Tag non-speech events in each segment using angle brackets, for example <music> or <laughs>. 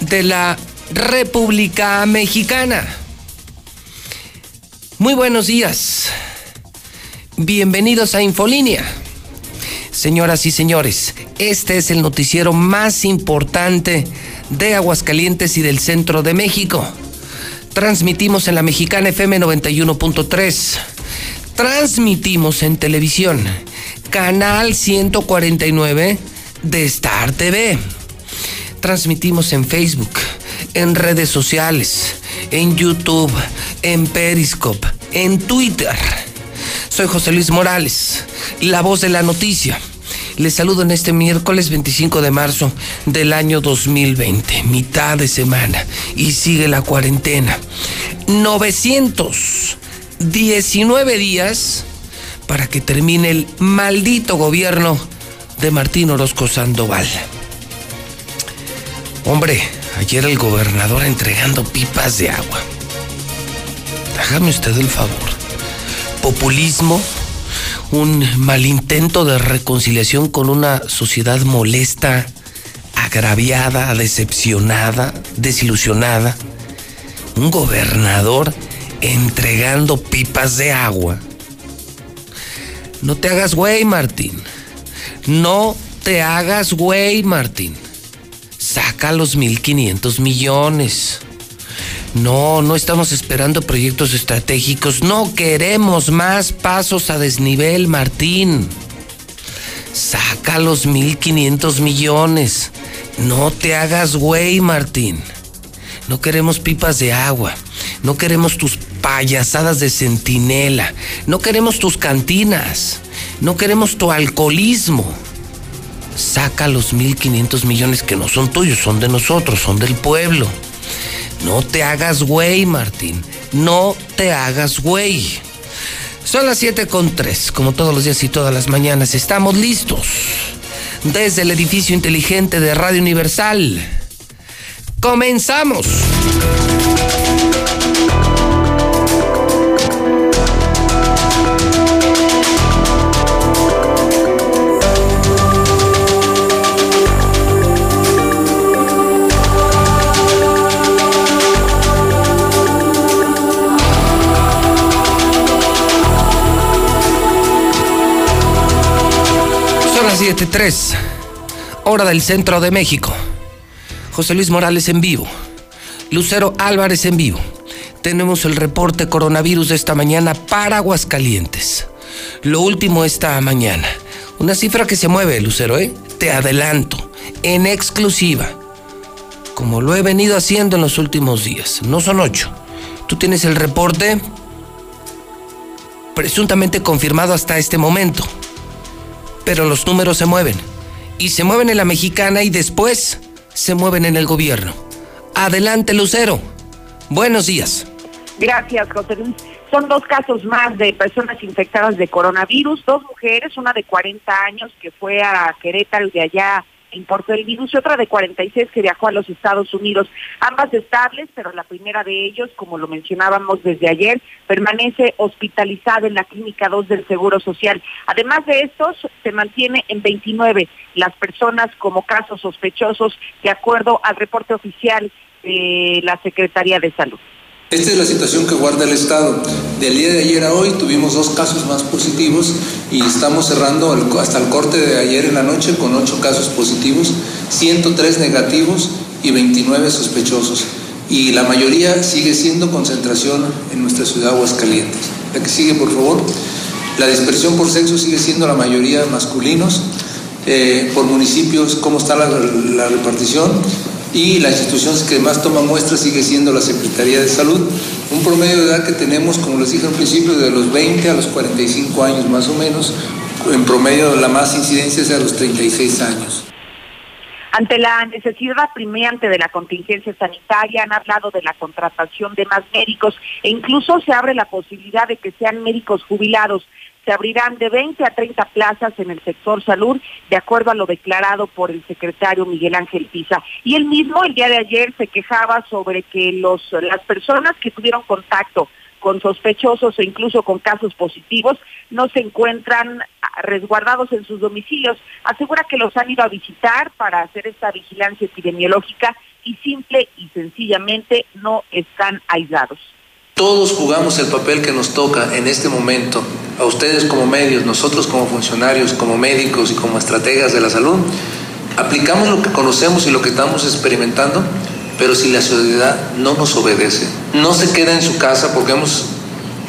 de la República Mexicana. Muy buenos días. Bienvenidos a Infolínea. Señoras y señores, este es el noticiero más importante de Aguascalientes y del centro de México. Transmitimos en la Mexicana FM 91.3. Transmitimos en televisión, canal 149 de Star TV. Transmitimos en Facebook, en redes sociales, en YouTube, en Periscope, en Twitter. Soy José Luis Morales, la voz de la noticia. Les saludo en este miércoles 25 de marzo del año 2020, mitad de semana, y sigue la cuarentena. 919 días para que termine el maldito gobierno de Martín Orozco Sandoval. Hombre, ayer el gobernador entregando pipas de agua. Hágame usted el favor. Populismo, un mal intento de reconciliación con una sociedad molesta, agraviada, decepcionada, desilusionada. Un gobernador entregando pipas de agua. No te hagas güey, Martín. No te hagas güey, Martín. Saca los 1.500 millones. No, no estamos esperando proyectos estratégicos. No queremos más pasos a desnivel, Martín. Saca los 1.500 millones. No te hagas güey, Martín. No queremos pipas de agua. No queremos tus payasadas de centinela. No queremos tus cantinas. No queremos tu alcoholismo. Saca los 1.500 millones que no son tuyos, son de nosotros, son del pueblo. No te hagas güey, Martín. No te hagas güey. Son las 7 con 3, como todos los días y todas las mañanas. Estamos listos. Desde el edificio inteligente de Radio Universal. Comenzamos. 7.3, hora del centro de México. José Luis Morales en vivo. Lucero Álvarez en vivo. Tenemos el reporte coronavirus de esta mañana para Aguascalientes. Lo último esta mañana. Una cifra que se mueve, Lucero, ¿eh? Te adelanto. En exclusiva. Como lo he venido haciendo en los últimos días. No son ocho. Tú tienes el reporte presuntamente confirmado hasta este momento. Pero los números se mueven. Y se mueven en la mexicana y después se mueven en el gobierno. Adelante, Lucero. Buenos días. Gracias, José Luis. Son dos casos más de personas infectadas de coronavirus, dos mujeres, una de 40 años que fue a Querétaro de allá importó el virus y otra de 46 que viajó a los Estados Unidos. Ambas estables, pero la primera de ellos, como lo mencionábamos desde ayer, permanece hospitalizada en la Clínica 2 del Seguro Social. Además de estos, se mantiene en 29 las personas como casos sospechosos, de acuerdo al reporte oficial de la Secretaría de Salud. Esta es la situación que guarda el Estado. Del día de ayer a hoy tuvimos dos casos más positivos y estamos cerrando hasta el corte de ayer en la noche con ocho casos positivos, 103 negativos y 29 sospechosos. Y la mayoría sigue siendo concentración en nuestra ciudad Aguascalientes. La que sigue, por favor. La dispersión por sexo sigue siendo la mayoría masculinos. Eh, por municipios, cómo está la repartición y la institución que más toma muestras sigue siendo la Secretaría de Salud. Un promedio de edad que tenemos, como les dije al principio, de los 20 a los 45 años más o menos. En promedio la más incidencia es a los 36 años. Ante la necesidad apremiante de la contingencia sanitaria, han hablado de la contratación de más médicos e incluso se abre la posibilidad de que sean médicos jubilados. Se abrirán de 20 a 30 plazas en el sector salud, de acuerdo a lo declarado por el secretario Miguel Ángel Pisa. Y él mismo el día de ayer se quejaba sobre que los, las personas que tuvieron contacto con sospechosos e incluso con casos positivos no se encuentran resguardados en sus domicilios. Asegura que los han ido a visitar para hacer esta vigilancia epidemiológica y simple y sencillamente no están aislados. Todos jugamos el papel que nos toca en este momento, a ustedes como medios, nosotros como funcionarios, como médicos y como estrategas de la salud. Aplicamos lo que conocemos y lo que estamos experimentando pero si la sociedad no nos obedece, no se queda en su casa porque hemos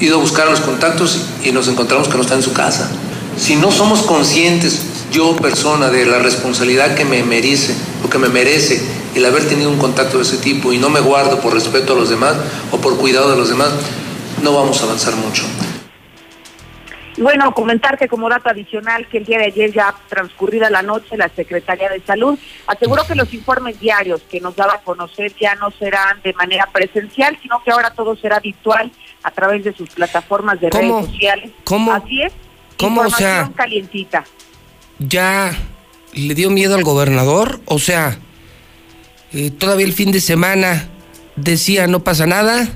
ido a buscar los contactos y nos encontramos que no está en su casa. Si no somos conscientes, yo persona, de la responsabilidad que me merece o que me merece el haber tenido un contacto de ese tipo y no me guardo por respeto a los demás o por cuidado de los demás, no vamos a avanzar mucho. Bueno, comentar que como dato adicional que el día de ayer ya transcurrida la noche la Secretaría de Salud aseguró que los informes diarios que nos daba a conocer ya no serán de manera presencial, sino que ahora todo será virtual a través de sus plataformas de redes sociales. ¿Cómo? Así es. ¿Cómo? O sea, calientita. ¿Ya le dio miedo al gobernador? O sea, eh, todavía el fin de semana decía no pasa nada,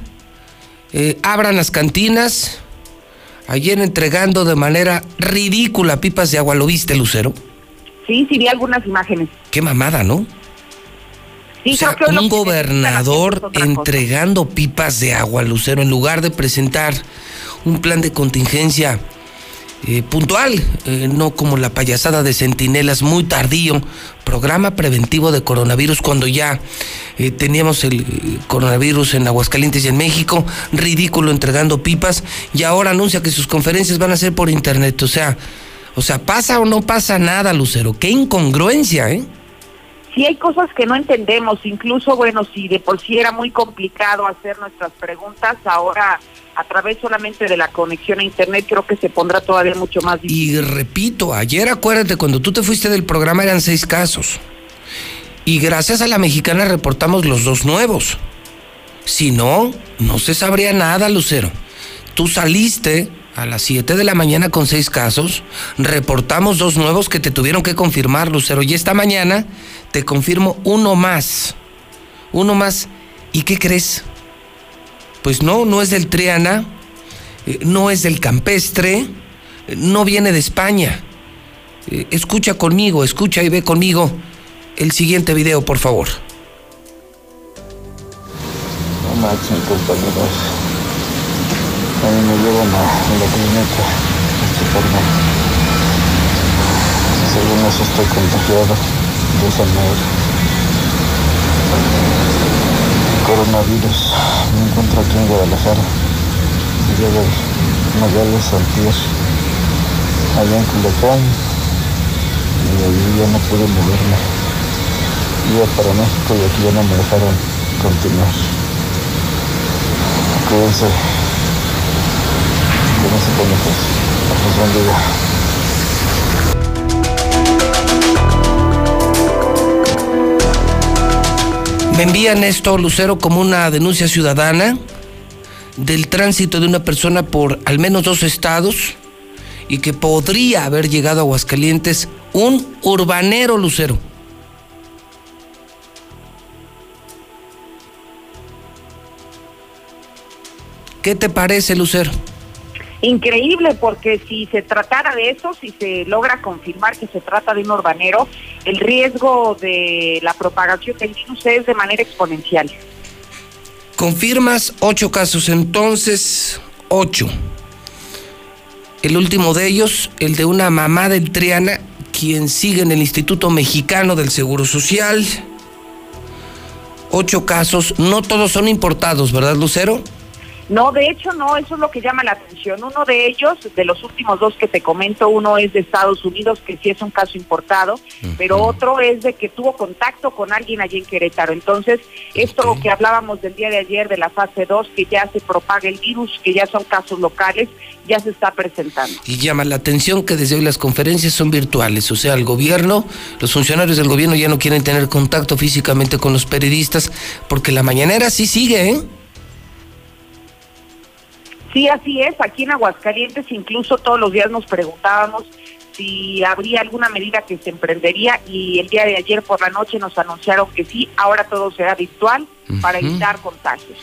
eh, abran las cantinas ayer entregando de manera ridícula pipas de agua. ¿Lo viste, Lucero? Sí, sí vi algunas imágenes. Qué mamada, ¿no? Sí, o sea, un gobernador entregando pipas de agua, Lucero, en lugar de presentar un plan de contingencia eh, puntual, eh, no como la payasada de centinelas muy tardío, programa preventivo de coronavirus cuando ya eh, teníamos el coronavirus en Aguascalientes y en México, ridículo entregando pipas. Y ahora anuncia que sus conferencias van a ser por internet, o sea, o sea, pasa o no pasa nada, Lucero, qué incongruencia, ¿eh? Sí hay cosas que no entendemos, incluso bueno, si de por sí era muy complicado hacer nuestras preguntas, ahora a través solamente de la conexión a internet creo que se pondrá todavía mucho más difícil. Y repito, ayer acuérdate, cuando tú te fuiste del programa eran seis casos. Y gracias a la mexicana reportamos los dos nuevos. Si no, no se sabría nada, Lucero. Tú saliste a las 7 de la mañana con seis casos, reportamos dos nuevos que te tuvieron que confirmar, Lucero. Y esta mañana te confirmo uno más. Uno más. ¿Y qué crees? Pues no, no es del Triana, eh, no es del Campestre, eh, no viene de España. Eh, escucha conmigo, escucha y ve conmigo el siguiente video, por favor. No marchen, compañeros. A mí me llevan a, la clínica a checarme. Según eso estoy contagiado de esa coronavirus. Me encuentro aquí en Guadalajara. Yo de Nogales Santier, allá en Culiacán. Y allí ya no pude moverme. Iba para México y aquí ya no me dejaron continuar. Cuídense. Cuídense con hijos. Hasta Me envían esto, Lucero, como una denuncia ciudadana del tránsito de una persona por al menos dos estados y que podría haber llegado a Aguascalientes un urbanero, Lucero. ¿Qué te parece, Lucero? Increíble porque si se tratara de eso, si se logra confirmar que se trata de un urbanero, el riesgo de la propagación del virus es de manera exponencial. Confirmas ocho casos, entonces ocho. El último de ellos, el de una mamá del Triana, quien sigue en el Instituto Mexicano del Seguro Social. Ocho casos, no todos son importados, ¿verdad, Lucero? No, de hecho no, eso es lo que llama la atención. Uno de ellos, de los últimos dos que te comento, uno es de Estados Unidos, que sí es un caso importado, pero otro es de que tuvo contacto con alguien allí en Querétaro. Entonces, esto que hablábamos del día de ayer de la fase 2, que ya se propaga el virus, que ya son casos locales, ya se está presentando. Y llama la atención que desde hoy las conferencias son virtuales, o sea, el gobierno, los funcionarios del gobierno ya no quieren tener contacto físicamente con los periodistas, porque la mañanera sí sigue, ¿eh? Sí, así es. Aquí en Aguascalientes incluso todos los días nos preguntábamos si habría alguna medida que se emprendería y el día de ayer por la noche nos anunciaron que sí, ahora todo será virtual para evitar contagios.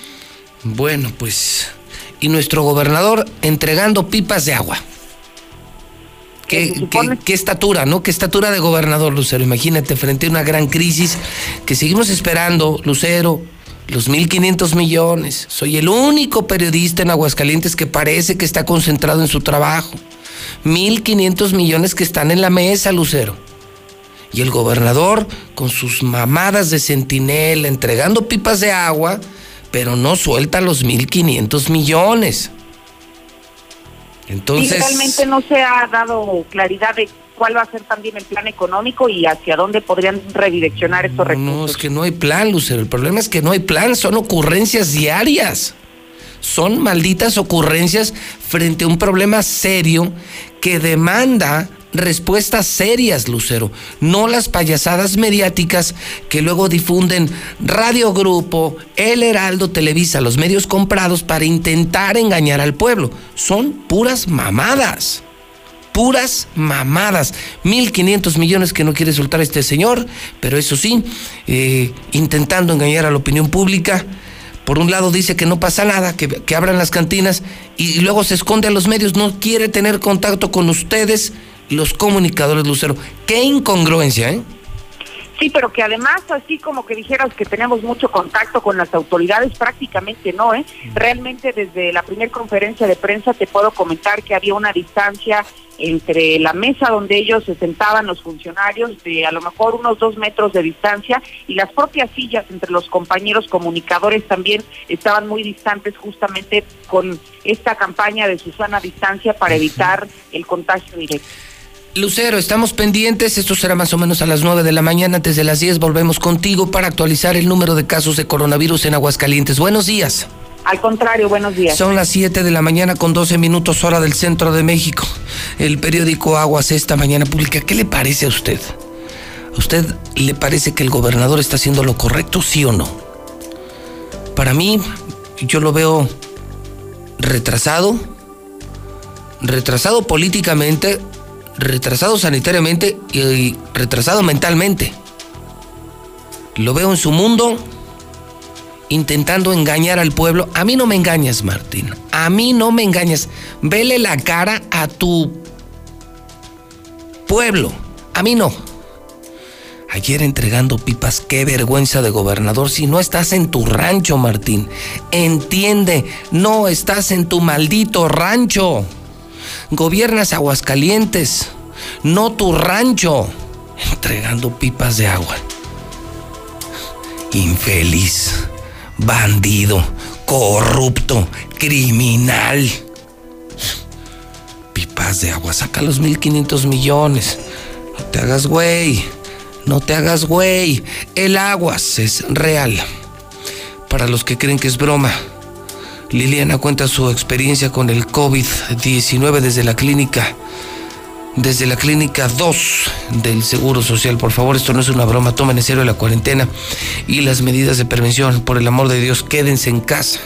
Bueno, pues, y nuestro gobernador entregando pipas de agua. ¿Qué, qué, estatura, ¿no? ¿Qué estatura de gobernador, Lucero? Imagínate, frente a una gran crisis que seguimos esperando, Lucero, los 1.500 millones. Soy el único periodista en Aguascalientes que parece que está concentrado en su trabajo. 1.500 millones que están en la mesa, Lucero. Y el gobernador con sus mamadas de centinela entregando pipas de agua, pero no suelta los 1.500 millones. Entonces... realmente no se ha dado claridad de cuál va a ser también el plan económico y hacia dónde podrían redireccionar estos recursos. No, es que no hay plan, Lucero. El problema es que no hay plan, son ocurrencias diarias. Son malditas ocurrencias frente a un problema serio que demanda respuestas serias, Lucero, no las payasadas mediáticas que luego difunden Radio Grupo, El Heraldo Televisa, los medios comprados para intentar engañar al pueblo. Son puras mamadas puras mamadas. 1.500 millones que no quiere soltar este señor, pero eso sí, eh, intentando engañar a la opinión pública. Por un lado dice que no pasa nada, que, que abran las cantinas y, luego se esconde a los medios, no quiere tener contacto con ustedes, los comunicadores Lucero. Qué incongruencia, ¿eh? Sí, pero que además, así como que dijeras que tenemos mucho contacto con las autoridades, prácticamente no, ¿eh? Realmente desde la primera conferencia de prensa te puedo comentar que había una distancia entre la mesa donde ellos se sentaban los funcionarios de a lo mejor unos dos metros de distancia y las propias sillas entre los compañeros comunicadores también estaban muy distantes justamente con esta campaña de Susana Distancia para evitar el contagio directo. Lucero, estamos pendientes. Esto será más o menos a las 9 de la mañana. Antes de las 10 volvemos contigo para actualizar el número de casos de coronavirus en Aguascalientes. Buenos días. Al contrario, buenos días. Son las 7 de la mañana con 12 minutos hora del centro de México. El periódico Aguas esta mañana publica. ¿Qué le parece a usted? ¿A usted le parece que el gobernador está haciendo lo correcto, sí o no? Para mí, yo lo veo retrasado, retrasado políticamente, retrasado sanitariamente y retrasado mentalmente. Lo veo en su mundo intentando engañar al pueblo. A mí no me engañas, Martín. A mí no me engañas. Vele la cara a tu pueblo. A mí no. Ayer entregando pipas, qué vergüenza de gobernador si no estás en tu rancho, Martín. Entiende, no estás en tu maldito rancho. Gobiernas Aguascalientes, no tu rancho, entregando pipas de agua. Infeliz, bandido, corrupto, criminal. Pipas de agua, saca los 1.500 millones. No te hagas güey, no te hagas güey. El agua es real. Para los que creen que es broma Liliana cuenta su experiencia con el COVID-19 desde la clínica, desde la clínica 2 del Seguro Social. Por favor, esto no es una broma, tomen en serio la cuarentena y las medidas de prevención. Por el amor de Dios, quédense en casa.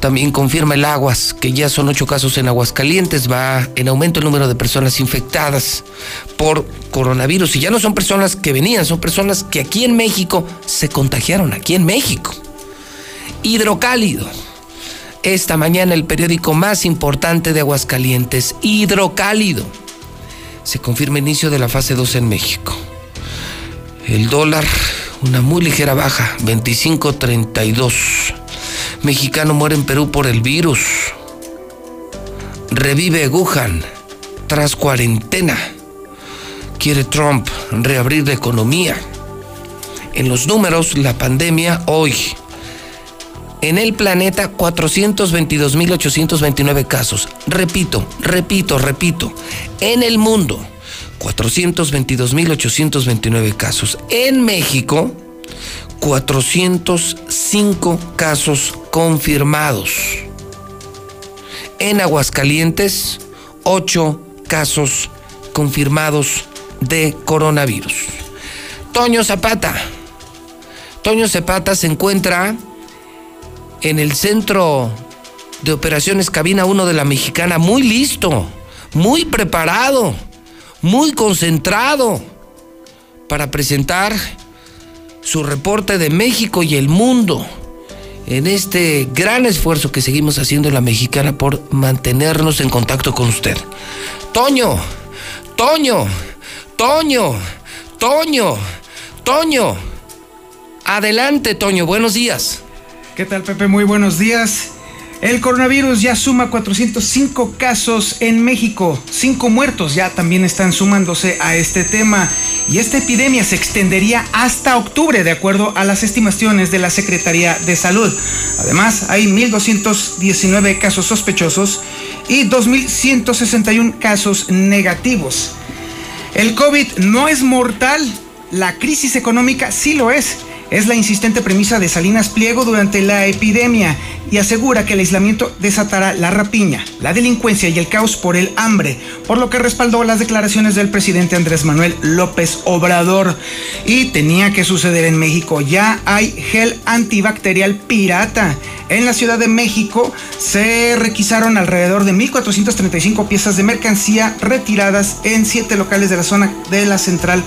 También confirma el Aguas que ya son ocho casos en Aguascalientes. Va en aumento el número de personas infectadas por coronavirus. Y ya no son personas que venían, son personas que aquí en México se contagiaron, aquí en México. Hidrocálido esta mañana el periódico más importante de Aguascalientes, Hidrocálido. Se confirma inicio de la fase 2 en México. El dólar, una muy ligera baja, 25.32. Mexicano muere en Perú por el virus. Revive Wuhan tras cuarentena. Quiere Trump reabrir la economía. En los números, la pandemia hoy En el planeta, 422.829 casos. Repito, repito, repito. En el mundo, 422.829 casos. En México, 405 casos confirmados. En Aguascalientes, 8 casos confirmados de coronavirus. Toño Zapata. Toño Zapata se encuentra en el centro de operaciones Cabina 1 de la Mexicana, muy listo, muy preparado, muy concentrado para presentar su reporte de México y el mundo en este gran esfuerzo que seguimos haciendo en la Mexicana por mantenernos en contacto con usted. Toño, Toño, Toño, Toño, Toño. Adelante, Toño, buenos días. ¿Qué tal, Pepe? Muy buenos días. El coronavirus ya suma 405 casos en México. Cinco muertos ya también están sumándose a este tema. Y esta epidemia se extendería hasta octubre, de acuerdo a las estimaciones de la Secretaría de Salud. Además, hay 1.219 casos sospechosos y 2.161 casos negativos. El COVID no es mortal. La crisis económica sí lo es es la insistente premisa de Salinas Pliego durante la epidemia y asegura que el aislamiento desatará la rapiña, la delincuencia y el caos por el hambre, por lo que respaldó las declaraciones del presidente Andrés Manuel López Obrador. Y tenía que suceder en México, ya hay gel antibacterial pirata. En la Ciudad de México se requisaron alrededor de 1.435 piezas de mercancía retiradas en siete locales de la zona de la central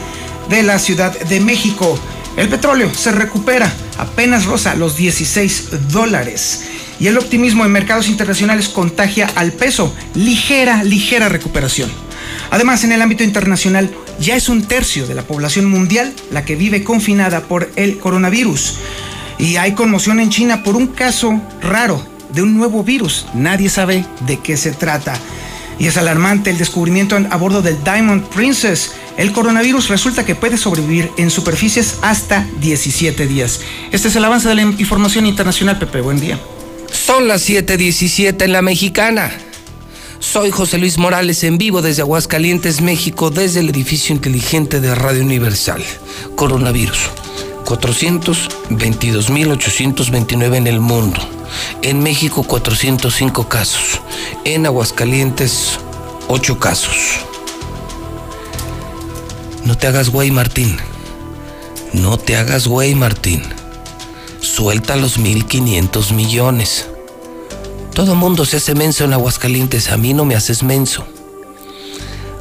de la Ciudad de México. El petróleo se recupera, apenas rosa los 16 dólares. Y el optimismo en mercados internacionales contagia al peso. Ligera, ligera recuperación. Además, en el ámbito internacional, ya es un tercio de la población mundial la que vive confinada por el coronavirus. Y hay conmoción en China por un caso raro de un nuevo virus. Nadie sabe de qué se trata. Y es alarmante el descubrimiento a bordo del Diamond Princess. El coronavirus resulta que puede sobrevivir en superficies hasta 17 días. Este es el avance de la información internacional, Pepe. Buen día. Son las 7:17 en la mexicana. Soy José Luis Morales en vivo desde Aguascalientes, México, desde el edificio inteligente de Radio Universal. Coronavirus. 422.829 en el mundo. En México 405 casos. En Aguascalientes 8 casos. No te hagas güey, Martín. No te hagas güey, Martín. Suelta los 1.500 millones. Todo mundo se hace menso en Aguascalientes. A mí no me haces menso.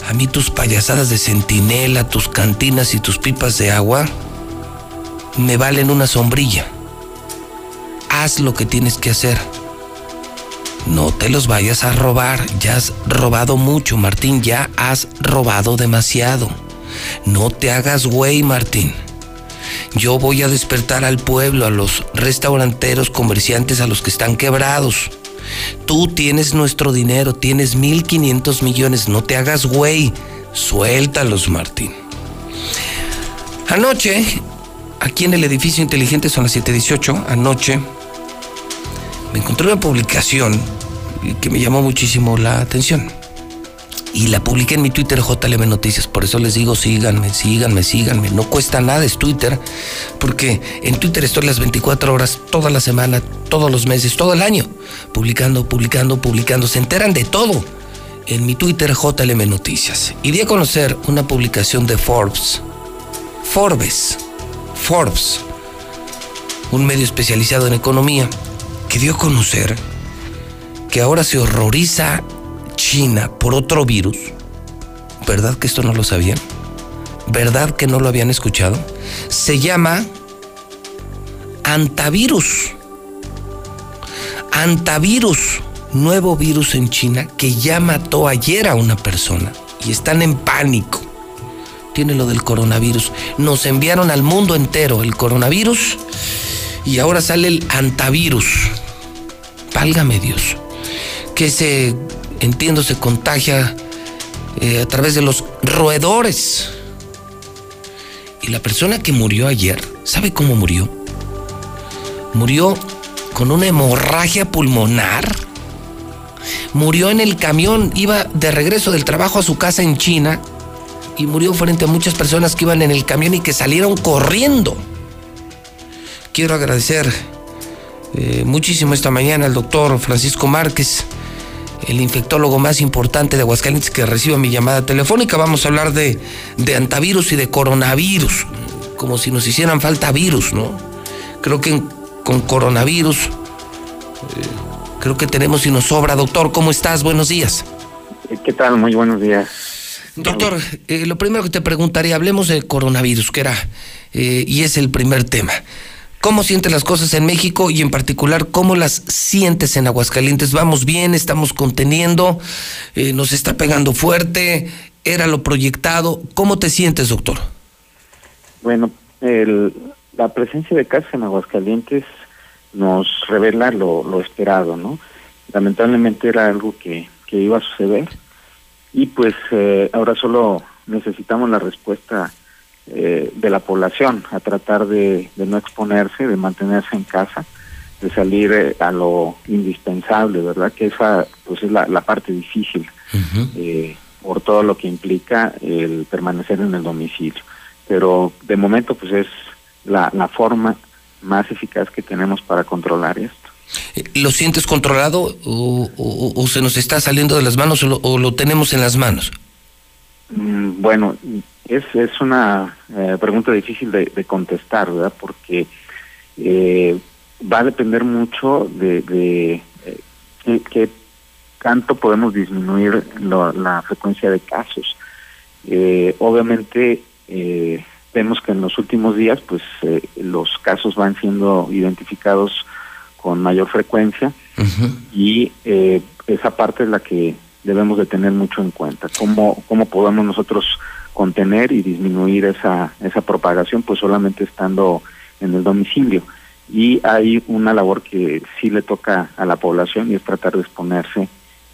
A mí tus payasadas de centinela, tus cantinas y tus pipas de agua me valen una sombrilla haz lo que tienes que hacer. No te los vayas a robar, ya has robado mucho, Martín, ya has robado demasiado. No te hagas güey, Martín. Yo voy a despertar al pueblo, a los restauranteros, comerciantes, a los que están quebrados. Tú tienes nuestro dinero, tienes 1.500 millones, no te hagas güey. Suéltalos, Martín. Anoche, aquí en el edificio inteligente son las 7:18, anoche me encontré una publicación que me llamó muchísimo la atención. Y la publiqué en mi Twitter JLM Noticias. Por eso les digo, síganme, síganme, síganme. No cuesta nada, es Twitter. Porque en Twitter estoy las 24 horas, toda la semana, todos los meses, todo el año. Publicando, publicando, publicando. Se enteran de todo en mi Twitter JLM Noticias. Y di a conocer una publicación de Forbes. Forbes. Forbes. Un medio especializado en economía que dio a conocer que ahora se horroriza China por otro virus. ¿Verdad que esto no lo sabían? ¿Verdad que no lo habían escuchado? Se llama antavirus. Antavirus, nuevo virus en China que ya mató ayer a una persona y están en pánico. Tiene lo del coronavirus. Nos enviaron al mundo entero el coronavirus y ahora sale el antavirus. Válgame Dios. Que se, entiendo, se contagia eh, a través de los roedores. Y la persona que murió ayer, ¿sabe cómo murió? Murió con una hemorragia pulmonar. Murió en el camión, iba de regreso del trabajo a su casa en China y murió frente a muchas personas que iban en el camión y que salieron corriendo. Quiero agradecer eh, muchísimo esta mañana al doctor Francisco Márquez, el infectólogo más importante de Aguascalientes que reciba mi llamada telefónica. Vamos a hablar de, de antivirus y de coronavirus, como si nos hicieran falta virus, ¿no? Creo que con coronavirus, eh, creo que tenemos y nos sobra. Doctor, ¿cómo estás? Buenos días. ¿Qué tal? Muy buenos días. Doctor, eh, lo primero que te preguntaría, hablemos de coronavirus, que era, eh, y es el primer tema. ¿Cómo sientes las cosas en México y en particular cómo las sientes en Aguascalientes? ¿Vamos bien? ¿Estamos conteniendo? Eh, ¿Nos está pegando fuerte? ¿Era lo proyectado? ¿Cómo te sientes, doctor? Bueno, el, la presencia de casos en Aguascalientes nos revela lo, lo esperado, ¿no? Lamentablemente era algo que, que iba a suceder y pues eh, ahora solo necesitamos la respuesta eh, de la población a tratar de, de, no exponerse, de mantenerse en casa, de salir eh, a lo indispensable, ¿verdad? Que esa pues es la, la parte difícil uh -huh. eh, por todo lo que implica el permanecer en el domicilio. Pero de momento pues es la, la forma más eficaz que tenemos para controlar esto. ¿Lo sientes controlado o, o, o, se nos está saliendo de las manos o lo, o lo tenemos en las manos? Mm, bueno, es, es una eh, pregunta difícil de, de, contestar, ¿verdad? Porque eh, va a depender mucho de, de eh, qué tanto podemos disminuir lo, la frecuencia de casos. Eh, obviamente eh, vemos que en los últimos días, pues eh, los casos van siendo identificados con mayor frecuencia uh -huh. y eh, esa parte es la que debemos de tener mucho en cuenta. ¿Cómo, cómo podemos nosotros contener y disminuir esa, esa propagación? Pues solamente estando en el domicilio. Y hay una labor que sí le toca a la población y es tratar de exponerse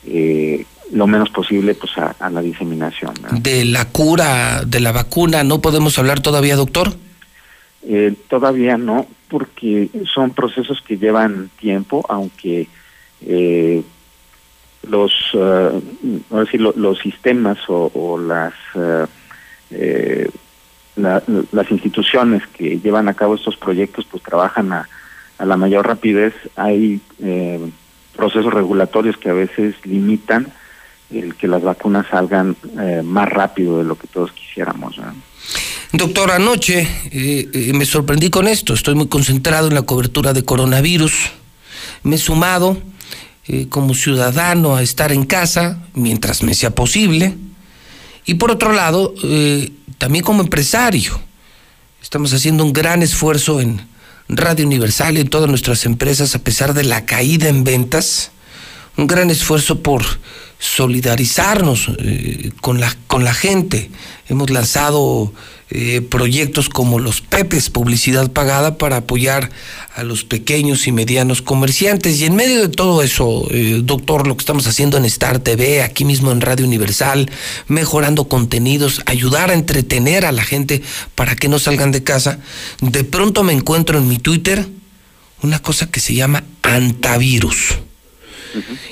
eh, lo menos posible pues a, a la diseminación. ¿no? De la cura, de la vacuna, ¿no podemos hablar todavía, doctor? Eh, todavía no, porque son procesos que llevan tiempo, aunque eh, los, uh, decir, lo, los sistemas o, o las uh, eh, la, las instituciones que llevan a cabo estos proyectos pues trabajan a, a la mayor rapidez. Hay eh, procesos regulatorios que a veces limitan el que las vacunas salgan eh, más rápido de lo que todos quisiéramos. Doctor, anoche eh, me sorprendí con esto. Estoy muy concentrado en la cobertura de coronavirus. Me he sumado como ciudadano a estar en casa mientras me sea posible. Y por otro lado, eh, también como empresario. Estamos haciendo un gran esfuerzo en Radio Universal y en todas nuestras empresas a pesar de la caída en ventas. Un gran esfuerzo por solidarizarnos eh, con, la, con la gente. Hemos lanzado eh, proyectos como los Pepes, publicidad pagada para apoyar a los pequeños y medianos comerciantes. Y en medio de todo eso, eh, doctor, lo que estamos haciendo en Star TV, aquí mismo en Radio Universal, mejorando contenidos, ayudar a entretener a la gente para que no salgan de casa, de pronto me encuentro en mi Twitter una cosa que se llama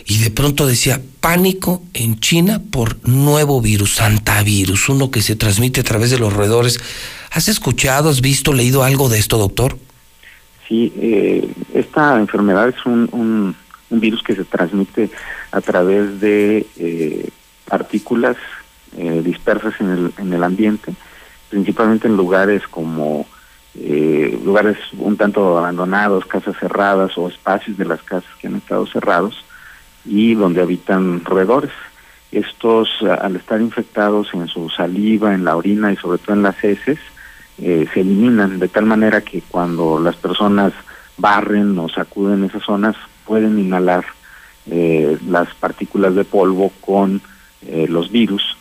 Y de pronto decía, pánico en China por nuevo virus, antivirus, uno que se transmite a través de los roedores. ¿Has escuchado, has visto, leído algo de esto, doctor? Sí, eh, esta enfermedad es un, un, un, virus que se transmite a través de eh, partículas eh, dispersas en el, en el ambiente, principalmente en lugares como eh, lugares un tanto abandonados, casas cerradas o espacios de las casas que han estado cerrados y donde habitan roedores. Estos, al estar infectados en su saliva, en la orina y sobre todo en las heces, eh, se eliminan de tal manera que cuando las personas barren o sacuden esas zonas pueden inhalar eh, las partículas de polvo con eh, los virus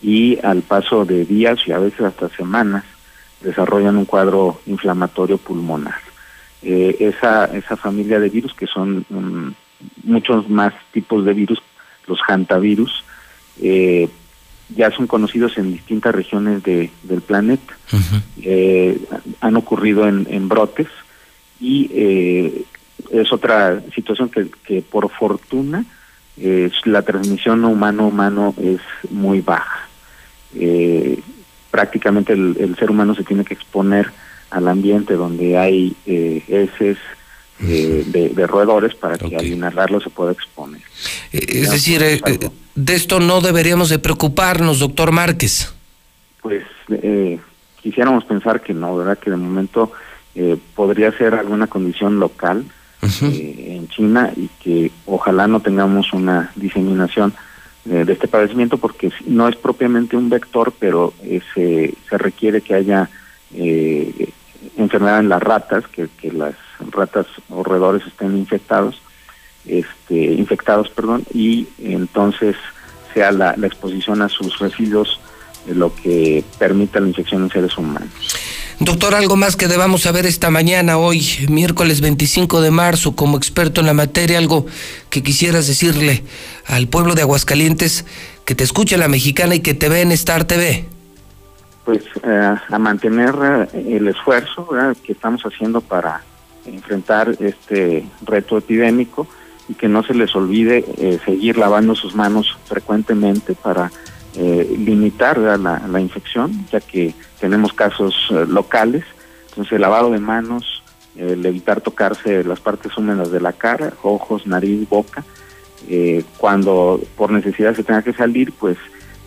y al paso de días y a veces hasta semanas desarrollan un cuadro inflamatorio pulmonar. Esa, esa familia de virus que son um, muchos más tipos de virus, los hantavirus, eh, ya son conocidos en distintas regiones de, del planeta. Uh -huh. eh, han ocurrido en, en brotes y eh, es otra situación que, que por fortuna la transmisión humano-humano es muy baja. Eh, prácticamente el, ser humano se tiene que exponer al ambiente donde hay eh, heces eh, de, roedores para que al inhalarlo se pueda exponer. Es decir, de esto no deberíamos de preocuparnos, doctor Márquez. Pues quisiéramos pensar que no, ¿verdad? Que de momento podría ser alguna condición local en China y que ojalá no tengamos una diseminación eh, de este padecimiento porque no es propiamente un vector, pero eh, se, se requiere que haya eh, enfermedad en las ratas, que, que las ratas o roedores estén infectados, este, infectados, perdón, y entonces sea la, la exposición a sus residuos lo que permita la infección en seres humanos. Doctor, algo más que debamos saber esta mañana, hoy, miércoles 25 de marzo, como experto en la materia, algo que quisieras decirle al pueblo de Aguascalientes que te escuche la mexicana y que te ve en Star TV. Pues eh, a mantener eh, el esfuerzo que estamos haciendo para enfrentar este reto epidémico y que no se les olvide eh, seguir lavando sus manos frecuentemente para limitar la, infección, ya que tenemos casos eh, locales, entonces el lavado de manos, el evitar tocarse las partes húmedas de la cara, ojos, nariz, boca, eh, cuando por necesidad se tenga que salir, pues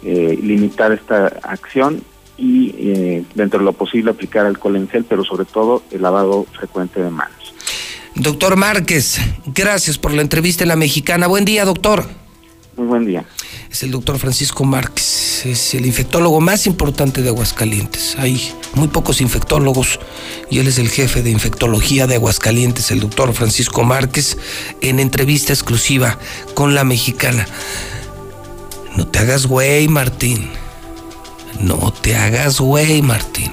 eh, limitar esta acción y dentro de lo posible aplicar alcohol en gel, pero sobre todo el lavado frecuente de manos. Doctor Márquez, gracias por la entrevista en la mexicana. Buen día, doctor. Muy buen día. Es el doctor Francisco Márquez, es el infectólogo más importante de Aguascalientes. Hay muy pocos infectólogos y él es el jefe de infectología de Aguascalientes, el doctor Francisco Márquez, en entrevista exclusiva con la mexicana. No te hagas güey, Martín. No te hagas güey, Martín.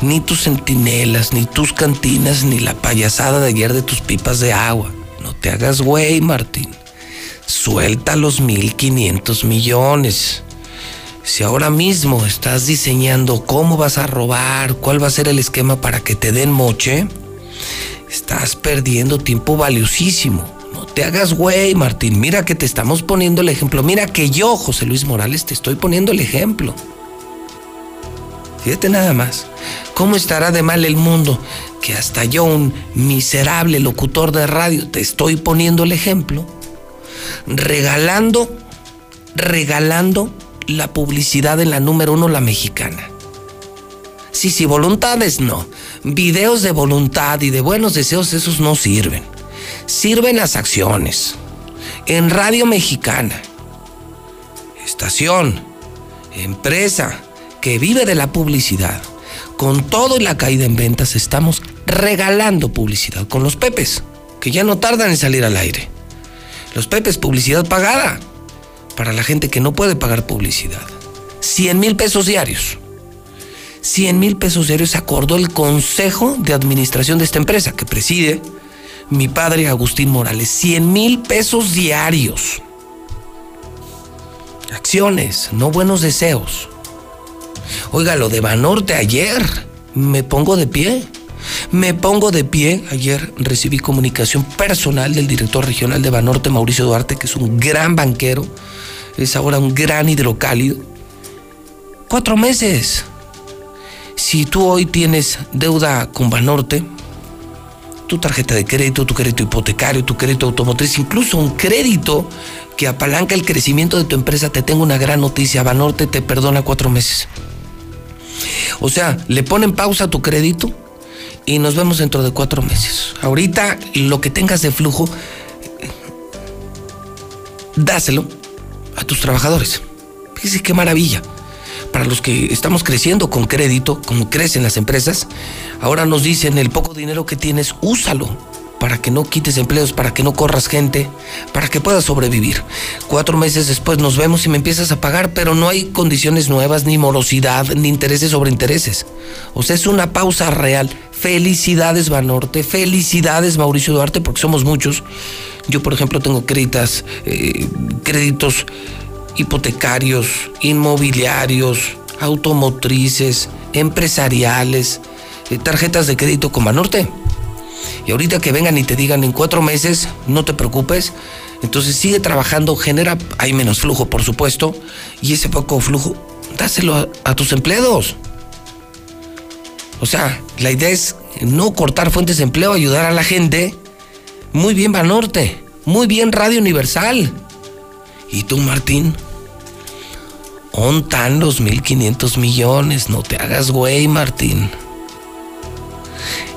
Ni tus centinelas, ni tus cantinas, ni la payasada de ayer de tus pipas de agua. No te hagas güey, Martín suelta los 1.500 millones. Si ahora mismo estás diseñando cómo vas a robar, cuál va a ser el esquema para que te den moche, estás perdiendo tiempo valiosísimo. No te hagas güey, Martín. Mira que te estamos poniendo el ejemplo. Mira que yo, José Luis Morales, te estoy poniendo el ejemplo. Fíjate nada más. ¿Cómo estará de mal el mundo que hasta yo, un miserable locutor de radio, te estoy poniendo el ejemplo? regalando, regalando la publicidad en la número uno, la mexicana. Sí, sí, voluntades no. Videos de voluntad y de buenos deseos, esos no sirven. Sirven las acciones. En Radio Mexicana, estación, empresa que vive de la publicidad, con todo y la caída en ventas, estamos regalando publicidad con los pepes, que ya no tardan en salir al aire. Los Pepes, publicidad pagada para la gente que no puede pagar publicidad. 100 mil pesos diarios. 100 mil pesos diarios acordó el consejo de administración de esta empresa que preside mi padre Agustín Morales. 100 mil pesos diarios. Acciones, no buenos deseos. Oiga, lo de Banorte ayer, me pongo de pie. Me pongo de pie. Ayer recibí comunicación personal del director regional de Banorte, Mauricio Duarte, que es un gran banquero, es ahora un gran hidrocálido. Cuatro meses. Si tú hoy tienes deuda con Banorte, tu tarjeta de crédito, tu crédito hipotecario, tu crédito automotriz, incluso un crédito que apalanca el crecimiento de tu empresa, te tengo una gran noticia. Banorte te perdona cuatro meses. O sea, le ponen pausa a tu crédito y nos vemos dentro de cuatro meses. Ahorita lo que tengas de flujo, dáselo a tus trabajadores. Fíjese qué maravilla. Para los que estamos creciendo con crédito, como crecen las empresas, ahora nos dicen el poco dinero que tienes, úsalo para que no quites empleos, para que no corras gente, para que puedas sobrevivir. Cuatro meses después nos vemos y me empiezas a pagar, pero no hay condiciones nuevas, ni morosidad, ni intereses sobre intereses. O sea, es una pausa real. Felicidades, Banorte, felicidades, Mauricio Duarte, porque somos muchos. Yo, por ejemplo, tengo créditos, eh, créditos hipotecarios, inmobiliarios, automotrices, empresariales, eh, tarjetas de crédito con Banorte Y ahorita que vengan y te digan en cuatro meses, no te preocupes. Entonces sigue trabajando, genera, hay menos flujo, por supuesto. Y ese poco flujo, dáselo a, tus empleados. O sea, la idea es no cortar fuentes de empleo, ayudar a la gente. Muy bien, Banorte. Muy bien, Radio Universal. ¿Y tú, Martín? ¿Ontan los 1.500 millones? No te hagas güey, Martín.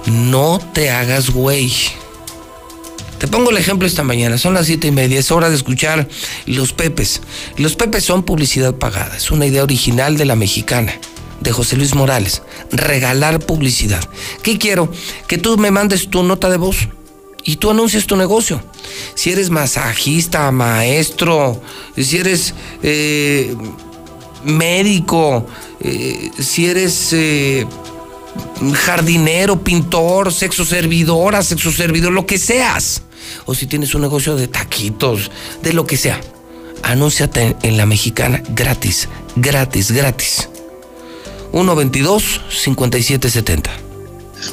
No te hagas güey. Te pongo el ejemplo esta mañana, son las siete y media, es hora de escuchar Los Pepes. Los Pepes son publicidad pagada, es una idea original de la mexicana, de José Luis Morales. Regalar publicidad. ¿Qué quiero? Que tú me mandes tu nota de voz y tú anuncias tu negocio. Si eres masajista, maestro, si eres eh, médico, eh, si eres eh, jardinero, pintor, sexo servidora, sexo servidor, lo que seas. O si tienes un negocio de taquitos, de lo que sea. Anúnciate en la mexicana gratis, gratis, gratis. 122-5770.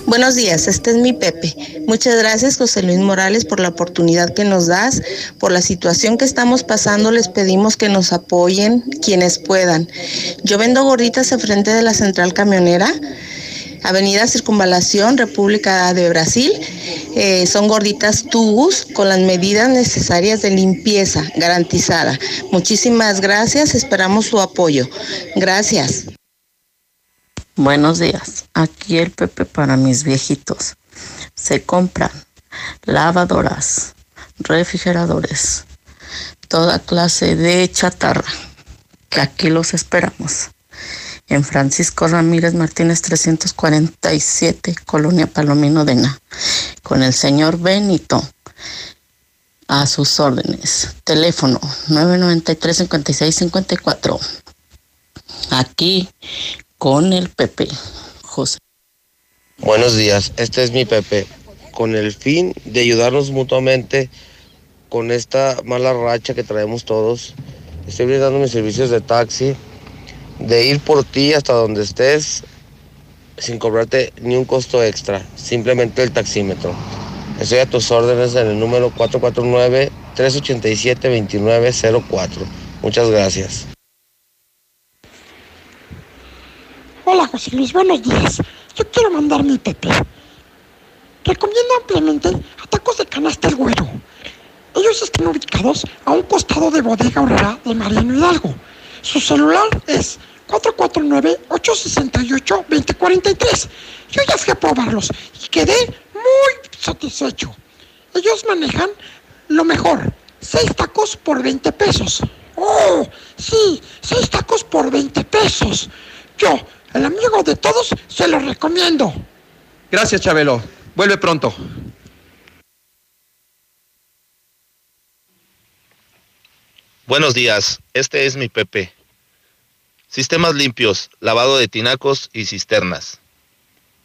Buenos días, este es mi Pepe. Muchas gracias José Luis Morales por la oportunidad que nos das, por la situación que estamos pasando. Les pedimos que nos apoyen quienes puedan. Yo vendo gorditas enfrente de la central camionera. Avenida Circunvalación, República de Brasil. Eh, son gorditas tubus con las medidas necesarias de limpieza garantizada. Muchísimas gracias, esperamos su apoyo. Gracias. Buenos días, aquí el Pepe para mis viejitos. Se compran lavadoras, refrigeradores, toda clase de chatarra, aquí los esperamos. En Francisco Ramírez Martínez 347, Colonia Palomino Dena, con el señor Benito. A sus órdenes. Teléfono 993 5654. Aquí con el Pepe. José. Buenos días, este es mi Pepe. Con el fin de ayudarnos mutuamente con esta mala racha que traemos todos, estoy brindando mis servicios de taxi, de ir por ti hasta donde estés sin cobrarte ni un costo extra, simplemente el taxímetro. Estoy a tus órdenes en el número 449-387-2904. Muchas gracias. Hola José Luis, buenos días. Yo quiero mandar mi Pepe. Recomiendo ampliamente a Tacos de Canasta El Güero. Ellos están ubicados a un costado de Bodega Horrera de Mariano Hidalgo. Su celular es 449-868-2043. Yo ya fui a probarlos y quedé muy satisfecho. Ellos manejan lo mejor, 6 tacos por 20 pesos. ¡Oh! Sí, 6 tacos por 20 pesos. Yo, el amigo de todos, se lo recomiendo. Gracias, Chabelo. Vuelve pronto. Buenos días, este es mi Pepe. Sistemas limpios, lavado de tinacos y cisternas.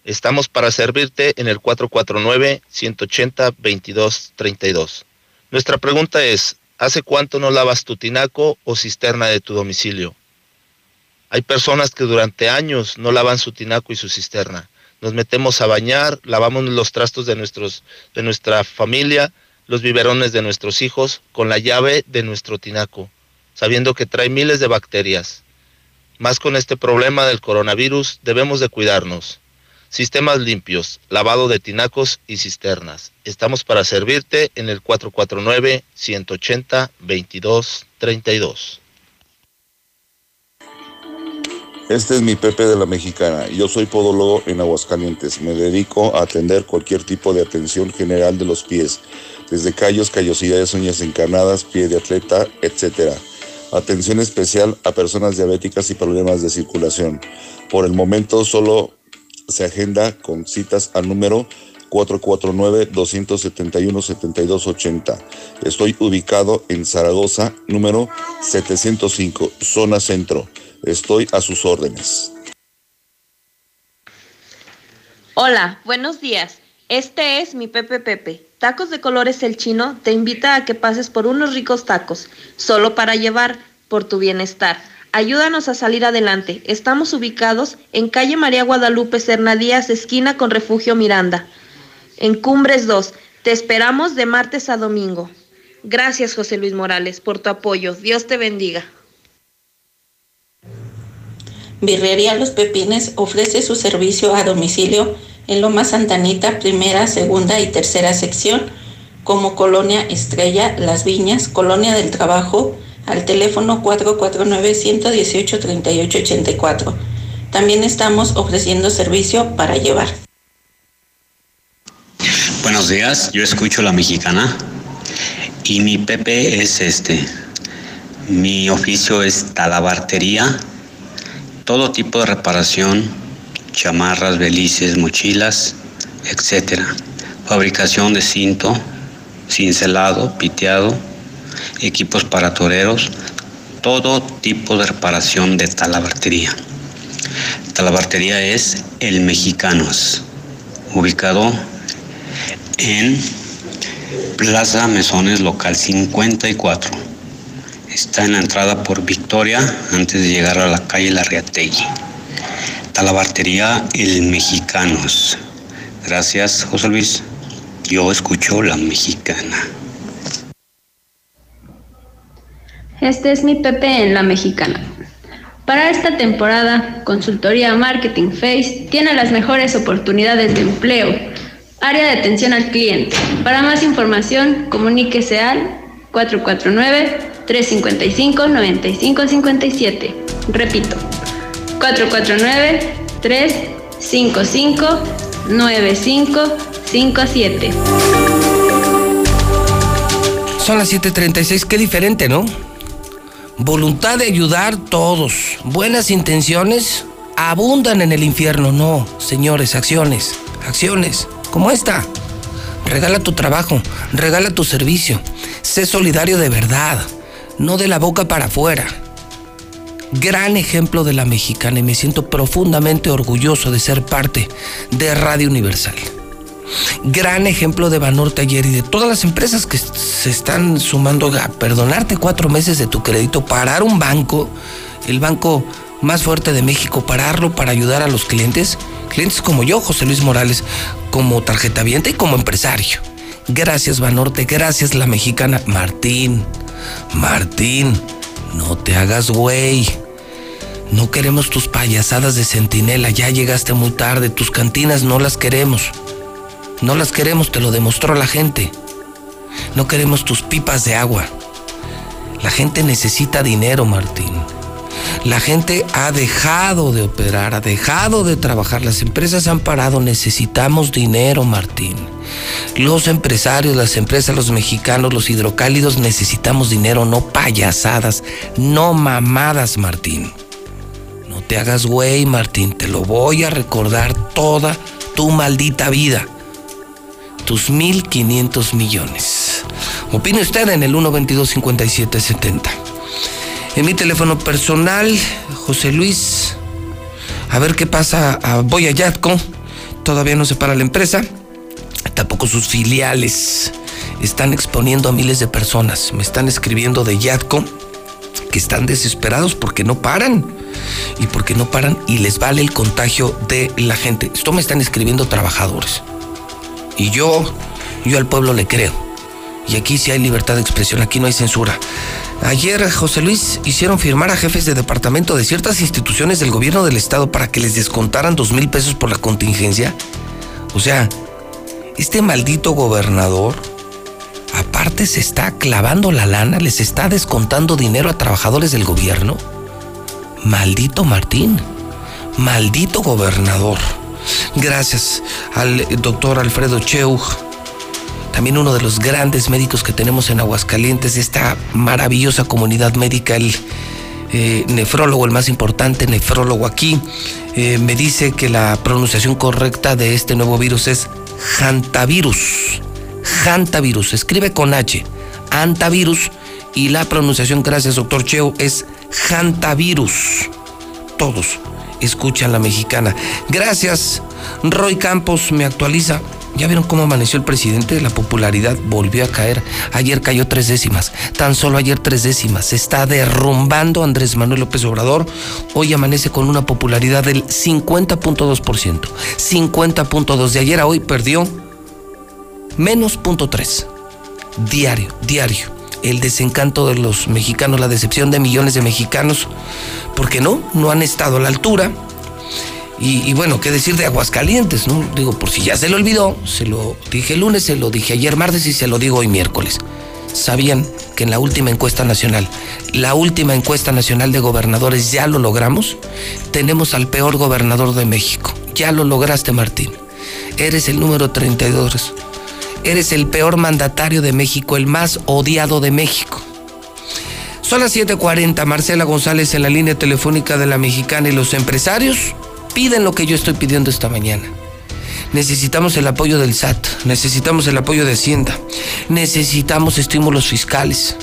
Estamos para servirte en el 449-180-2232. Nuestra pregunta es, ¿hace cuánto no lavas tu tinaco o cisterna de tu domicilio? Hay personas que durante años no lavan su tinaco y su cisterna. Nos metemos a bañar, lavamos los trastos de, nuestros, de nuestra familia, los biberones de nuestros hijos con la llave de nuestro tinaco, sabiendo que trae miles de bacterias. Más con este problema del coronavirus, debemos de cuidarnos. Sistemas limpios, lavado de tinacos y cisternas. Estamos para servirte en el 449-180-2232. Este es mi Pepe de la Mexicana. Yo soy podólogo en Aguascalientes. Me dedico a atender cualquier tipo de atención general de los pies, desde callos, callosidades, uñas encarnadas, pie de atleta, etc. Atención especial a personas diabéticas y problemas de circulación. Por el momento solo se agenda con citas al número 449-271-7280. Estoy ubicado en Zaragoza, número 705, zona centro. Estoy a sus órdenes. Hola, buenos días. Este es mi Pepe Pepe. Tacos de Colores El Chino te invita a que pases por unos ricos tacos, solo para llevar, por tu bienestar. Ayúdanos a salir adelante. Estamos ubicados en calle María Guadalupe Serna Díaz, esquina con Refugio Miranda. en Cumbres 2. Te esperamos de martes a domingo. Gracias, José Luis Morales, por tu apoyo. Dios te bendiga. Birrería Los Pepines ofrece su servicio a domicilio en Loma Santanita, primera, segunda y tercera sección, como Colonia Estrella, Las Viñas, Colonia del Trabajo, al teléfono 449-118-3884. También estamos ofreciendo servicio para llevar. Buenos días, yo escucho la mexicana y mi Pepe es este. Mi oficio es talabartería, todo tipo de reparación, chamarras, belices, mochilas, etcétera. Fabricación de cinto, cincelado, piteado, equipos para toreros, todo tipo de reparación de talabartería. Talabartería es El Mexicanos, ubicado en Plaza Mesones Local 54. Está en la entrada por Victoria antes de llegar a la calle Larriategui. Talabartería El Mexicanos. Gracias, José Luis. Yo escucho la mexicana. Este es mi Pepe en la mexicana. Para esta temporada, Consultoría Marketing Face tiene las mejores oportunidades de empleo. Área de atención al cliente. Para más información, comuníquese al 449-355-9557. Repito, 449-355-9557. Son las 7:36, qué diferente, ¿no? Voluntad de ayudar todos. Buenas intenciones abundan en el infierno. No, señores, acciones, acciones, como esta. Regala tu trabajo, regala tu servicio. Sé solidario de verdad, no de la boca para afuera. Gran ejemplo de la mexicana y me siento profundamente orgulloso de ser parte de Radio Universal. Gran ejemplo de Banorte ayer y de todas las empresas que se están sumando a perdonarte cuatro meses de tu crédito, parar un banco, el banco más fuerte de México, pararlo para ayudar a los clientes, clientes como yo, José Luis Morales, como tarjeta y como empresario. Gracias Banorte, gracias la mexicana Martín. Martín, no te hagas güey. No queremos tus payasadas de centinela, ya llegaste muy tarde, tus cantinas no las queremos. No las queremos, te lo demostró la gente. No queremos tus pipas de agua. La gente necesita dinero, Martín. La gente ha dejado de operar, ha dejado de trabajar, las empresas han parado, necesitamos dinero, Martín. Los empresarios, las empresas, los mexicanos, los hidrocálidos necesitamos dinero, no payasadas, no mamadas, Martín. No te hagas güey, Martín, te lo voy a recordar toda tu maldita vida. Tus 1.500 millones. Opine usted en el 122-5770. En mi teléfono personal, José Luis. A ver qué pasa. voy a Yatco. Todavía no se para la empresa. Tampoco sus filiales. Están exponiendo a miles de personas. Me están escribiendo de Yatco que están desesperados porque no paran. Y porque no paran y les vale el contagio de la gente. Esto me están escribiendo trabajadores. Y yo, yo al pueblo le creo. Y aquí sí hay libertad de expresión, aquí no hay censura. Ayer, José Luis, hicieron firmar a jefes de departamento de ciertas instituciones del gobierno del estado para que les descontaran dos mil pesos por la contingencia. O sea, este maldito gobernador, aparte se está clavando la lana, les está descontando dinero a trabajadores del gobierno. Maldito Martín, maldito gobernador. Gracias al doctor Alfredo Cheu también uno de los grandes médicos que tenemos en Aguascalientes, esta maravillosa comunidad médica, el eh, nefrólogo, el más importante nefrólogo aquí, eh, me dice que la pronunciación correcta de este nuevo virus es hantavirus. Hantavirus, escribe con H, hantavirus, y la pronunciación, gracias doctor Cheo, es hantavirus. Todos escuchan la mexicana. Gracias, Roy Campos me actualiza. ¿Ya vieron cómo amaneció el presidente? La popularidad volvió a caer. Ayer cayó tres décimas. Tan solo ayer tres décimas. Se está derrumbando Andrés Manuel López Obrador. Hoy amanece con una popularidad del 50.2%. 50.2%. De ayer a hoy perdió Menos punto tres. Diario, diario. El desencanto de los mexicanos, la decepción de millones de mexicanos, porque no, no han estado a la altura. Y, bueno, qué decir de Aguascalientes, ¿no? Digo, por si ya se lo olvidó, se lo dije el lunes, se lo dije ayer martes y se lo digo hoy miércoles. ¿Sabían que en la última encuesta nacional, la última encuesta nacional de gobernadores, ya lo logramos? Tenemos al peor gobernador de México. Ya lo lograste, Martín. Eres el número 32. Eres el peor mandatario de México, el más odiado de México. Son las 7:40. Marcela González en la línea telefónica de la mexicana y los empresarios piden lo que yo estoy pidiendo esta mañana. Necesitamos el apoyo del SAT, necesitamos el apoyo de Hacienda, necesitamos estímulos fiscales,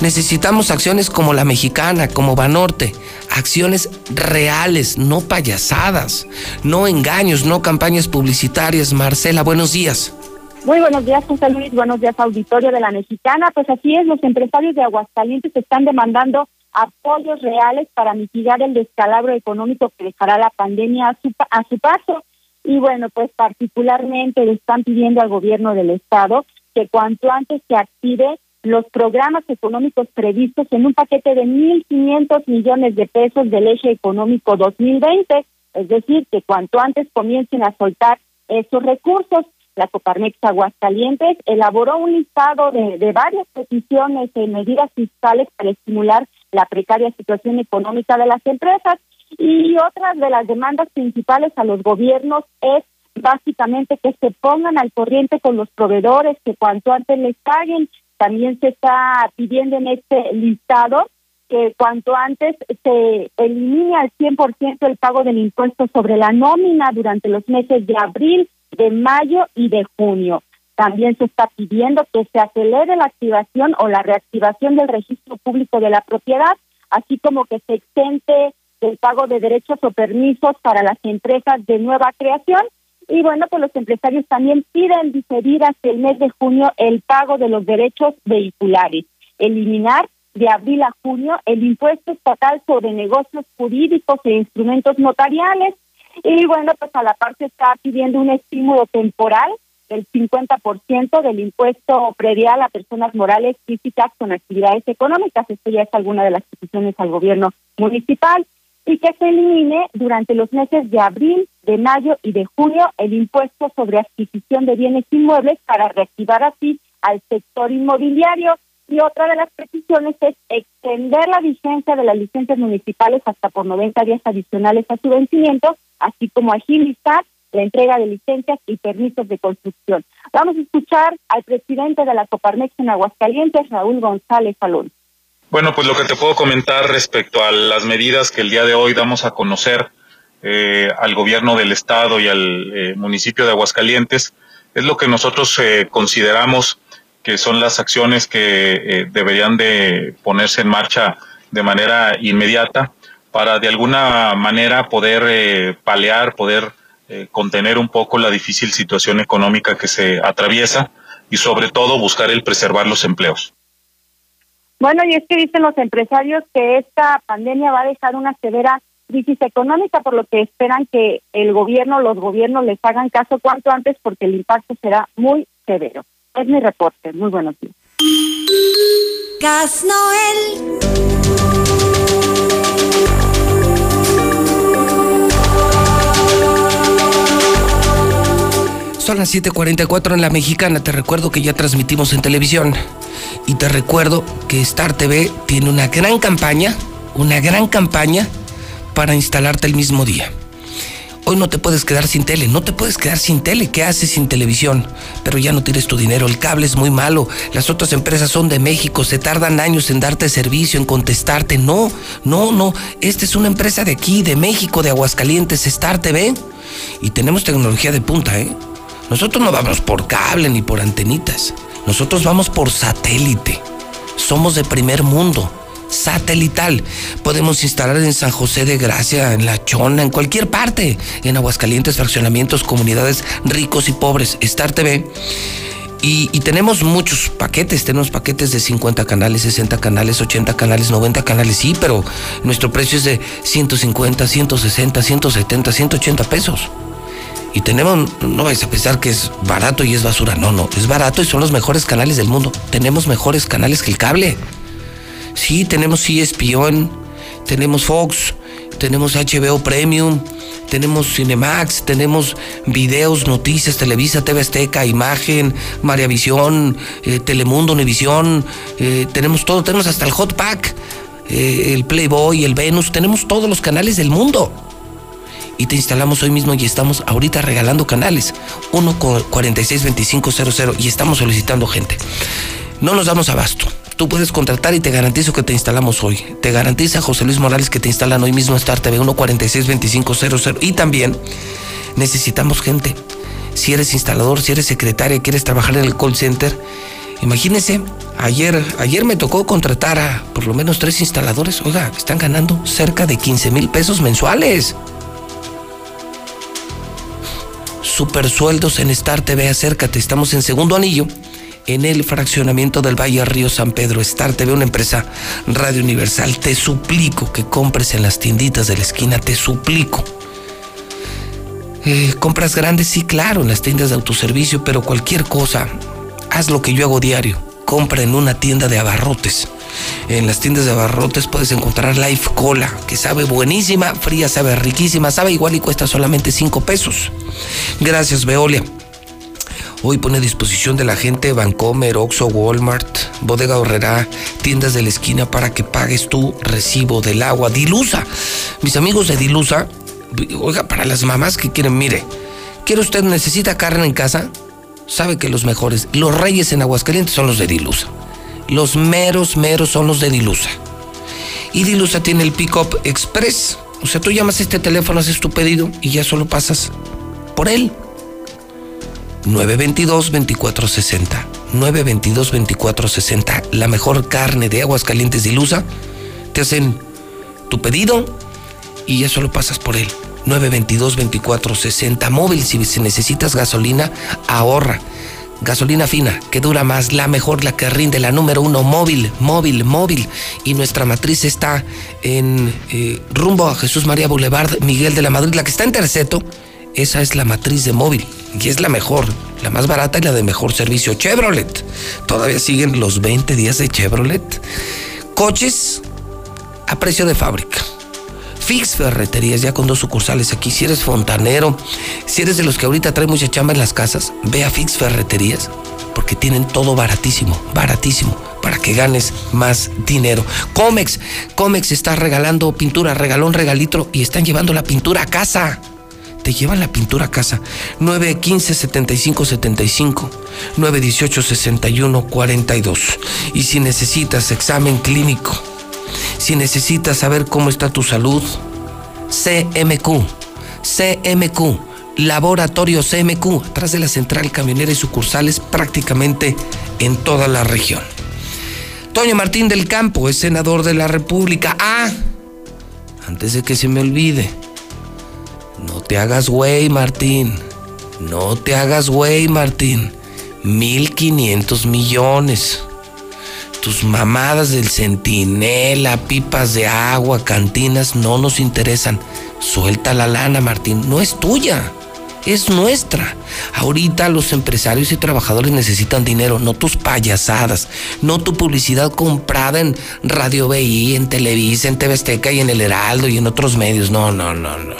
necesitamos acciones como la mexicana, como Banorte, acciones reales, no payasadas, no engaños, no campañas publicitarias. Marcela, buenos días. Muy buenos días, José Luis. Buenos días, auditorio de la Mexicana. Pues así es, los empresarios de Aguascalientes están demandando apoyos reales para mitigar el descalabro económico que dejará la pandemia a su, a su paso. Y bueno, pues particularmente le están pidiendo al gobierno del estado que cuanto antes se active los programas económicos previstos en un paquete de 1.500 millones de pesos del eje económico 2020, es decir, que cuanto antes comiencen a soltar esos recursos. La Coparmex Aguascalientes elaboró un listado de, de varias peticiones de medidas fiscales para estimular la precaria situación económica de las empresas y otra de las demandas principales a los gobiernos es básicamente que se pongan al corriente con los proveedores, que cuanto antes les paguen. También se está pidiendo en este listado que cuanto antes se elimine al 100% el pago del impuesto sobre la nómina durante los meses de abril, de mayo y de junio. También se está pidiendo que se acelere la activación o la reactivación del registro público de la propiedad, así como que se exente del pago de derechos o permisos para las empresas de nueva creación. Y bueno, pues los empresarios también piden diferir hasta el mes de junio el pago de los derechos vehiculares, eliminar de abril a junio el impuesto estatal sobre negocios jurídicos e instrumentos notariales. Y bueno, pues a la parte está pidiendo un estímulo temporal del 50% del impuesto predial a personas morales físicas con actividades económicas. Esto ya es alguna de las peticiones al gobierno municipal y que se elimine durante los meses de abril, de mayo y de junio el impuesto sobre adquisición de bienes inmuebles para reactivar así al sector inmobiliario. Y otra de las peticiones es extender la vigencia de las licencias municipales hasta por 90 días adicionales a su vencimiento, así como agilizar la entrega de licencias y permisos de construcción. Vamos a escuchar al presidente de la Coparmex en Aguascalientes, Raúl González Alonso. Bueno, pues lo que te puedo comentar respecto a las medidas que el día de hoy damos a conocer eh, al gobierno del estado y al eh, municipio de Aguascalientes es lo que nosotros eh, consideramos que son las acciones que eh, deberían de ponerse en marcha de manera inmediata para de alguna manera poder eh, palear, poder eh, contener un poco la difícil situación económica que se atraviesa y sobre todo buscar el preservar los empleos. Bueno, y es que dicen los empresarios que esta pandemia va a dejar una severa crisis económica, por lo que esperan que el gobierno, los gobiernos les hagan caso cuanto antes porque el impacto será muy severo. Es mi reporte. Muy buenos días. Gas Noel. Son las 7:44 en la mexicana. Te recuerdo que ya transmitimos en televisión. Y te recuerdo que Star TV tiene una gran campaña, una gran campaña para instalarte el mismo día. Hoy no te puedes quedar sin tele, no te puedes quedar sin tele. ¿Qué haces sin televisión? Pero ya no tires tu dinero, el cable es muy malo. Las otras empresas son de México, se tardan años en darte servicio, en contestarte. No, no, no. Esta es una empresa de aquí, de México, de Aguascalientes, Star TV. Y tenemos tecnología de punta, ¿eh? Nosotros no vamos por cable ni por antenitas. Nosotros vamos por satélite. Somos de primer mundo. Satelital. Podemos instalar en San José de Gracia, en La Chona, en cualquier parte. En Aguascalientes, fraccionamientos, comunidades ricos y pobres. Star TV. Y, y, tenemos muchos paquetes, tenemos paquetes de 50 canales, 60 canales, 80 canales, 90 canales, sí, pero nuestro precio es de 150, 160, 170, 180 pesos. Y tenemos, no vais a pensar que es barato y es basura. No, no, es barato y son los mejores canales del mundo. Tenemos mejores canales que el cable. Sí, tenemos ESPN, tenemos Fox, tenemos HBO Premium, tenemos Cinemax, tenemos videos, noticias, Televisa, TV Azteca, Imagen, María Visión, eh, Telemundo, Univisión, eh, tenemos todo, tenemos hasta el Hot Pack, eh, el Playboy, el Venus, tenemos todos los canales del mundo. Y te instalamos hoy mismo y estamos ahorita regalando canales. 1 46 2500 y estamos solicitando gente. No nos damos abasto tú puedes contratar y te garantizo que te instalamos hoy. Te garantiza José Luis Morales que te instalan hoy mismo Star TV 1462500 y también necesitamos gente. Si eres instalador, si eres secretaria, quieres trabajar en el call center, imagínese, ayer, ayer me tocó contratar a por lo menos tres instaladores. Oiga, están ganando cerca de 15 mil pesos mensuales. Super sueldos en Star TV, acércate, estamos en segundo anillo en el fraccionamiento del Valle Río San Pedro. Star TV, una empresa Radio Universal. Te suplico que compres en las tienditas de la esquina, te suplico. Eh, compras grandes, sí, claro, en las tiendas de autoservicio, pero cualquier cosa, haz lo que yo hago diario. Compra en una tienda de abarrotes. En las tiendas de abarrotes puedes encontrar Life Cola, que sabe buenísima, fría, sabe riquísima, sabe igual y cuesta solamente 5 pesos. Gracias, Veolia. Hoy pone a disposición de la gente Vancomer, Oxxo, Walmart, Bodega Horrera, tiendas de la esquina para que pagues tu recibo del agua. Dilusa. Mis amigos de Dilusa, oiga, para las mamás que quieren, mire, ¿quiere usted, necesita carne en casa? Sabe que los mejores, los reyes en Aguascalientes son los de Dilusa. Los meros, meros son los de Dilusa. Y Dilusa tiene el Pick-up Express. O sea, tú llamas a este teléfono, haces tu pedido y ya solo pasas por él. 922-2460. 922-2460. La mejor carne de aguas calientes de Ilusa. Te hacen tu pedido y ya solo pasas por él. 922-2460. Móvil, si necesitas gasolina, ahorra. Gasolina fina, que dura más, la mejor, la que rinde, la número uno, móvil, móvil, móvil. Y nuestra matriz está en eh, rumbo a Jesús María Boulevard, Miguel de la Madrid, la que está en Terceto. Esa es la matriz de móvil y es la mejor, la más barata y la de mejor servicio. Chevrolet. Todavía siguen los 20 días de Chevrolet. Coches a precio de fábrica. Fix Ferreterías, ya con dos sucursales aquí. Si eres fontanero, si eres de los que ahorita trae mucha chamba en las casas, ve a Fix Ferreterías, porque tienen todo baratísimo, baratísimo, para que ganes más dinero. Comex, Comex está regalando pintura, regalón, regalitro, y están llevando la pintura a casa te llevan la pintura a casa. 915 75 75 918 61 42. Y si necesitas examen clínico, si necesitas saber cómo está tu salud, CMQ, CMQ, Laboratorio CMQ, atrás de la central camionera y sucursales prácticamente en toda la región. Toño Martín del Campo es senador de la República. Ah, antes de que se me olvide no te hagas güey, Martín. No te hagas güey, Martín. 1500 millones. Tus mamadas del centinela, pipas de agua, cantinas, no nos interesan. Suelta la lana, Martín. No es tuya es nuestra. Ahorita los empresarios y trabajadores necesitan dinero, no tus payasadas, no tu publicidad comprada en Radio BI, en Televisa, en TV y en El Heraldo y en otros medios. No, no, no, no.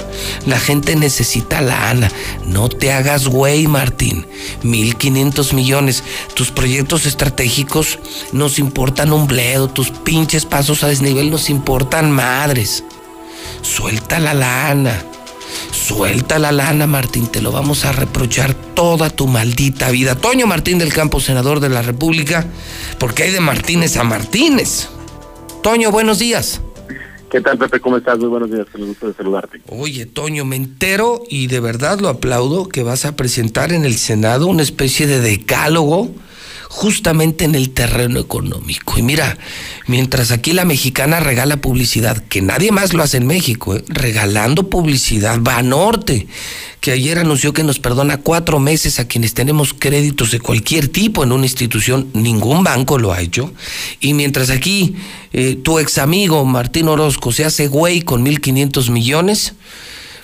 La gente necesita lana. No te hagas güey, Martín. 1.500 millones. Tus proyectos estratégicos nos importan un bledo. Tus pinches pasos a desnivel nos importan madres. Suelta la lana. Suelta la lana, Martín, te lo vamos a reprochar toda tu maldita vida. Toño Martín del Campo, senador de la República, porque hay de Martínez a Martínez. Toño, buenos días. ¿Qué tal, Pepe? ¿Cómo estás? Muy buenos días, el gusto de saludarte. Oye, Toño, me entero y de verdad lo aplaudo que vas a presentar en el Senado una especie de decálogo justamente en el terreno económico. Y mira, mientras aquí la mexicana regala publicidad, que nadie más lo hace en México, ¿eh? regalando publicidad, va a norte, que ayer anunció que nos perdona cuatro meses a quienes tenemos créditos de cualquier tipo en una institución, ningún banco lo ha hecho. Y mientras aquí eh, tu ex amigo Martín Orozco se hace güey con 1.500 millones,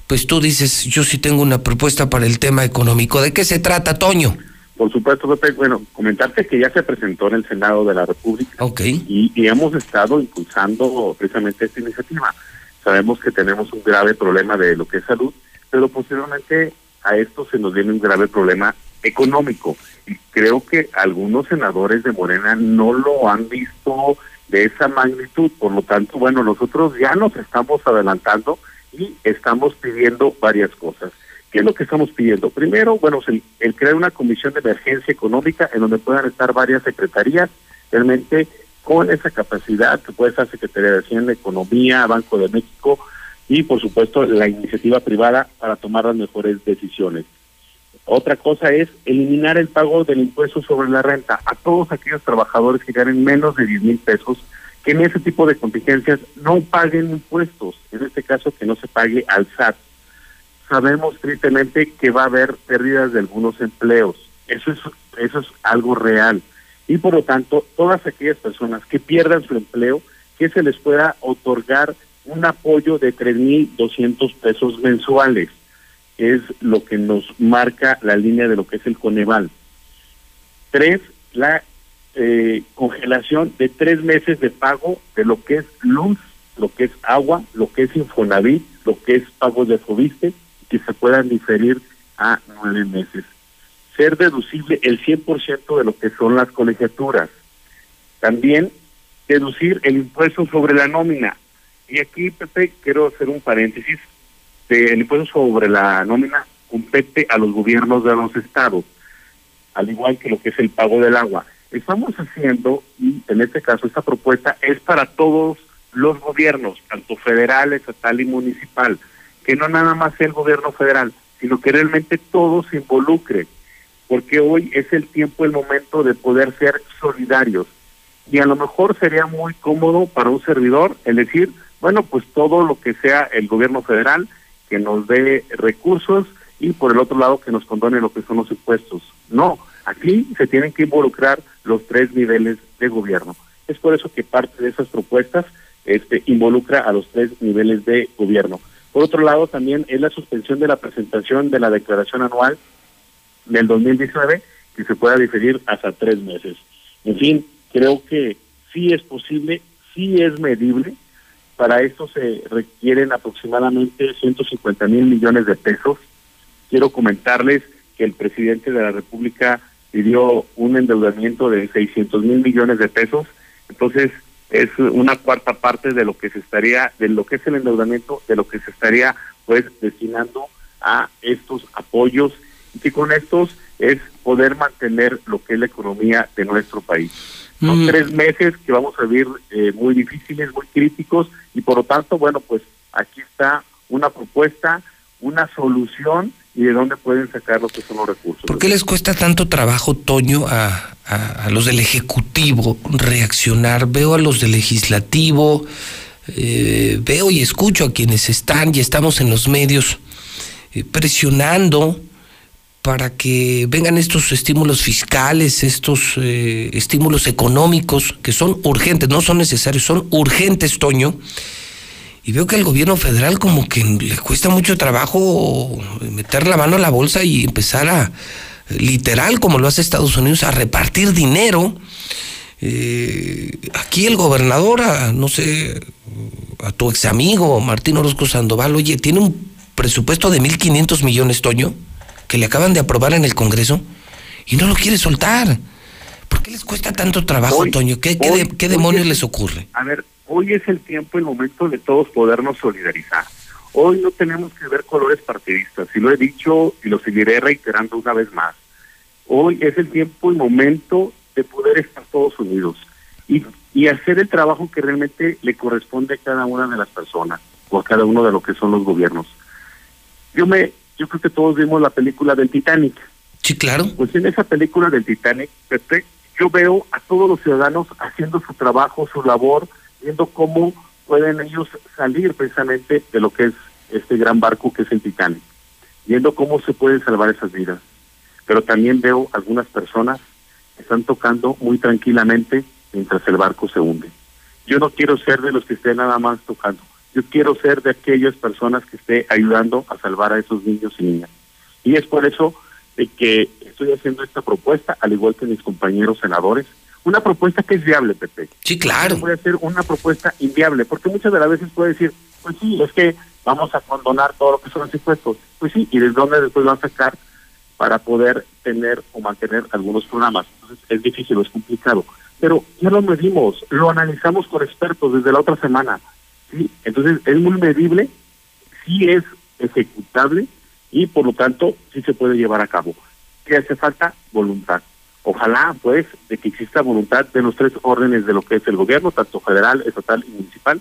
pues tú dices, yo sí tengo una propuesta para el tema económico. ¿De qué se trata, Toño? Por supuesto, Pepe, bueno, comentarte que ya se presentó en el Senado de la República y, y hemos estado impulsando precisamente esta iniciativa. Sabemos que tenemos un grave problema de lo que es salud, pero posteriormente a esto se nos viene un grave problema económico. Y creo que algunos senadores de Morena no lo han visto de esa magnitud. Por lo tanto, bueno, nosotros ya nos estamos adelantando y estamos pidiendo varias cosas. ¿Qué es lo que estamos pidiendo? Primero, bueno, el, crear una comisión de emergencia económica en donde puedan estar varias secretarías realmente con esa capacidad que puede estar Secretaría de Hacienda, Economía, Banco de México y, por supuesto, la iniciativa privada para tomar las mejores decisiones. Otra cosa es eliminar el pago del impuesto sobre la renta a todos aquellos trabajadores que ganen menos de 10 mil pesos, que en ese tipo de contingencias no paguen impuestos, en este caso que no se pague al SAT. Sabemos tristemente que va a haber pérdidas de algunos empleos, eso es, eso es algo real. Y por lo tanto, todas aquellas personas que pierdan su empleo, que se les pueda otorgar un apoyo de 3.200 pesos mensuales es lo que nos marca la línea de lo que es el Coneval. Tres, la eh, congelación de tres meses de pago de lo que es luz, lo que es agua, lo que es Infonavit, lo que es pagos de Fobiste, que se puedan diferir a nueve meses. Ser deducible el 100% de lo que son las colegiaturas. También deducir el impuesto sobre la nómina. Y aquí, Pepe, quiero hacer un paréntesis el impuesto sobre la nómina compete a los gobiernos de los estados, al igual que lo que es el pago del agua. Estamos haciendo, y en este caso esta propuesta es para todos los gobiernos, tanto federal, estatal y municipal, que no nada más sea el gobierno federal, sino que realmente todo se involucre, porque hoy es el tiempo, el momento de poder ser solidarios. Y a lo mejor sería muy cómodo para un servidor el decir, bueno, pues todo lo que sea el gobierno federal que nos dé recursos y por el otro lado que nos condone lo que son los impuestos. No, aquí se tienen que involucrar los tres niveles de gobierno. Es por eso que parte de esas propuestas este, involucra a los tres niveles de gobierno. Por otro lado, también es la suspensión de la presentación de la declaración anual del 2019, que se pueda diferir hasta tres meses. En fin, creo que sí es posible, sí es medible, para esto se requieren aproximadamente 150 mil millones de pesos. Quiero comentarles que el presidente de la República pidió un endeudamiento de 600 mil millones de pesos. Entonces, es una cuarta parte de lo que se estaría, de lo que es el endeudamiento, de lo que se estaría pues destinando a estos apoyos y que con estos es poder mantener lo que es la economía de nuestro país. Son tres meses que vamos a vivir eh, muy difíciles, muy críticos, y por lo tanto, bueno, pues aquí está una propuesta, una solución y de dónde pueden sacar lo que son los recursos. ¿Por qué les cuesta tanto trabajo, Toño, a, a, los del Ejecutivo reaccionar? Veo a los del Legislativo, eh, veo y escucho a quienes están y estamos en los medios eh, presionando para que vengan estos estímulos fiscales, estos eh, estímulos económicos que son urgentes, no son necesarios, son urgentes, Toño. Y veo que al gobierno federal como que le cuesta mucho trabajo meter la mano a la bolsa y empezar a, literal, como lo hace Estados Unidos, a repartir dinero. Eh, aquí el gobernador, no sé, a tu ex amigo Martín Orozco Sandoval, oye, tiene un presupuesto de 1.500 millones, Toño que le acaban de aprobar en el Congreso y no lo quiere soltar. ¿Por qué les cuesta tanto trabajo, Toño? ¿Qué, qué, demonios les ocurre? A ver, hoy es el tiempo, el momento de todos podernos solidarizar. Hoy no tenemos que ver colores partidistas, y lo he dicho y lo seguiré reiterando una vez más. Hoy es el tiempo y momento de poder estar todos unidos y, y hacer el trabajo que realmente le corresponde a cada una de las personas o a cada uno de lo que son los gobiernos. Yo me yo creo que todos vimos la película del Titanic. Sí, claro. Pues en esa película del Titanic, yo veo a todos los ciudadanos haciendo su trabajo, su labor, viendo cómo pueden ellos salir precisamente de lo que es este gran barco que es el Titanic, viendo cómo se pueden salvar esas vidas. Pero también veo algunas personas que están tocando muy tranquilamente mientras el barco se hunde. Yo no quiero ser de los que estén nada más tocando. yo quiero ser de aquellas personas que esté ayudando a salvar a esos niños y niñas. Y es por eso de que estoy haciendo esta propuesta, al igual que mis compañeros senadores, una propuesta que es viable, Pepe. Sí, claro. No puede ser una propuesta inviable, porque muchas de las veces puede decir, pues sí, es que vamos a condonar todo lo que son los impuestos. Pues sí, ¿y de dónde después van a sacar para poder tener o mantener algunos programas? Entonces es difícil, es complicado. Pero ya lo medimos, lo analizamos con expertos desde la otra semana. Sí, entonces es muy medible, sí es ejecutable y por lo tanto sí se puede llevar a cabo. ¿Qué hace falta? Voluntad. Ojalá, pues, de que exista voluntad de los tres órdenes de lo que es el gobierno, tanto federal, estatal y municipal,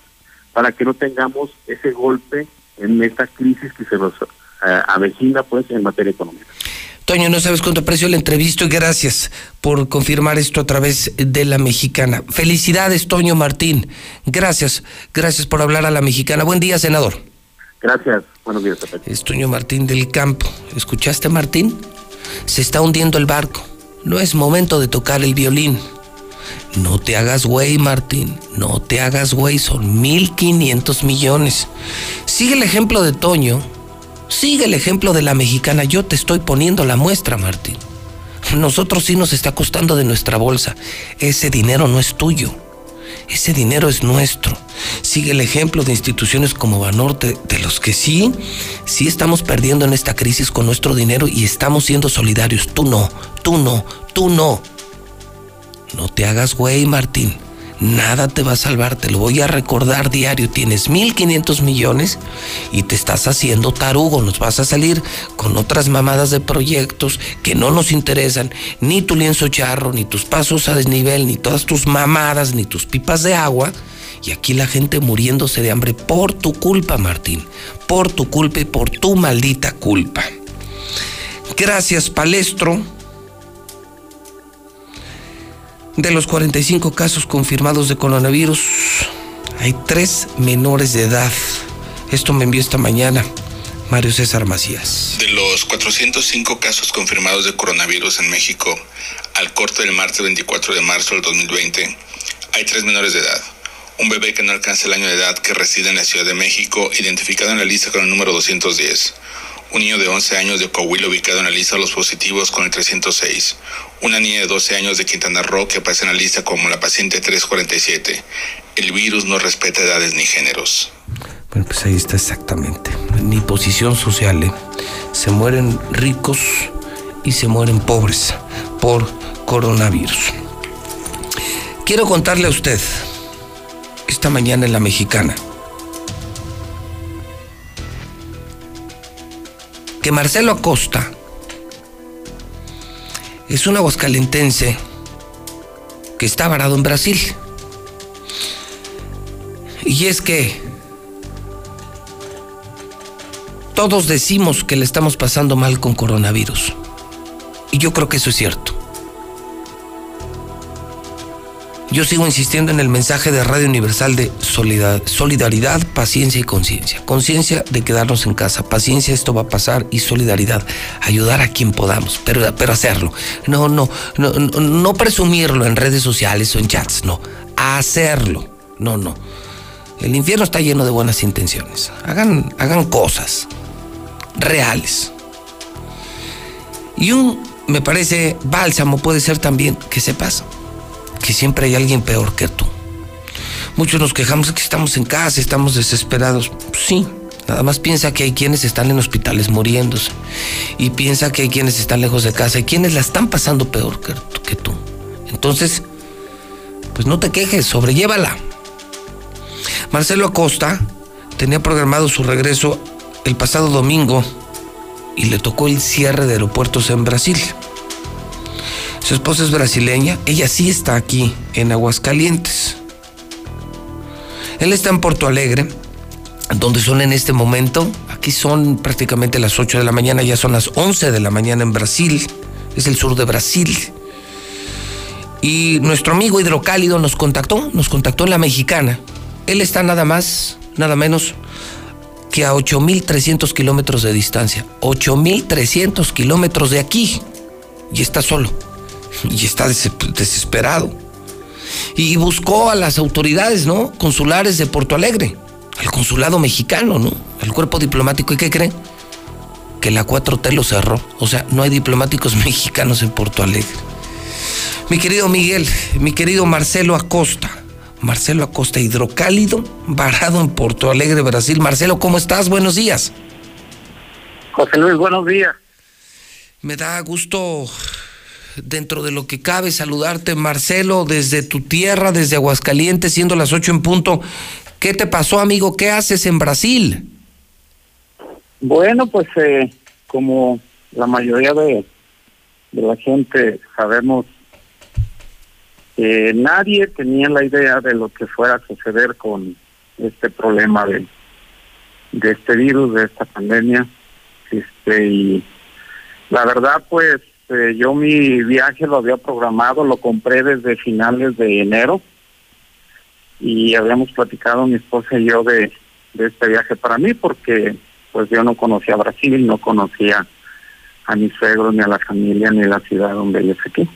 para que no tengamos ese golpe en esta crisis que se nos eh, avecina, pues, en materia económica. Toño, no sabes cuánto aprecio la entrevista y gracias por confirmar esto a través de la mexicana. Felicidades, Toño Martín. Gracias, gracias por hablar a la mexicana. Buen día, senador. Gracias, buenos días. Es Toño Martín del Campo. ¿Escuchaste, Martín? Se está hundiendo el barco. No es momento de tocar el violín. No te hagas güey, Martín. No te hagas güey. Son 1.500 millones. Sigue el ejemplo de Toño. Sigue el ejemplo de la mexicana. Yo te estoy poniendo la muestra, Martín. Nosotros sí nos está costando de nuestra bolsa. Ese dinero no es tuyo. Ese dinero es nuestro. Sigue el ejemplo de instituciones como Banorte, de los que sí, sí estamos perdiendo en esta crisis con nuestro dinero y estamos siendo solidarios. Tú no, tú no, tú no. No te hagas güey, Martín. Nada te va a salvar, te lo voy a recordar diario. Tienes 1.500 millones y te estás haciendo tarugo. Nos vas a salir con otras mamadas de proyectos que no nos interesan. Ni tu lienzo charro, ni tus pasos a desnivel, ni todas tus mamadas, ni tus pipas de agua. Y aquí la gente muriéndose de hambre por tu culpa, Martín. Por tu culpa y por tu maldita culpa. Gracias, Palestro. De los 45 casos confirmados de coronavirus, hay tres menores de edad. Esto me envió esta mañana Mario César Macías. De los 405 casos confirmados de coronavirus en México al corte del martes 24 de marzo del 2020, hay tres menores de edad. Un bebé que no alcanza el año de edad que reside en la Ciudad de México, identificado en la lista con el número 210 un niño de 11 años de Coahuila ubicado en la lista de los positivos con el 306, una niña de 12 años de Quintana Roo que aparece en la lista como la paciente 347. El virus no respeta edades ni géneros. Bueno, pues ahí está exactamente. Ni posición social, ¿eh? Se mueren ricos y se mueren pobres por coronavirus. Quiero contarle a usted, esta mañana en la mexicana, que Marcelo Acosta es un aguascalentense que está varado en Brasil. Y es que todos decimos que le estamos pasando mal con coronavirus. Y yo creo que eso es cierto. Yo sigo insistiendo en el mensaje de Radio Universal de solidaridad, paciencia y conciencia. Conciencia de quedarnos en casa, paciencia, esto va a pasar y solidaridad, ayudar a quien podamos, pero, pero hacerlo. No, no, no, no presumirlo en redes sociales o en chats, no, hacerlo. No, no. El infierno está lleno de buenas intenciones. Hagan, hagan cosas reales. Y un, me parece, bálsamo puede ser también que sepas que siempre hay alguien peor que tú. Muchos nos quejamos que estamos en casa, estamos desesperados. Sí, nada más piensa que hay quienes están en hospitales muriéndose. Y piensa que hay quienes están lejos de casa y quienes la están pasando peor que, que tú. Entonces, pues no te quejes, sobrellévala. Marcelo Acosta tenía programado su regreso el pasado domingo y le tocó el cierre de aeropuertos en Brasil. Su esposa es brasileña, ella sí está aquí, en Aguascalientes. Él está en Porto Alegre, donde son en este momento, aquí son prácticamente las 8 de la mañana, ya son las 11 de la mañana en Brasil, es el sur de Brasil. Y nuestro amigo hidrocálido nos contactó, nos contactó en la mexicana. Él está nada más, nada menos que a 8.300 kilómetros de distancia. 8.300 kilómetros de aquí. Y está solo y está desesperado. Y buscó a las autoridades, ¿no? Consulares de Porto Alegre. al consulado mexicano, ¿no? Al cuerpo diplomático. ¿Y qué creen? Que la 4T lo cerró. O sea, no hay diplomáticos <laughs> mexicanos en Porto Alegre. Mi querido Miguel, mi querido Marcelo Acosta. Marcelo Acosta, hidrocálido, varado en Porto Alegre, Brasil. Marcelo, ¿cómo estás? Buenos días. José Luis, buenos días. Me da gusto, dentro de lo que cabe, saludarte, Marcelo, desde tu tierra, desde Aguascalientes, siendo las ocho en punto. ¿Qué te pasó, amigo? ¿Qué haces en Brasil? Bueno, pues eh, como la mayoría de, de la gente sabemos, eh, nadie tenía la idea de lo que fuera a suceder con este problema de, de este virus, de esta pandemia. Este, y la verdad, pues eh, yo mi viaje lo había programado, lo compré desde finales de enero y habíamos platicado mi esposa y yo de, de este viaje para mí porque pues yo no conocía Brasil, no conocía a mis suegros, ni a la familia, ni a la ciudad donde ellos aquí.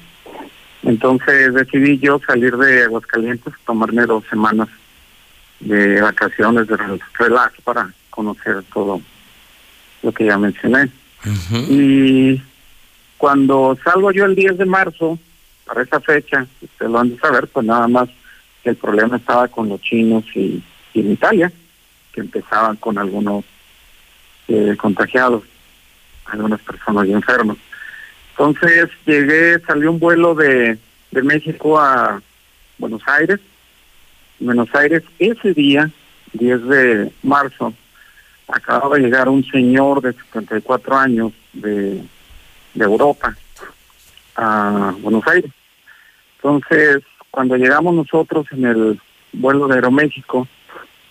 Entonces decidí yo salir de Aguascalientes, tomarme dos semanas de vacaciones, de relax para conocer todo lo que ya mencioné. Y cuando salgo yo el 10 de marzo, para esa fecha, ustedes lo han de saber, pues nada más el problema estaba con los chinos y, y en Italia, que empezaban con algunos eh, contagiados, algunas personas y enfermos. Entonces llegué, salió un vuelo de, de México a Buenos Aires. Buenos Aires, ese día, 10 de marzo, acababa de llegar un señor de 74 años de, de Europa a Buenos Aires. Entonces, cuando llegamos nosotros en el vuelo de Aeroméxico,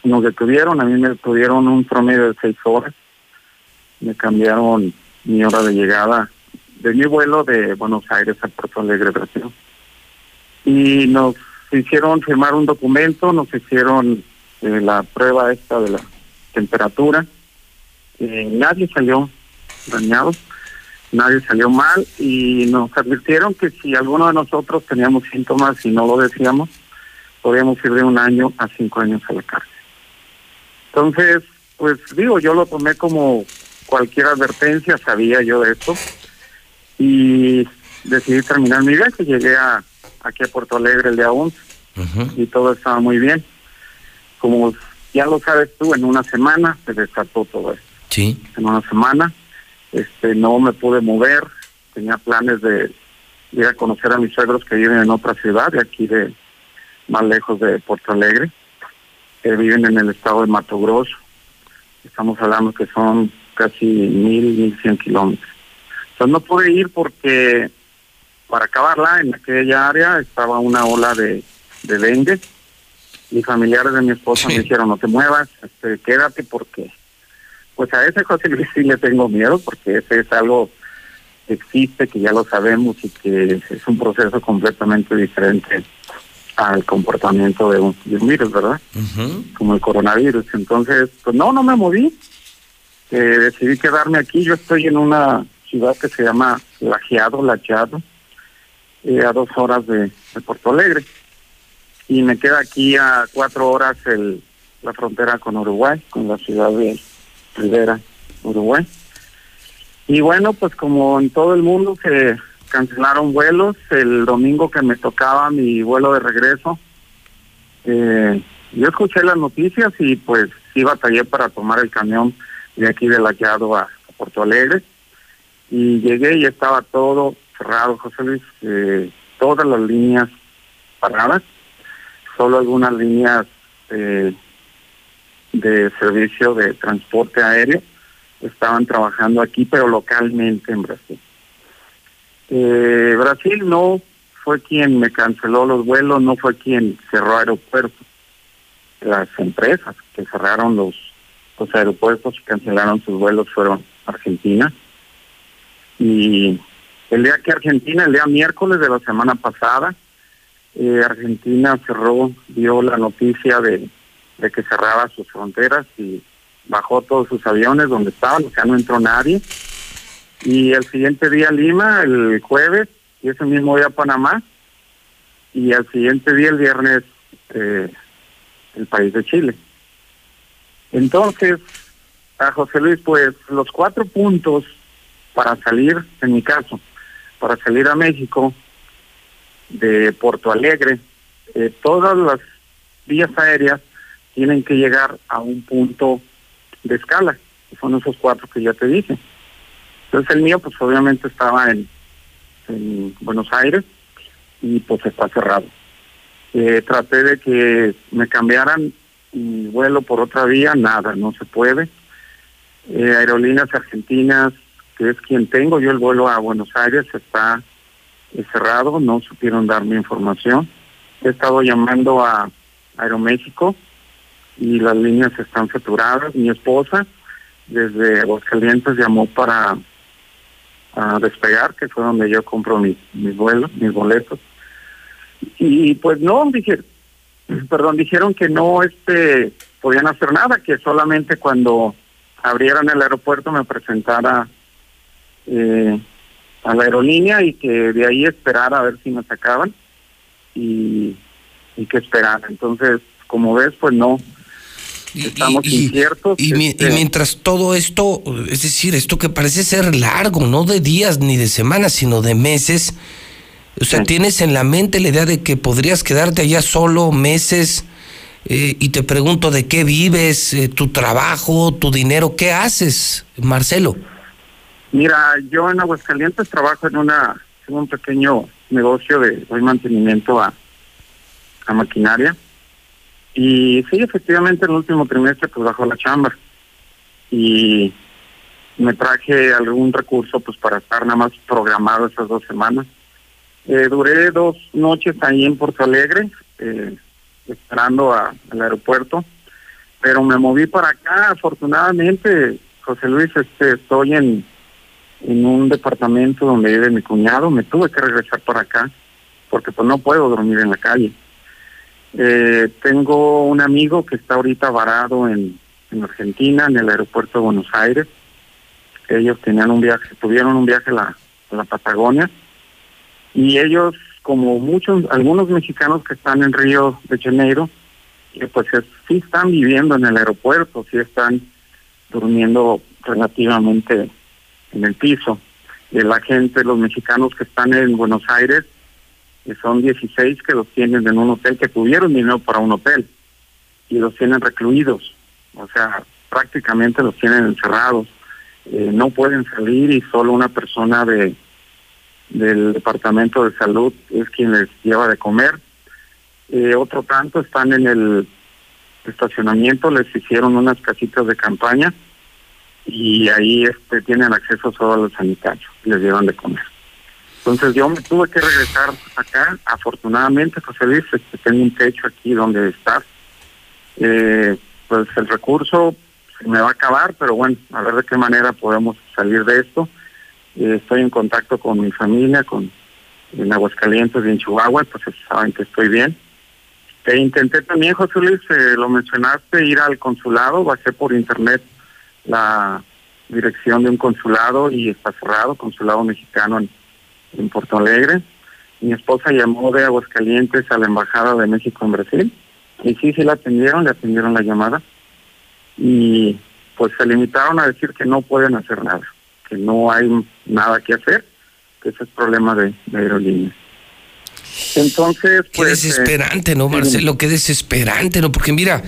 nos detuvieron, a mí me detuvieron un promedio de seis horas, me cambiaron mi hora de llegada de mi vuelo de Buenos Aires a Puerto Alegre, Brasil. Y nos hicieron firmar un documento, nos hicieron eh, la prueba esta de la temperatura. Eh, nadie salió dañado, nadie salió mal y nos advirtieron que si alguno de nosotros teníamos síntomas y no lo decíamos, podíamos ir de un año a cinco años a la cárcel. Entonces, pues digo, yo lo tomé como cualquier advertencia, sabía yo de esto y decidí terminar mi viaje. Llegué a, aquí a Puerto Alegre el día 11 y todo estaba muy bien. Como ya lo sabes tú, en una semana se desató todo esto. Sí. En una semana este no me pude mover, tenía planes de ir a conocer a mis suegros que viven en otra ciudad, de aquí de más lejos de Puerto Alegre, que viven en el estado de Mato Grosso. Estamos hablando que son casi mil, mil cien kilómetros. Entonces no pude ir porque para acabarla en aquella área estaba una ola de, de dengue y familiares de mi esposa me dijeron no te muevas, este, quédate porque pues a ese José Luis sí le tengo miedo porque ese es algo que existe, que ya lo sabemos y que es un proceso completamente diferente al comportamiento de un, de un virus, ¿verdad? Como el coronavirus. Entonces, pues no, no me moví. Eh, decidí quedarme aquí. Yo estoy en una ciudad que se llama Lajeado, Lajeado, eh, a dos horas de, de Porto Alegre. Y me queda aquí a cuatro horas el, la frontera con Uruguay, con la ciudad de Rivera, Uruguay. Y bueno, pues como en todo el mundo se cancelaron vuelos, el domingo que me tocaba mi vuelo de regreso, eh, yo escuché las noticias y pues sí batallé para tomar el camión de aquí de Lajeado a, a Porto Alegre. Y llegué y estaba todo cerrado, José Luis, eh, todas las líneas paradas, solo algunas líneas eh, de servicio de transporte aéreo estaban trabajando aquí, pero localmente en Brasil. Eh, Brasil no fue quien me canceló los vuelos, no fue quien cerró aeropuertos. Las empresas que cerraron los, los aeropuertos y cancelaron sus vuelos fueron Argentina. Y el día que Argentina, el día miércoles de la semana pasada, eh, Argentina cerró, dio la noticia de, de que cerraba sus fronteras y bajó todos sus aviones donde estaban, o sea, no entró nadie. Y el siguiente día Lima, el jueves, y ese mismo día Panamá, y al siguiente día, el viernes, eh, el país de Chile. Entonces, a José Luis, pues los cuatro puntos para salir, en mi caso, para salir a México de Porto Alegre, eh, todas las vías aéreas tienen que llegar a un punto de escala, son esos cuatro que ya te dije. Entonces el mío, pues obviamente estaba en, en Buenos Aires y pues está cerrado. Eh, traté de que me cambiaran mi vuelo por otra vía, nada, no se puede. Eh, Aerolíneas Argentinas, que es quien tengo yo el vuelo a Buenos Aires, está eh, cerrado, no supieron darme información. He estado llamando a Aeroméxico y las líneas están saturadas. Mi esposa desde Aguascalientes llamó para despegar, que fue donde yo compro mis, mis vuelos, mis boletos. Y pues no, dije, <clears throat> perdón, dijeron que no este podían hacer nada, que solamente cuando abrieran el aeropuerto me presentara eh, a la aerolínea y que de ahí esperara a ver si me sacaban y, y que esperara. Entonces, como ves, pues no, estamos inciertos. Y, este, mientras todo esto, es decir, esto que parece ser largo, no de días ni de semanas, sino de meses, o sea, tienes en la mente la idea de que podrías quedarte allá solo meses eh, y te pregunto de qué vives, eh, tu trabajo, tu dinero, ¿qué haces, Marcelo? Mira, yo en Aguascalientes trabajo en una en un pequeño negocio de doy mantenimiento a, a maquinaria y sí, efectivamente el último trimestre pues bajó la chamba y me traje algún recurso pues para estar nada más programado esas dos semanas. Eh, duré dos noches ahí en Porto Alegre, eh, esperando al aeropuerto, pero me moví para acá, afortunadamente, José Luis, este, estoy en, en un departamento donde vive mi cuñado, me tuve que regresar para acá, porque pues no puedo dormir en la calle. Eh, tengo un amigo que está ahorita varado en, en Argentina, en el aeropuerto de Buenos Aires. Ellos tenían un viaje, tuvieron un viaje a la, la Patagonia y ellos, como muchos, algunos mexicanos que están en Río de Janeiro, eh, pues es- sí están viviendo en el aeropuerto, sí están durmiendo relativamente en el piso. Eh, la gente, los mexicanos que están en Buenos Aires, que son 16 que los tienen en un hotel, que tuvieron dinero para un hotel, y los tienen recluidos, o sea, prácticamente los tienen encerrados. Eh, no pueden salir y solo una persona de del departamento de salud es quien les lleva de comer. Eh, otro tanto están en el estacionamiento, les hicieron unas casitas de campaña y ahí este tienen acceso solo a los sanitarios, les llevan de comer. Entonces yo me tuve que regresar acá, afortunadamente, José Luis, tengo un techo aquí donde estar. Eh, pues el recurso se me va a acabar, pero bueno, a ver de qué manera podemos salir de esto. Eh, estoy en contacto con mi familia, con en Aguascalientes y en Chihuahua, pues saben que estoy bien. E intenté también, José Luis, eh, lo mencionaste, ir al consulado, bajé por internet la dirección de un consulado y está cerrado, consulado mexicano en, en Porto Alegre. Mi esposa llamó de Aguascalientes a la Embajada de México en Brasil y sí, sí la atendieron, le atendieron la llamada y pues se limitaron a decir que no pueden hacer nada, que no hay nada que hacer, que ese es problema de, de aerolíneas. Entonces, Qué pues... eh, desesperante, ¿no, Marcelo? Qué desesperante, ¿no? Porque mira,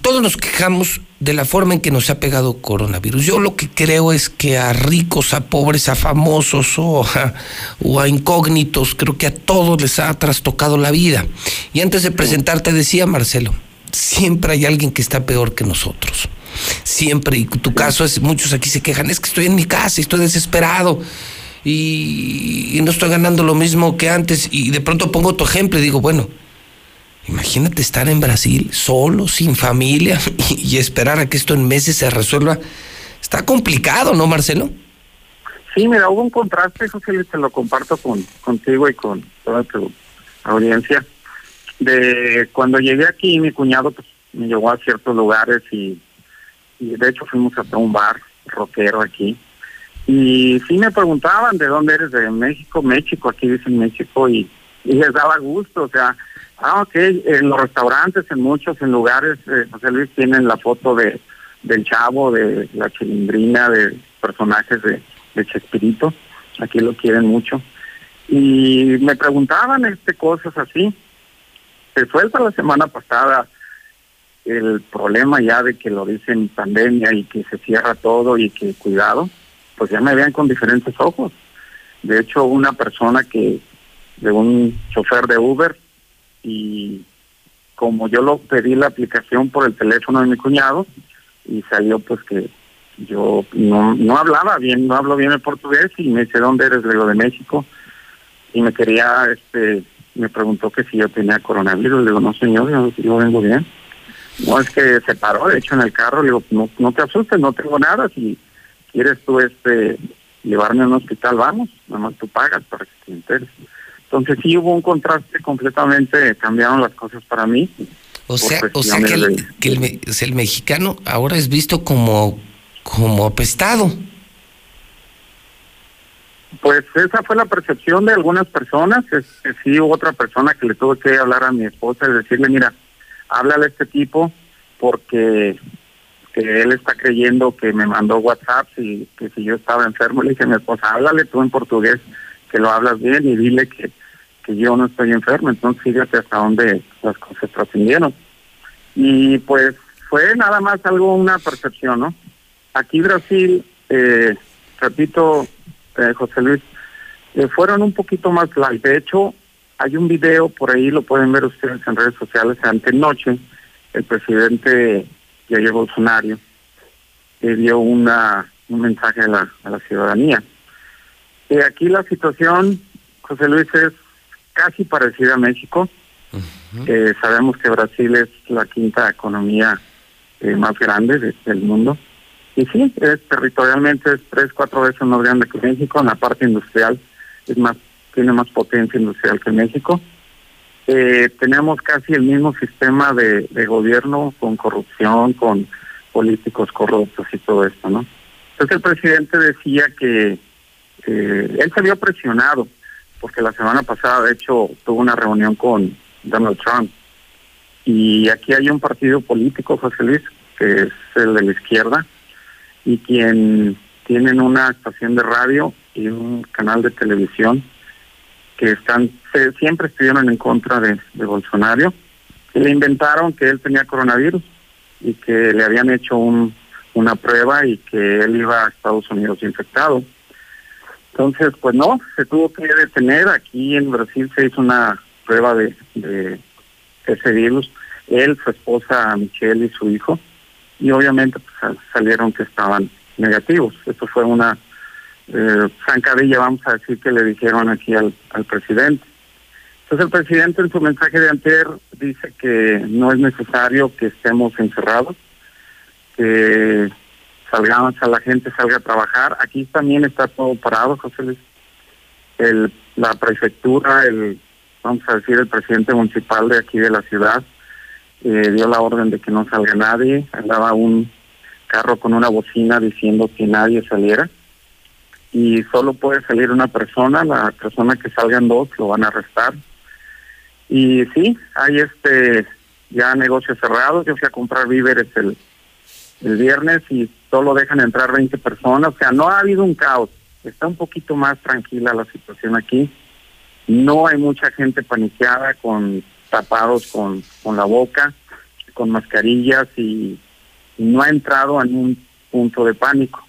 todos nos quejamos de la forma en que nos ha pegado coronavirus. Yo lo que creo es que a ricos, a pobres, a famosos o a, o a incógnitos, creo que a todos les ha trastocado la vida. Y antes de presentarte decía, Marcelo, siempre hay alguien que está peor que nosotros. Siempre, y tu caso es, muchos aquí se quejan, es que estoy en mi casa y estoy desesperado y, y no estoy ganando lo mismo que antes. Y de pronto pongo tu ejemplo y digo, bueno, imagínate estar en Brasil solo, sin familia <laughs> y, esperar a que esto en meses se resuelva. Está complicado, ¿no, Marcelo? Sí, mira, hubo un contraste, José Luis, te lo comparto con contigo y con toda tu audiencia. De cuando llegué aquí, mi cuñado pues, me llevó a ciertos lugares y, de hecho fuimos hasta un bar rockero aquí. Y sí me preguntaban de dónde eres, de México, México, aquí dicen México, y les daba gusto, o sea, ah, ok, en los restaurantes, en muchos, en lugares, eh, José Luis tienen la foto de del chavo, de la chilindrina, de personajes de, de Chespirito, aquí lo quieren mucho. Y me preguntaban este cosas así. Se suelta la semana pasada el problema ya de que lo dicen pandemia y que se cierra todo y que cuidado, pues ya me vean con diferentes ojos. De hecho, una persona que, de un chofer de Uber, y como yo lo pedí la aplicación por el teléfono de mi cuñado, y salió pues que yo no, no hablaba bien, no hablo bien el portugués, y me dice, ¿dónde eres? Le digo, de México. Y me quería, este, me preguntó que si yo tenía coronavirus. Le digo, no señor, yo, vengo bien. No, es que se paró, de hecho, en el carro. Le digo, no, no te asustes, no tengo nada. Si quieres tú este llevarme a un hospital, vamos. Nada más tú pagas para que te enteres. Entonces sí hubo un contraste completamente, cambiaron las cosas para mí. O sea, o sea que, el, que el, el mexicano ahora es visto como, como apestado. Pues esa fue la percepción de algunas personas. Es, que sí hubo otra persona que le tuve que hablar a mi esposa y decirle, mira, háblale a este tipo porque que él está creyendo que me mandó WhatsApp y que si yo estaba enfermo. Le dije a mi esposa, háblale tú en portugués, que lo hablas bien y dile que, que yo no estoy enfermo. Entonces fíjate hasta dónde las cosas trascendieron. Y pues fue nada más algo, una percepción, ¿no? Aquí Brasil, eh, repito, eh, José Luis, eh, fueron un poquito más light. De hecho, hay un video por ahí, lo pueden ver ustedes en redes sociales, antenoche, el presidente Jair Bolsonaro le dio una, un mensaje a la, a la ciudadanía. Eh, aquí la situación, José Luis, es casi parecida a México. Eh, sabemos que Brasil es la quinta economía eh, más grande de- del mundo. Y sí, es, territorialmente es tres, cuatro veces más grande que México. En la parte industrial es más tiene más potencia industrial que México. Eh, tenemos casi el mismo sistema de, de gobierno con corrupción, con políticos corruptos y todo esto, ¿no? Entonces el presidente decía que él se vio presionado porque la semana pasada, de hecho, tuvo una reunión con Donald Trump. Y aquí hay un partido político, José Luis, que es el de la izquierda, y quien tienen una estación de radio y un canal de televisión que están se- siempre estuvieron en contra de, de Bolsonaro, que le inventaron que él tenía coronavirus y que le habían hecho un, una prueba y que él iba a Estados Unidos infectado. Entonces, pues no, se tuvo que detener. Aquí en Brasil se hizo una prueba de, ese virus. Él, su esposa Michelle y su hijo. Y obviamente pues, sal- salieron que estaban negativos. Esto fue una eh, zancadilla, vamos a decir, que le dijeron aquí al, al presidente. Entonces el presidente en su mensaje de anterior dice que no es necesario que estemos encerrados, que salgamos a la gente salga a trabajar. Aquí también está todo parado, José Luis. El, la prefectura, el vamos a decir el presidente municipal de aquí de la ciudad eh, dio la orden de que no salga nadie. Andaba un carro con una bocina diciendo que nadie saliera y solo puede salir una persona. La persona que salgan dos lo van a arrestar. Y sí, hay este ya negocios cerrados. Yo fui a comprar víveres el, el viernes y solo dejan entrar 20 personas. O sea, no ha habido un caos. Está un poquito más tranquila la situación aquí. No hay mucha gente paniqueada con tapados con, con la boca, con mascarillas y, y no ha entrado en un punto de pánico.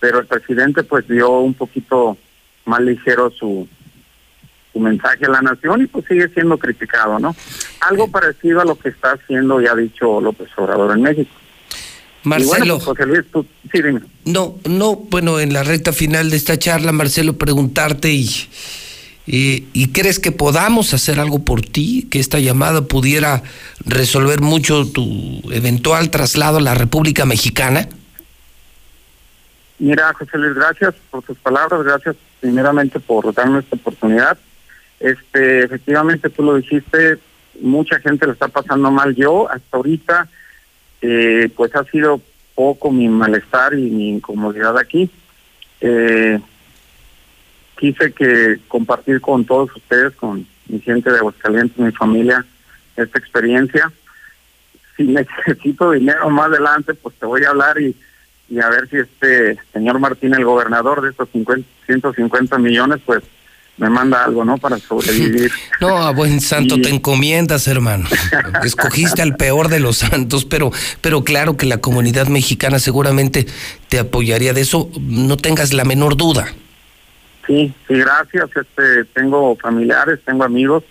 Pero el presidente pues dio un poquito más ligero su, su mensaje a la nación y pues sigue siendo criticado, ¿no? Algo parecido a lo que está haciendo y ha dicho López Obrador en México. Bueno, Marcelo. pues, José Luis, tú, sí, dime. No, no, bueno, en la recta final de esta charla, Marcelo, preguntarte y, y, y crees que podamos hacer algo por ti, que esta llamada pudiera resolver mucho tu eventual traslado a la República Mexicana. Mira, José Luis, gracias por tus palabras, gracias primeramente por darme esta oportunidad. Este, efectivamente, tú lo dijiste, mucha gente le está pasando mal. Yo, hasta ahorita, eh, pues ha sido poco mi malestar y mi incomodidad aquí. Eh, quise que compartir con todos ustedes, con mi gente de Aguascalientes, mi familia, esta experiencia. Si <laughs> necesito dinero más adelante, pues te voy a hablar y, y a ver si este señor Martín, el gobernador de estos 50, 150 millones, pues me manda algo, ¿no? Para sobrevivir. <laughs> no, a buen santo te encomiendas, hermano. Escogiste al peor de los santos, pero, pero claro que la comunidad mexicana seguramente te apoyaría de eso, no tengas la menor duda. Sí, sí, gracias. Este, tengo familiares, tengo amigos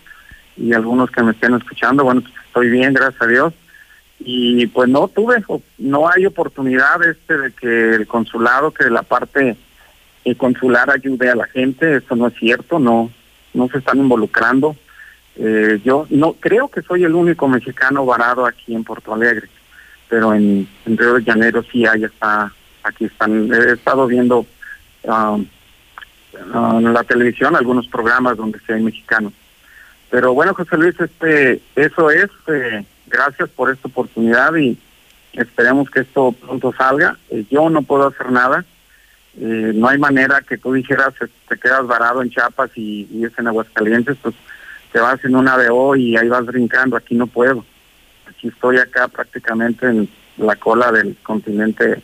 y algunos que me estén escuchando. Bueno, pues, estoy bien, gracias a Dios. Y pues no tuve, no hay oportunidad este de que el consulado, que la parte el consular ayude a la gente, eso no es cierto, no, no se están involucrando. Eh, yo no creo que soy el único mexicano varado aquí en Porto Alegre, pero en, Río de Janeiro sí hay, está, aquí están, he estado viendo um, uh, en la televisión algunos programas donde sí hay mexicanos. Pero bueno, José Luis, este, eso es, eh, gracias por esta oportunidad y esperemos que esto pronto salga. Eh, yo no puedo hacer nada eh, no hay manera que tú dijeras te quedas varado en Chiapas y, y es en Aguascalientes, pues te vas en una AVO y ahí vas brincando, aquí no puedo. Aquí estoy acá prácticamente en la cola del continente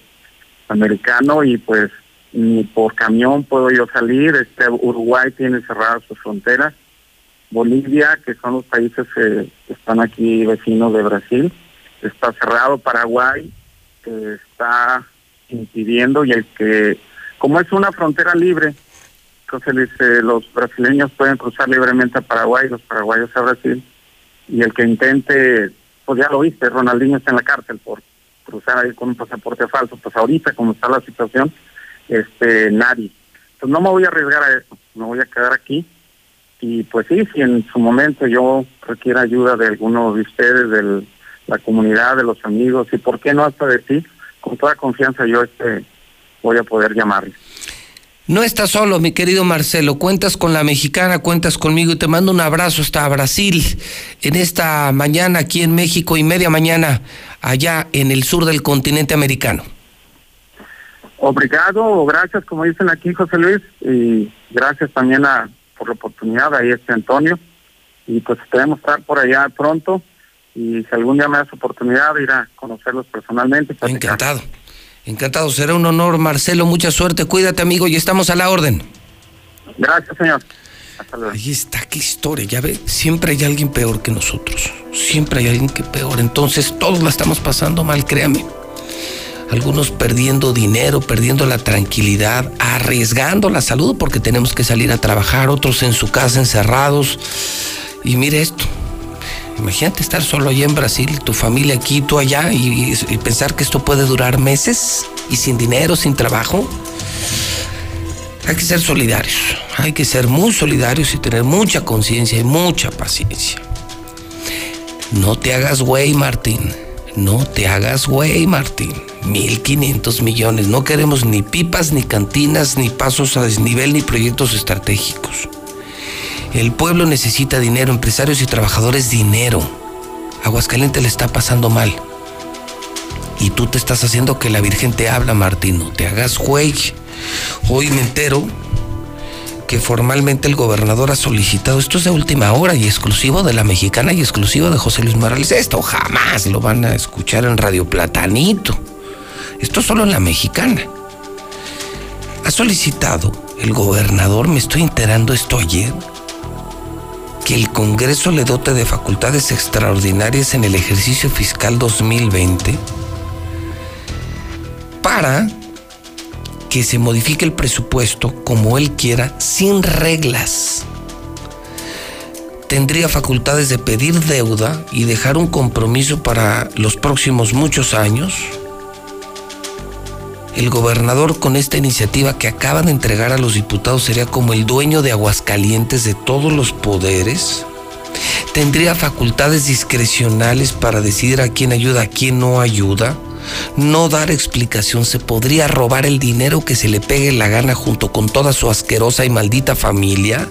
americano y pues ni por camión puedo yo salir, este Uruguay tiene cerradas sus fronteras, Bolivia, que son los países que están aquí vecinos de Brasil, está cerrado. Paraguay, que está impidiendo y el que como es una frontera libre, entonces dice, los brasileños pueden cruzar libremente a Paraguay, los paraguayos a Brasil, y el que intente, pues ya lo viste, Ronaldinho está en la cárcel por cruzar ahí con un pasaporte falso, pues ahorita como está la situación, este nadie. Pues no me voy a arriesgar a eso, me voy a quedar aquí y pues sí, si en su momento yo requiera ayuda de alguno de ustedes, de la comunidad, de los amigos y por qué no hasta de ti, con toda confianza yo este voy a poder llamarle. No estás solo, mi querido Marcelo. Cuentas con la mexicana, cuentas conmigo y te mando un abrazo hasta Brasil en esta mañana aquí en México y media mañana allá en el sur del continente americano. Obrigado, gracias, como dicen aquí José Luis, y gracias también a, por la oportunidad. Ahí este Antonio. Y pues esperemos estar por allá pronto. Y si algún día me das oportunidad de ir a conocerlos personalmente. Encantado. Encantado, será un honor, Marcelo. Mucha suerte, cuídate, amigo, y estamos a la orden. Gracias, señor. Ahí está, qué historia, ya ve, siempre hay alguien peor que nosotros, siempre hay alguien que peor, entonces todos la estamos pasando mal, créame. Algunos perdiendo dinero, perdiendo la tranquilidad, arriesgando la salud porque tenemos que salir a trabajar, otros en su casa encerrados. Y mire esto, Imagínate estar solo allá en Brasil, tu familia aquí, tú allá, y, pensar que esto puede durar meses y sin dinero, sin trabajo. Hay que ser solidarios, hay que ser muy solidarios y tener mucha conciencia y mucha paciencia. No te hagas güey, Martín. No te hagas güey, Martín. 1.500 millones. No queremos ni pipas, ni cantinas, ni pasos a desnivel, ni proyectos estratégicos. El pueblo necesita dinero, empresarios y trabajadores dinero. Aguascalientes le está pasando mal. Y tú te estás haciendo que la Virgen te habla, Martín. No te hagas güey. Hoy me entero que formalmente el gobernador ha solicitado, esto es de última hora y exclusivo de la mexicana y exclusivo de José Luis Morales. Esto jamás lo van a escuchar en Radio Platanito. Esto solo en la mexicana. Ha solicitado el gobernador, me estoy enterando esto ayer, que el Congreso le dote de facultades extraordinarias en el ejercicio fiscal 2020 para que se modifique el presupuesto como él quiera, sin reglas. Tendría facultades de pedir deuda y dejar un compromiso para los próximos muchos años el gobernador con esta iniciativa que acaba de entregar a los diputados sería como el dueño de Aguascalientes de todos los poderes. Tendría facultades discrecionales para decidir a quién ayuda, a quién no ayuda. No dar explicación, se podría robar el dinero que se le pegue la gana junto con toda su asquerosa y maldita familia.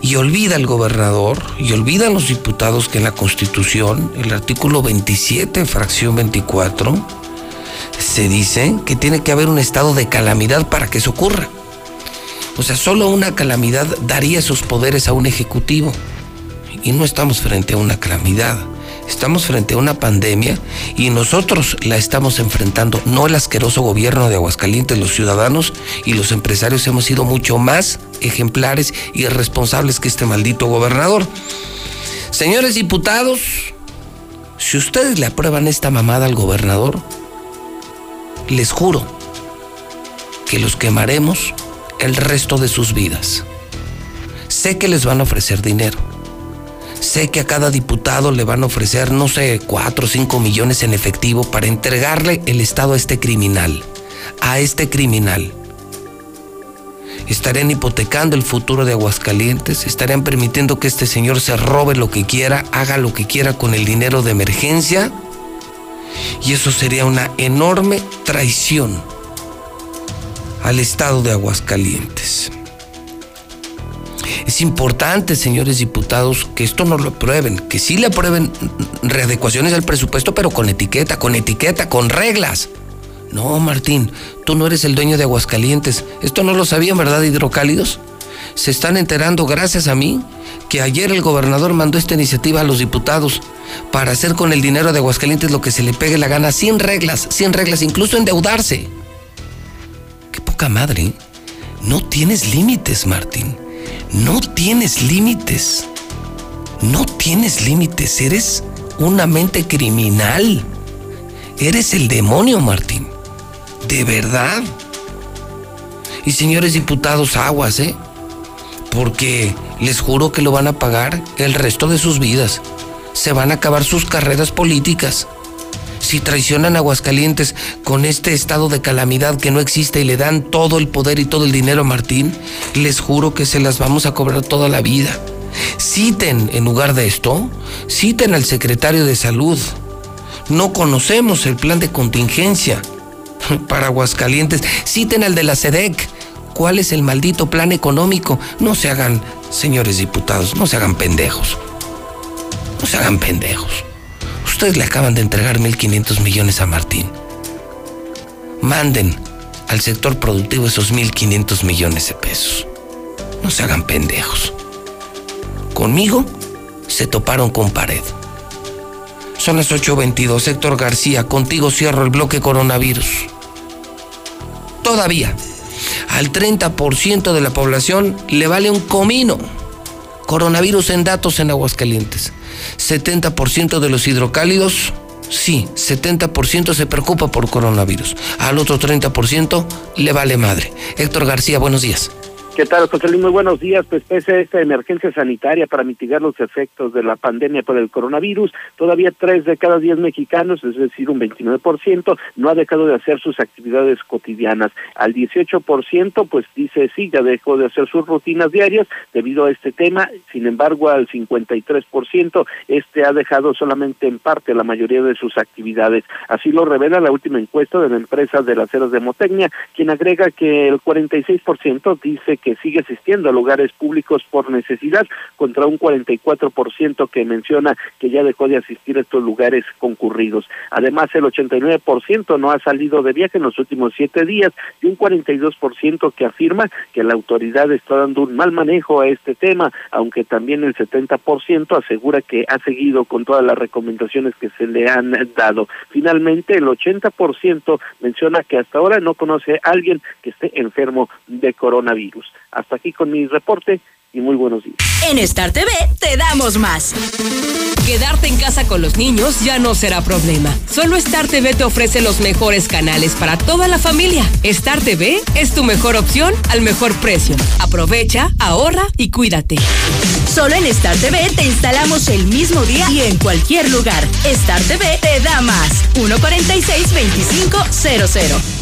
Y olvida el gobernador y olvidan los diputados que en la Constitución, el artículo 27, fracción 24, se dice que tiene que haber un estado de calamidad para que eso ocurra. O sea, solo una calamidad daría esos poderes a un ejecutivo. Y no estamos frente a una calamidad. Estamos frente a una pandemia y nosotros la estamos enfrentando, no el asqueroso gobierno de Aguascalientes, los ciudadanos y los empresarios hemos sido mucho más ejemplares y responsables que este maldito gobernador. Señores diputados, si ustedes le aprueban esta mamada al gobernador, les juro que los quemaremos el resto de sus vidas. Sé que les van a ofrecer dinero Sé que a cada diputado le van a ofrecer, no sé, cuatro o cinco millones en efectivo para entregarle el Estado a este criminal. A este criminal. Estarían hipotecando el futuro de Aguascalientes, estarían permitiendo que este señor se robe lo que quiera, haga lo que quiera con el dinero de emergencia. Y eso sería una enorme traición al Estado de Aguascalientes. Es importante, señores diputados, que esto no lo aprueben, que sí le aprueben readecuaciones al presupuesto, pero con etiqueta, con etiqueta, con reglas. No, Martín, tú no eres el dueño de Aguascalientes. Esto no lo sabían, ¿verdad, hidrocálidos? Se están enterando, gracias a mí, que ayer el gobernador mandó esta iniciativa a los diputados para hacer con el dinero de Aguascalientes lo que se le pegue la gana, sin reglas, sin reglas, incluso endeudarse. Qué poca madre. ¿eh? No tienes límites, Martín. No tienes límites. No tienes límites. Eres una mente criminal. Eres el demonio, Martín. De verdad. Y señores diputados, aguas, ¿eh? Porque les juro que lo van a pagar el resto de sus vidas. Se van a acabar sus carreras políticas si traicionan a Aguascalientes con este estado de calamidad que no existe y le dan todo el poder y todo el dinero a Martín, les juro que se las vamos a cobrar toda la vida. Citen, en lugar de esto, citen al secretario de salud. No conocemos el plan de contingencia <laughs> para Aguascalientes. Citen al de la SEDEC. ¿Cuál es el maldito plan económico? No se hagan, señores diputados, no se hagan pendejos. No se hagan pendejos. Ustedes le acaban de entregar 1.500 millones a Martín. Manden al sector productivo esos 1.500 millones de pesos. No se hagan pendejos. Conmigo se toparon con pared. Son las 8.22. Héctor García, contigo cierro el bloque coronavirus. Todavía, al 30% de la población le vale un comino. Coronavirus en datos en Aguascalientes. 70% de los hidrocálidos, sí, 70% se preocupa por coronavirus. Al otro 30% le vale madre. Héctor García, buenos días. ¿Qué tal, José Luis? Muy buenos días. Pues pese a esta emergencia sanitaria para mitigar los efectos de la pandemia por el coronavirus, todavía tres de cada diez mexicanos, es decir, un 29%, no ha dejado de hacer sus actividades cotidianas. Al 18%, pues dice sí, ya dejó de hacer sus rutinas diarias debido a este tema. Sin embargo, al 53%, este ha dejado solamente en parte la mayoría de sus actividades. Así lo revela la última encuesta de la empresa de las ceras de Motecnia, quien agrega que el 46% dice que sigue asistiendo a lugares públicos por necesidad, contra un 44% que menciona que ya dejó de asistir a estos lugares concurridos. Además, el 89% no ha salido de viaje en los últimos siete días y un 42% que afirma que la autoridad está dando un mal manejo a este tema, aunque también el 70% asegura que ha seguido con todas las recomendaciones que se le han dado. Finalmente, el 80% menciona que hasta ahora no conoce a alguien que esté enfermo de coronavirus. Hasta aquí con mi reporte y muy buenos días. En Star TV te damos más. Quedarte en casa con los niños ya no será problema. Solo Star TV te ofrece los mejores canales para toda la familia. Star TV es tu mejor opción al mejor precio. Aprovecha, ahorra y cuídate. Solo en Star TV te instalamos el mismo día y en cualquier lugar. Star TV te da más. 146-2500.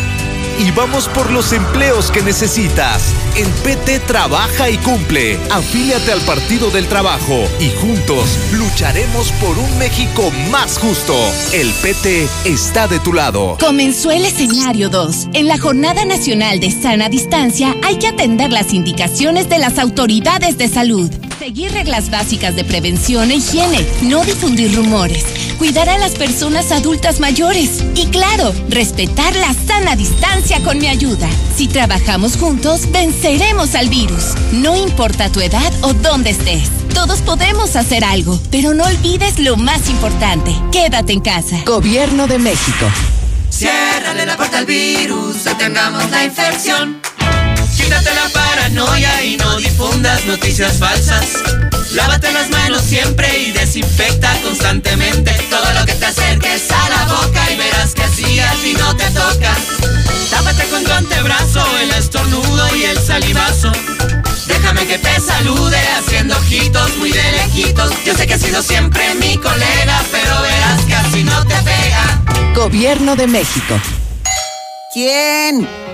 y vamos por los empleos que necesitas. El PT trabaja y cumple. Afíliate al Partido del Trabajo y juntos lucharemos por un México más justo. El PT está de tu lado. Comenzó el escenario 2. En la Jornada Nacional de Sana Distancia hay que atender las indicaciones de las autoridades de salud. Seguir reglas básicas de prevención e higiene, no difundir rumores, cuidar a las personas adultas mayores y claro, respetar la sana distancia con mi ayuda. Si trabajamos juntos, venceremos al virus. No importa tu edad o dónde estés. Todos podemos hacer algo, pero no olvides lo más importante. Quédate en casa. Gobierno de México. Ciérrale la puerta al virus, detengamos la infección. Quítate la paranoia y no difundas noticias falsas. Lávate las manos siempre y desinfecta constantemente todo lo que te acerques a la boca y verás que así así no te toca. Tápate con tu antebrazo el estornudo y el salivazo. Déjame que te salude haciendo ojitos muy de lejitos. Yo sé que has sido siempre mi colega, pero verás que así no te pega. Gobierno de México. ¿Quién?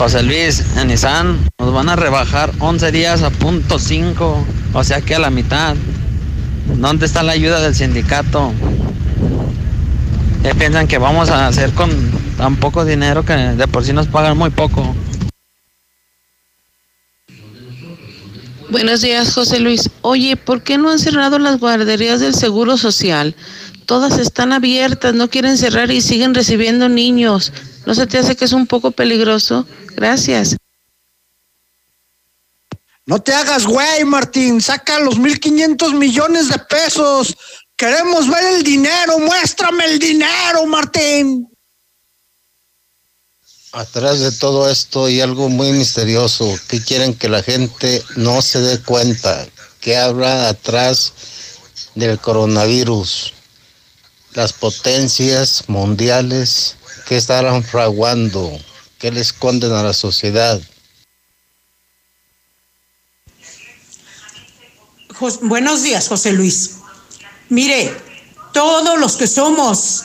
José Luis, en Nissan nos van a rebajar 11 días a punto 5, o sea que a la mitad. ¿Dónde está la ayuda del sindicato? ¿Qué piensan que vamos a hacer con tan poco dinero que de por sí nos pagan muy poco? Buenos días, José Luis. Oye, ¿por qué no han cerrado las guarderías del Seguro Social? Todas están abiertas, no quieren cerrar y siguen recibiendo niños. ¿No se te hace que es un poco peligroso? Gracias. No te hagas güey, Martín. Saca los 1.500 millones de pesos. Queremos ver el dinero. Muéstrame el dinero, Martín. Atrás de todo esto hay algo muy misterioso que quieren que la gente no se dé cuenta. ¿Qué habrá atrás del coronavirus? Las potencias mundiales que estarán fraguando, que le esconden a la sociedad. buenos días, José Luis. Mire, todos los que somos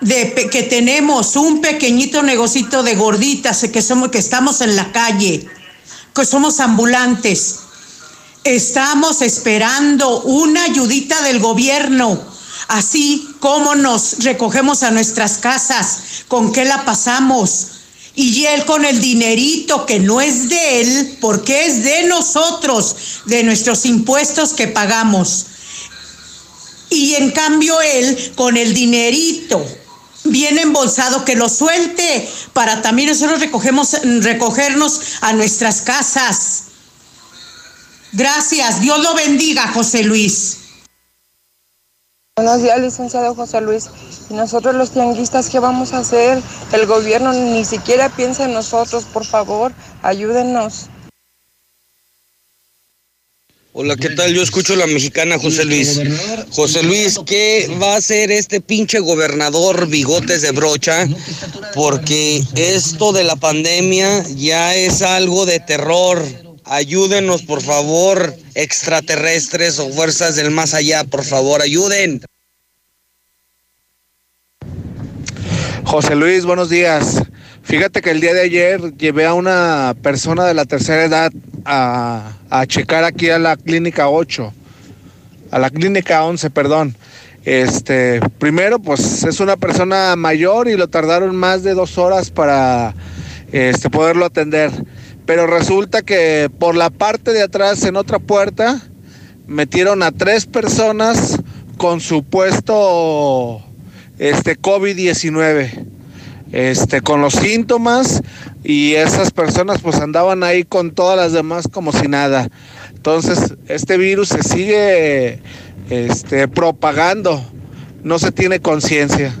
de que tenemos un pequeñito negocito de gorditas, que somos que estamos en la calle, que somos ambulantes, estamos esperando una ayudita del gobierno, así como nos recogemos a nuestras casas, con qué la pasamos. Y él con el dinerito que no es de él, porque es de nosotros, de nuestros impuestos que pagamos. Y en cambio él con el dinerito bien embolsado que lo suelte para también nosotros recogemos, recogernos a nuestras casas. Gracias, Dios lo bendiga, José Luis. Buenos días, licenciado José Luis. ¿Y nosotros los tianguistas qué vamos a hacer? El gobierno ni siquiera piensa en nosotros, por favor, ayúdenos. Hola, ¿qué tal? Yo escucho la mexicana, José Luis. José Luis, ¿qué va a hacer este pinche gobernador bigotes de brocha? Porque esto de la pandemia ya es algo de terror. Ayúdenos, por favor, extraterrestres o fuerzas del más allá, por favor, ayuden. José Luis, buenos días. Fíjate que el día de ayer llevé a una persona de la tercera edad a, checar aquí a la clínica 8, a la clínica 11, perdón. Este, primero, pues es una persona mayor y lo tardaron más de dos horas para este, poderlo atender. Pero resulta que por la parte de atrás, en otra puerta, metieron a tres personas con supuesto este, COVID-19 este, con los síntomas y esas personas pues andaban ahí con todas las demás como si nada. Entonces, este virus se sigue este, propagando, no se tiene conciencia.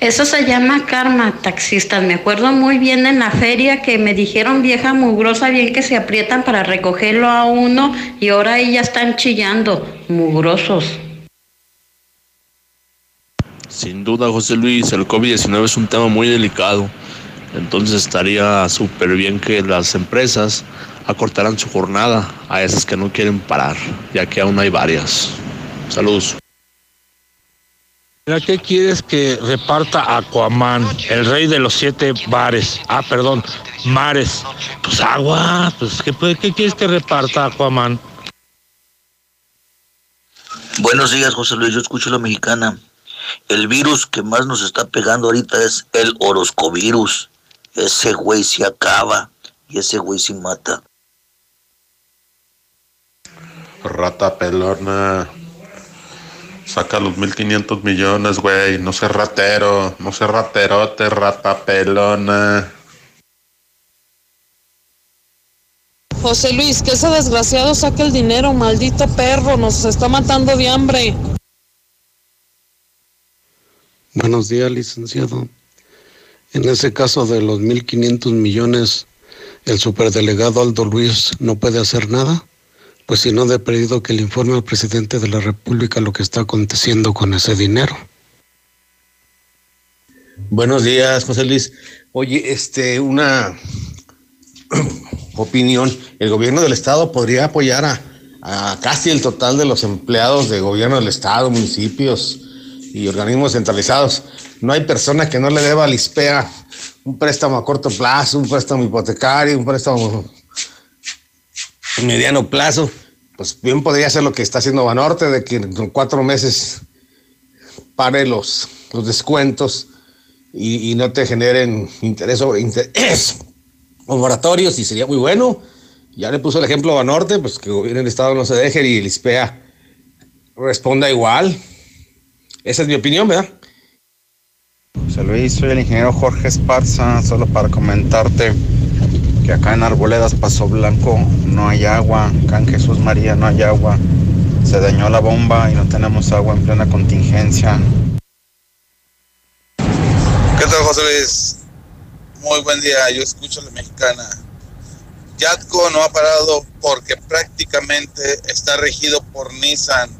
Eso se llama karma, taxistas. Me acuerdo muy bien en la feria que me dijeron vieja mugrosa, bien que se aprietan para recogerlo a uno y ahora ahí ya están chillando, mugrosos. Sin duda, José Luis, el COVID-19 es un tema muy delicado. Entonces estaría súper bien que las empresas acortaran su jornada a esas que no quieren parar, ya que aún hay varias. Saludos. ¿Para qué quieres que reparta Aquaman, el rey de los siete bares? Ah, perdón, mares. Pues agua, pues ¿qué, qué quieres que reparta Aquaman? Buenos días, José Luis, yo escucho la mexicana. El virus que más nos está pegando ahorita es el oroscovirus. Ese güey se acaba y ese güey se mata. Rata pelona. Saca los 1500 millones, güey. No sé ratero. No sé raterote, rata pelona. José Luis, que ese desgraciado saque el dinero, maldito perro, nos está matando de hambre. Buenos días, licenciado. En ese caso de los 1.500 millones, el superdelegado Aldo Luis no puede hacer nada, pues si no, de pedido que le informe al presidente de la República lo que está aconteciendo con ese dinero. Buenos días, José Luis. Oye, este, una <clears throat> opinión. El gobierno del Estado podría apoyar a, a casi el total de los empleados de gobierno del Estado, municipios, y organismos centralizados. No hay persona que no le deba al ISPEA un préstamo a corto plazo, un préstamo hipotecario, un préstamo a mediano plazo. Pues bien podría ser lo que está haciendo Banorte, de que en cuatro meses pare los, los descuentos y, no te generen interés sobre <clears throat> moratorios y sería muy bueno. Ya le puso el ejemplo a Banorte, pues que el gobierno del Estado no se deje y el ISPEA responda igual. Esa es mi opinión, ¿verdad? José Luis, soy el ingeniero Jorge Esparza, solo para comentarte que acá en Arboledas Paso Blanco no hay agua, acá en Jesús María no hay agua, se dañó la bomba y no tenemos agua en plena contingencia. ¿Qué tal, José Luis? Muy buen día, yo escucho a la mexicana. Yatco no ha parado porque prácticamente está regido por Nissan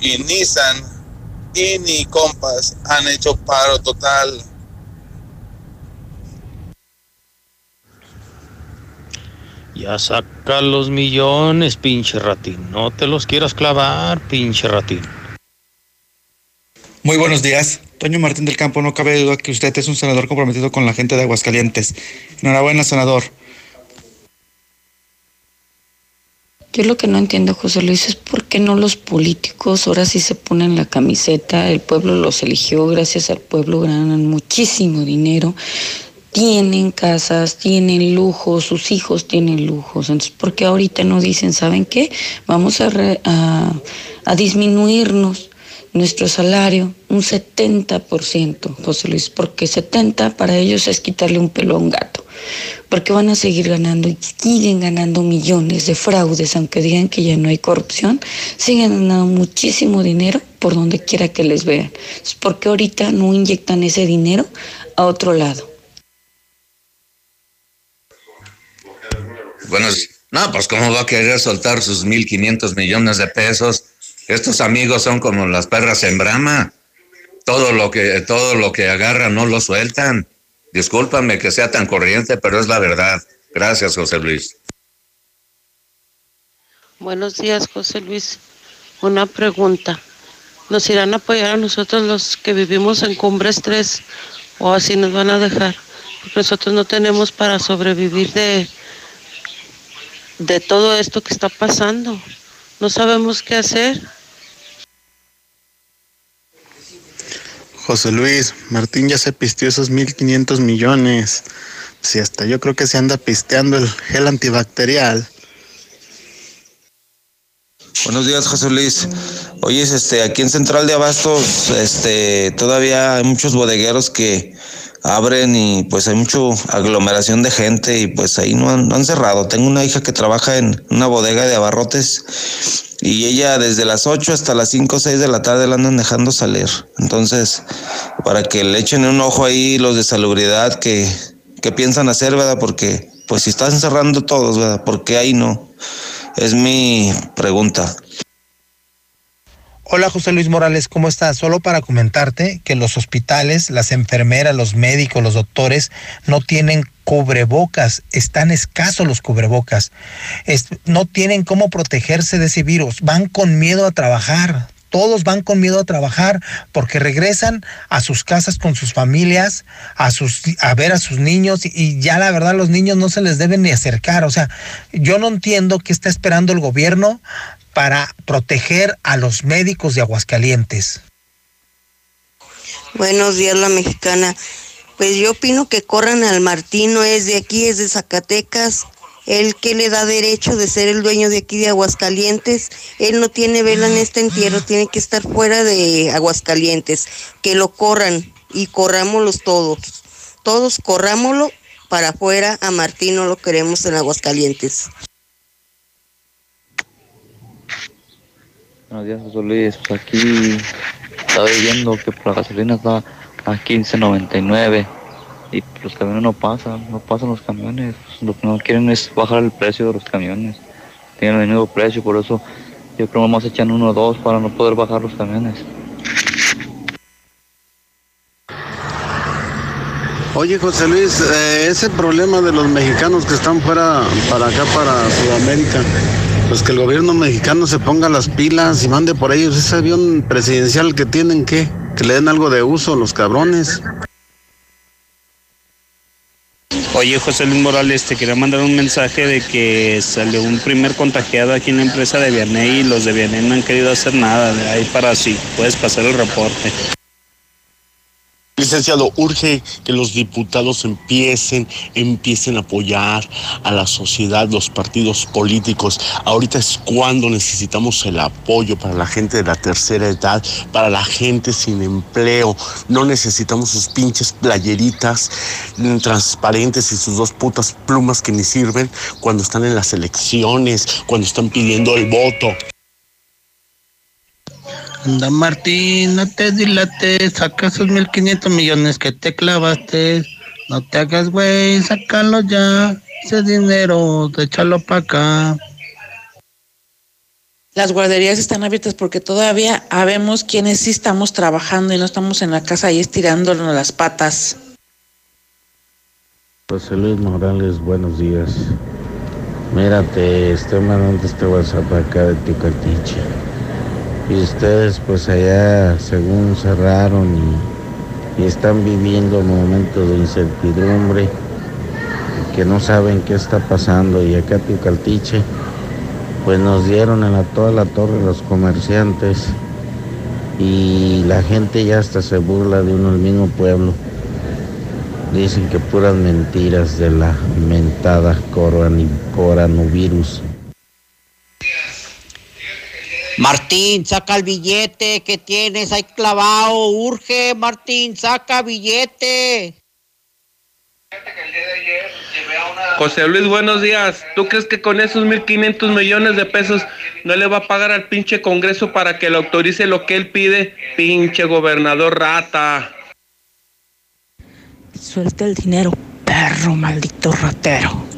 y Nissan y ni Compass han hecho paro total. Ya saca los millones, pinche ratín. No te los quieras clavar, pinche ratín. Muy buenos días. Toño Martín del Campo, no cabe duda que usted es un senador comprometido con la gente de Aguascalientes. Enhorabuena, senador. Yo lo que no entiendo, José Luis, es por qué no los políticos ahora sí se ponen la camiseta, el pueblo los eligió, gracias al pueblo ganan muchísimo dinero, tienen casas, tienen lujos, sus hijos tienen lujos. Entonces, ¿por qué ahorita no dicen, ¿saben qué? Vamos a, a, a disminuirnos nuestro salario un 70%, José Luis, porque 70 para ellos es quitarle un pelo a un gato, porque van a seguir ganando y siguen ganando millones de fraudes, aunque digan que ya no hay corrupción, siguen ganando muchísimo dinero por donde quiera que les vean. porque ahorita no inyectan ese dinero a otro lado? Bueno, no, pues cómo va a querer soltar sus 1.500 millones de pesos estos amigos son como las perras en brama. Todo lo que, todo lo que agarran no lo sueltan. Discúlpame que sea tan corriente, pero es la verdad. Gracias, José Luis. Buenos días, José Luis. Una pregunta. ¿Nos irán a apoyar a nosotros los que vivimos en Cumbres 3 o así nos van a dejar? Porque nosotros no tenemos para sobrevivir de, de todo esto que está pasando no sabemos qué hacer. José Luis, Martín ya se pisteó esos 1.500 millones. Si hasta yo creo que se anda pisteando el gel antibacterial. Buenos días, José Luis. Oye, este, aquí en Central de Abastos, este, todavía hay muchos bodegueros que abren y pues hay mucha aglomeración de gente y pues ahí no han, no han cerrado. Tengo una hija que trabaja en una bodega de abarrotes y ella desde las 8 hasta las 5 o 6 de la tarde la andan dejando salir. Entonces, para que le echen un ojo ahí los de salubridad que, que piensan hacer, ¿verdad? Porque pues si están cerrando todos, ¿verdad? ¿Por qué ahí no? Es mi pregunta. Hola José Luis Morales, ¿cómo estás? Solo para comentarte que los hospitales, las enfermeras, los médicos, los doctores no tienen cubrebocas, están escasos los cubrebocas, no tienen cómo protegerse de ese virus, van con miedo a trabajar, todos van con miedo a trabajar porque regresan a sus casas con sus familias, a sus a ver a sus niños y ya la verdad los niños no se les deben ni acercar, o sea, yo no entiendo qué está esperando el gobierno para proteger a los médicos de Aguascalientes. Buenos días, la mexicana. Pues yo opino que corran al Martín, no es de aquí, es de Zacatecas. Él que le da derecho de ser el dueño de aquí de Aguascalientes, él no tiene vela en este entierro, tiene que estar fuera de Aguascalientes. Que lo corran y corrámoslos todos. Todos corrámoslo para afuera, a Martín no lo queremos en Aguascalientes. Buenos días, José Luis. Pues aquí estaba viendo que por la gasolina está a 15.99 y los camiones no pasan, no pasan los camiones. Lo que no quieren es bajar el precio de los camiones. Tienen el mismo precio, por eso yo creo que más echan uno o dos para no poder bajar los camiones. Oye José Luis, eh, ese problema de los mexicanos que están fuera para acá, para Sudamérica, pues que el gobierno mexicano se ponga las pilas y mande por ellos ese avión presidencial que tienen que, que le den algo de uso los cabrones. Oye, José Luis Morales, te quería mandar un mensaje de que salió un primer contagiado aquí en la empresa de Vianney y los de Vianney no han querido hacer nada. De ahí para sí, puedes pasar el reporte. Licenciado, urge que los diputados empiecen, empiecen a apoyar a la sociedad, los partidos políticos. Ahorita es cuando necesitamos el apoyo para la gente de la tercera edad, para la gente sin empleo. No necesitamos sus pinches playeritas transparentes y sus dos putas plumas que ni sirven cuando están en las elecciones, cuando están pidiendo el voto. Anda Martín, no te dilates, saca esos 1500 millones que te clavaste. No te hagas güey, sácalo ya. Ese dinero, échalo para acá. Las guarderías están abiertas porque todavía habemos quienes sí estamos trabajando y no estamos en la casa ahí estirándonos las patas. José Luis Morales, buenos días. Mírate, estoy mandando este WhatsApp acá de Ticatiche. Y ustedes pues allá según cerraron y, están viviendo momentos de incertidumbre que no saben qué está pasando y acá Tucaltiche pues nos dieron en la, toda la torre los comerciantes y la gente ya hasta se burla de uno el mismo pueblo. Dicen que puras mentiras de la mentada coronavirus. Martín, saca el billete que tienes ahí clavado. Urge, Martín, saca billete. José Luis, buenos días. ¿Tú crees que con esos 1.500 millones de pesos no le va a pagar al pinche Congreso para que le autorice lo que él pide? Pinche gobernador rata. Suelta el dinero, perro maldito ratero.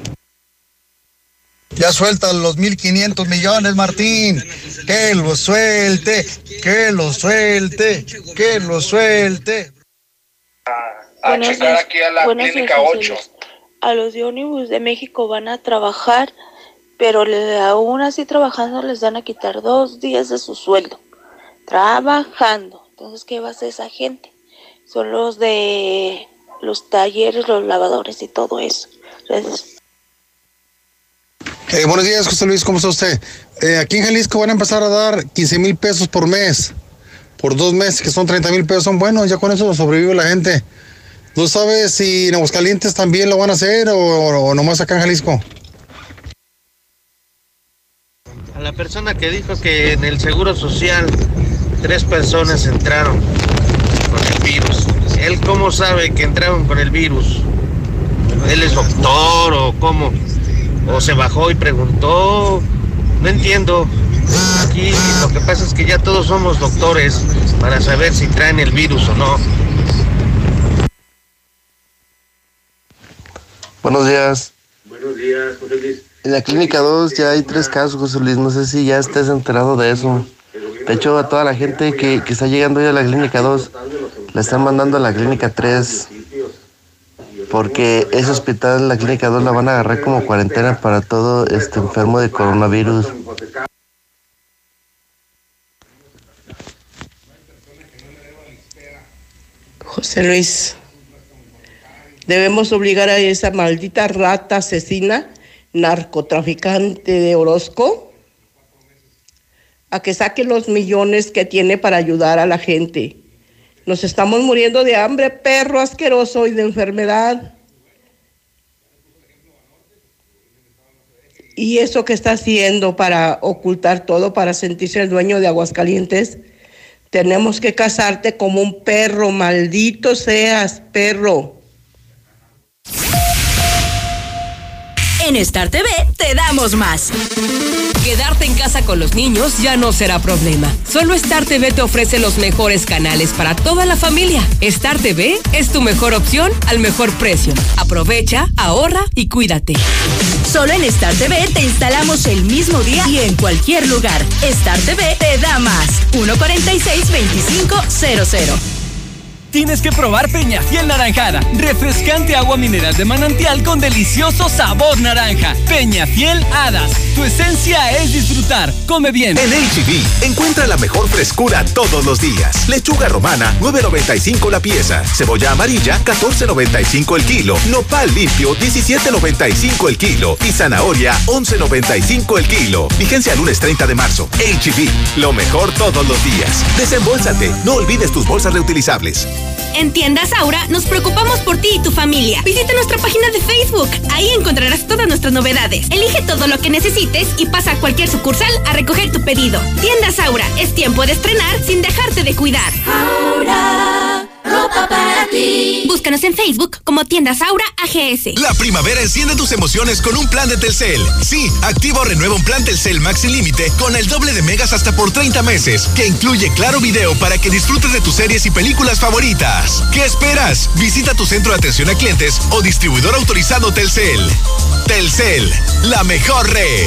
Ya suelta los 1.500 millones, Martín. Que lo suelte, que lo suelte, que lo suelte. a días, aquí a la buenos clínica días, 8. José Luis. A los de Ómnibus de México van a trabajar, pero le- aún así trabajando les van a quitar dos días de su sueldo. Trabajando. Entonces, ¿qué va a hacer esa gente? Son los de los talleres, los lavadores y todo eso. Gracias. Eh, buenos días, José Luis, ¿cómo está usted? Eh, aquí en Jalisco van a empezar a dar 15 mil pesos por mes, por dos meses, que son 30 mil pesos, son buenos, ya con eso sobrevive la gente. ¿No sabes si en Aguascalientes también lo van a hacer o, o nomás acá en Jalisco? A la persona que dijo que en el Seguro Social tres personas entraron con el virus. ¿Él cómo sabe que entraron con el virus? ¿Él es doctor o cómo? ¿O se bajó y preguntó? No entiendo. Aquí lo que pasa es que ya todos somos doctores para saber si traen el virus o no. Buenos días. Buenos días, José Luis. En la clínica 2 ya hay tres casos, José Luis. No sé si ya estés enterado de eso. De hecho, a toda la gente que, que está llegando hoy a la clínica 2, la están mandando a la clínica 3. Porque ese hospital, la clínica 2, la van a agarrar como cuarentena para todo este enfermo de coronavirus. José Luis, debemos obligar a esa maldita rata asesina, narcotraficante de Orozco, a que saque los millones que tiene para ayudar a la gente. Nos estamos muriendo de hambre, perro asqueroso y de enfermedad. Y eso que está haciendo para ocultar todo, para sentirse el dueño de Aguascalientes, tenemos que casarte como un perro, maldito seas, perro. En Star TV te damos más. Quedarte en casa con los niños ya no será problema. Solo Star TV te ofrece los mejores canales para toda la familia. Star TV es tu mejor opción al mejor precio. Aprovecha, ahorra y cuídate. Solo en Star TV te instalamos el mismo día y en cualquier lugar. Star TV te da más. 146-2500. Tienes que probar Peñafiel Naranjada, refrescante agua mineral de manantial con delicioso sabor naranja. Peñafiel Hadas, tu esencia es disfrutar. Come bien. En HB, encuentra la mejor frescura todos los días. Lechuga romana, 9.95 la pieza. Cebolla amarilla, 14.95 el kilo. Nopal limpio, 17.95 el kilo. Y zanahoria, 11.95 el kilo. Vigencia lunes 30 de marzo. HB, lo mejor todos los días. Desembolsate, no olvides tus bolsas reutilizables. En Tiendas Aura nos preocupamos por ti y tu familia. Visita nuestra página de Facebook. Ahí encontrarás todas nuestras novedades. Elige todo lo que necesites y pasa a cualquier sucursal a recoger tu pedido. Tiendas Aura, es tiempo de estrenar sin dejarte de cuidar. Aura, ropa para ti. Búscanos en Facebook como Tiendas Aura AGS. La primavera enciende tus emociones con un plan de Telcel. Sí, activa o renueva un plan Telcel Max sin límite con el doble de megas hasta por 30 meses, que incluye claro video para que disfrutes de tus series y películas favoritas. ¿Qué esperas? Visita tu centro de atención a clientes o distribuidor autorizado Telcel. Telcel, la mejor red.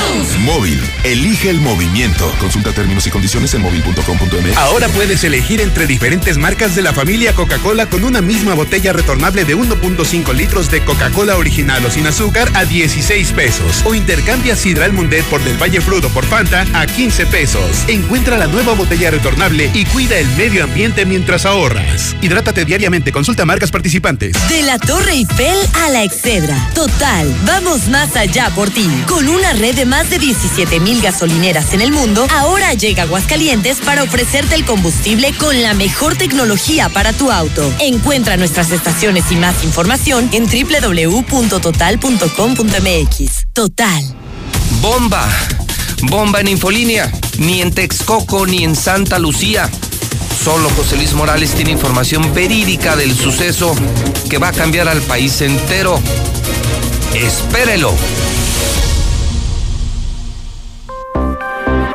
Móvil, elige el movimiento. Consulta términos y condiciones en móvil.com.mx. Ahora puedes elegir entre diferentes marcas de la familia Coca-Cola con una misma botella retornable de 1.5 litros de Coca-Cola original o sin azúcar a 16 pesos. O intercambia Sidral Mundet por Del Valle Fruto por Fanta a 15 pesos. Encuentra la nueva botella retornable y cuida el medio ambiente mientras ahorras. Hidrátate diariamente. Consulta marcas participantes. De la Torre Eiffel a la Excedra. Total, vamos más allá por ti. Con una red de más de 17 mil gasolineras en el mundo, ahora llega Aguascalientes para ofrecerte el combustible con la mejor tecnología para tu auto. Encuentra nuestras estaciones y más información en www.total.com.mx. Total. Bomba. Bomba en Infolínea. Ni en Texcoco ni en Santa Lucía. Solo José Luis Morales tiene información verídica del suceso que va a cambiar al país entero. Espérelo.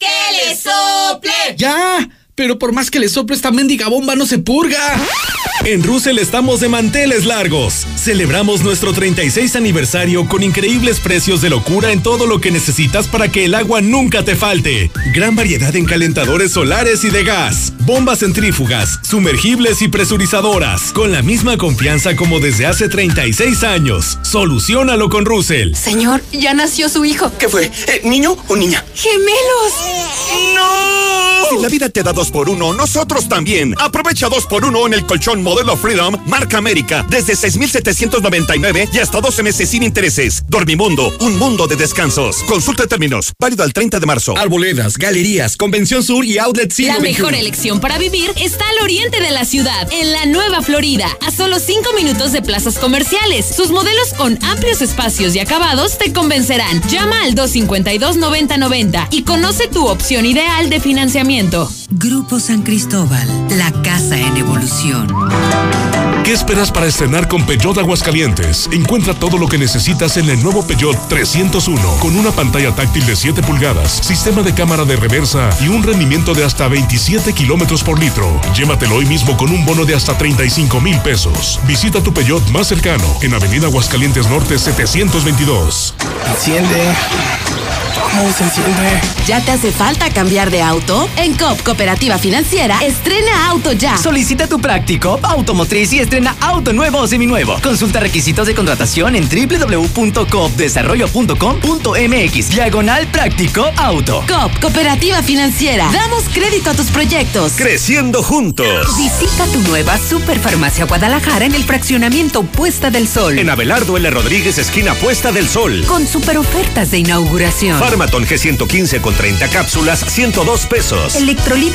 ¡Que le sople! ¡Ya! Pero por más que le sople esta mendiga bomba no se purga. En Russell estamos de manteles largos. Celebramos nuestro 36 aniversario con increíbles precios de locura en todo lo que necesitas para que el agua nunca te falte. Gran variedad en calentadores solares y de gas, bombas centrífugas, sumergibles y presurizadoras, con la misma confianza como desde hace 36 años. Solucionalo con Russell. Señor, ya nació su hijo. ¿Qué fue? Eh, ¿Niño o niña? ¡Gemelos! ¡No! Si la vida te da dos por uno, nosotros también. Aprovecha dos por uno en el colchón modelo Freedom, marca América, desde 6,799 y hasta 12 meses sin intereses. Dormimundo, un mundo de descansos. Consulta términos, válido al 30 de marzo. Arboledas, galerías, Convención Sur y Outlet Siglo La mejor elección para vivir está al oriente de la ciudad, en la Nueva Florida, a solo 5 minutos de plazas comerciales. Sus modelos con amplios espacios y acabados te convencerán. Llama al 252-9090 y conoce tu opción ideal de financiamiento. Grupo San Cristóbal, la casa en evolución. ¿Qué esperas para estrenar con Peugeot Aguascalientes? Encuentra todo lo que necesitas en el nuevo Peugeot 301, con una pantalla táctil de 7 pulgadas, sistema de cámara de reversa y un rendimiento de hasta 27 kilómetros por litro. Llévatelo hoy mismo con un bono de hasta 35 mil pesos. Visita tu Peugeot más cercano en Avenida Aguascalientes Norte 722. Enciende. ¿Cómo se enciende? ¿Ya te hace falta cambiar de auto? En COP Cooperativa Financiera, estrena auto ya. Solicita tu práctico automotriz y estrena auto nuevo o seminuevo. Consulta requisitos de contratación en www.coopdesarrollo.com.mx. Diagonal práctico auto. COP Cooperativa Financiera. Damos crédito a tus proyectos. Creciendo juntos. Visita tu nueva Superfarmacia Guadalajara en el fraccionamiento Puesta del Sol. En Abelardo L. Rodríguez, esquina Puesta del Sol. Con super ofertas de inauguración. Farmaton G115 con 30 cápsulas, 102 pesos. Electrolit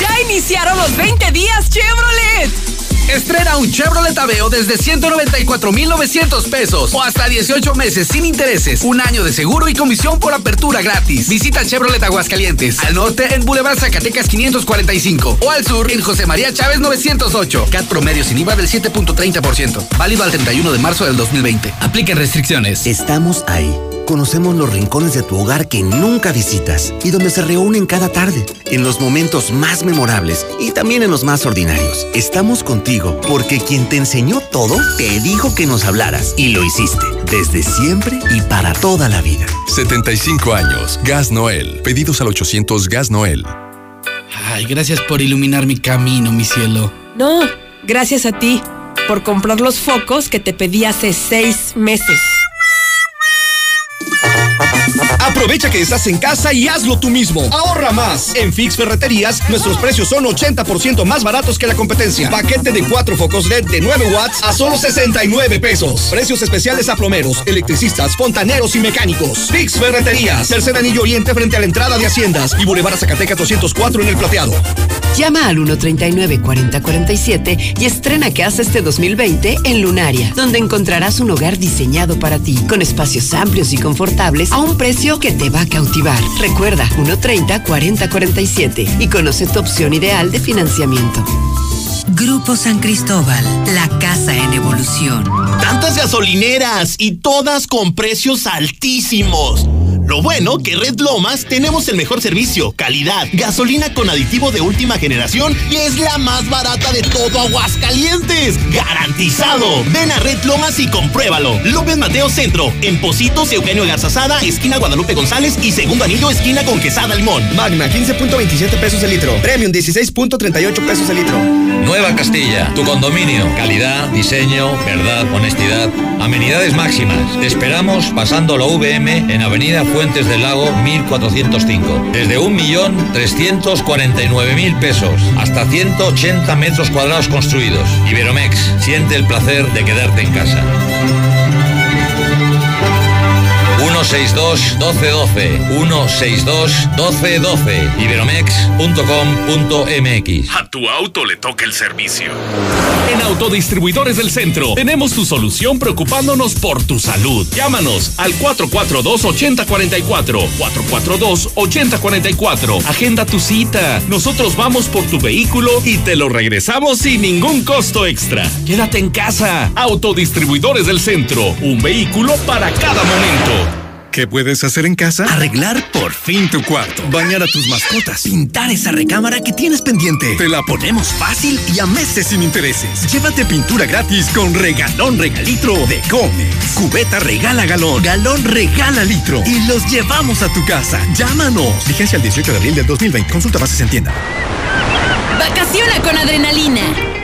¡Ya iniciaron los 20 días Chevrolet! Estrena un Chevrolet Aveo desde 194,900 pesos o hasta 18 meses sin intereses, un año de seguro y comisión por apertura gratis. Visita Chevrolet Aguascalientes, al norte en Boulevard Zacatecas 545 o al sur en José María Chávez 908. CAT promedio sin IVA del 7.30%. Válido al 31 de marzo del 2020. Apliquen restricciones. Estamos ahí. Conocemos los rincones de tu hogar que nunca visitas y donde se reúnen cada tarde, en los momentos más memorables y también en los más ordinarios. Estamos contigo porque quien te enseñó todo te dijo que nos hablaras y lo hiciste desde siempre y para toda la vida. 75 años. Gas Noel. Pedidos al 800 Gas Noel. Ay, gracias por iluminar mi camino, mi cielo. No, gracias a ti por comprar los focos que te pedí hace seis meses. Aprovecha que estás en casa y hazlo tú mismo. Ahorra más. En Fix Ferreterías, nuestros precios son 80% más baratos que la competencia. Paquete de cuatro focos LED de 9 watts a solo 69 pesos. Precios especiales a plomeros, electricistas, fontaneros y mecánicos. Fix Ferreterías, tercer anillo oriente frente a la entrada de Haciendas y Boulevard Zacatecas 204 en el plateado. Llama al 139-4047 y estrena casa este 2020 en Lunaria, donde encontrarás un hogar diseñado para ti, con espacios amplios y confortables a un precio que te va a cautivar. Recuerda, 130-4047 y conoce tu opción ideal de financiamiento. Grupo San Cristóbal, la casa en evolución. Tantas gasolineras y todas con precios altísimos. Lo bueno que Red Lomas tenemos el mejor servicio, calidad, gasolina con aditivo de última generación y es la más barata de todo Aguascalientes. ¡Garantizado! Ven a Red Lomas y compruébalo. López Mateo Centro, en Positos, Eugenio Garzazada, esquina Guadalupe González y segundo anillo, esquina con Quesada Limón. Magna, 15.27 pesos el litro. Premium, 16.38 pesos el litro. Nueva Castilla, tu condominio. Calidad, diseño, verdad, honestidad. Amenidades máximas. Te esperamos pasando la VM en Avenida Fuentes del Lago 1405. Desde 1.349.000 pesos hasta 180 metros cuadrados construidos. Iberomex, siente el placer de quedarte en casa. 162 1212 162 1212 iberomex.com.mx A tu auto le toca el servicio. En Autodistribuidores del Centro tenemos tu solución preocupándonos por tu salud. Llámanos al 442-8044. 442-8044. Agenda tu cita. Nosotros vamos por tu vehículo y te lo regresamos sin ningún costo extra. Quédate en casa. Autodistribuidores del Centro. Un vehículo para cada momento. ¿Qué puedes hacer en casa? Arreglar por fin tu cuarto. Bañar a tus mascotas. Pintar esa recámara que tienes pendiente. Te la ponemos fácil y a meses sin intereses. Llévate pintura gratis con regalón regalitro de Comex. Cubeta regala galón. Galón regala litro. Y los llevamos a tu casa. Llámanos. Vigencia el 18 de abril del 2020. Consulta bases en tienda. Vacaciona con adrenalina.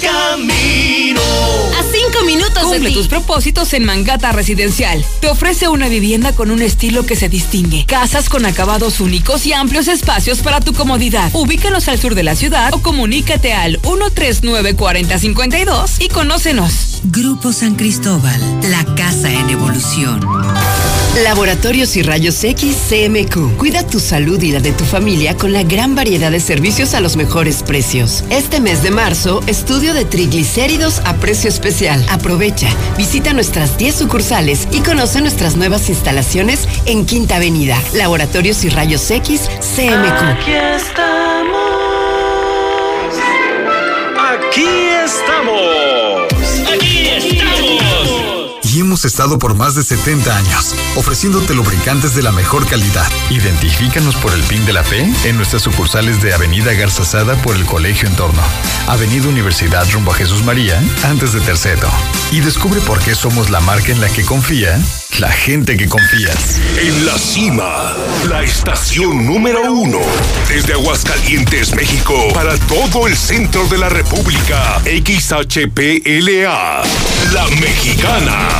camino. A cinco minutos Cumple de ti. tus propósitos en Mangata Residencial. Te ofrece una vivienda con un estilo que se distingue. Casas con acabados únicos y amplios espacios para tu comodidad. Ubícanos al sur de la ciudad o comunícate al 139-4052 y conócenos. Grupo San Cristóbal, la casa en evolución. Laboratorios y Rayos X CMQ. Cuida tu salud y la de tu familia con la gran variedad de servicios a los mejores precios. Este mes de marzo, estudio de triglicéridos a precio especial. Aprovecha, visita nuestras 10 sucursales y conoce nuestras nuevas instalaciones en Quinta Avenida. Laboratorios y Rayos X CMQ. Aquí estamos. Aquí estamos. Y hemos estado por más de 70 años, ofreciéndote lubricantes de la mejor calidad. Identifícanos por el PIN de la fe en nuestras sucursales de Avenida Garzazada por el Colegio Entorno, Avenida Universidad rumbo a Jesús María, antes de Terceto. Y descubre por qué somos la marca en la que confía la gente que confía. En la cima, la estación número uno. Desde Aguascalientes, México, para todo el centro de la República. XHPLA. La Mexicana.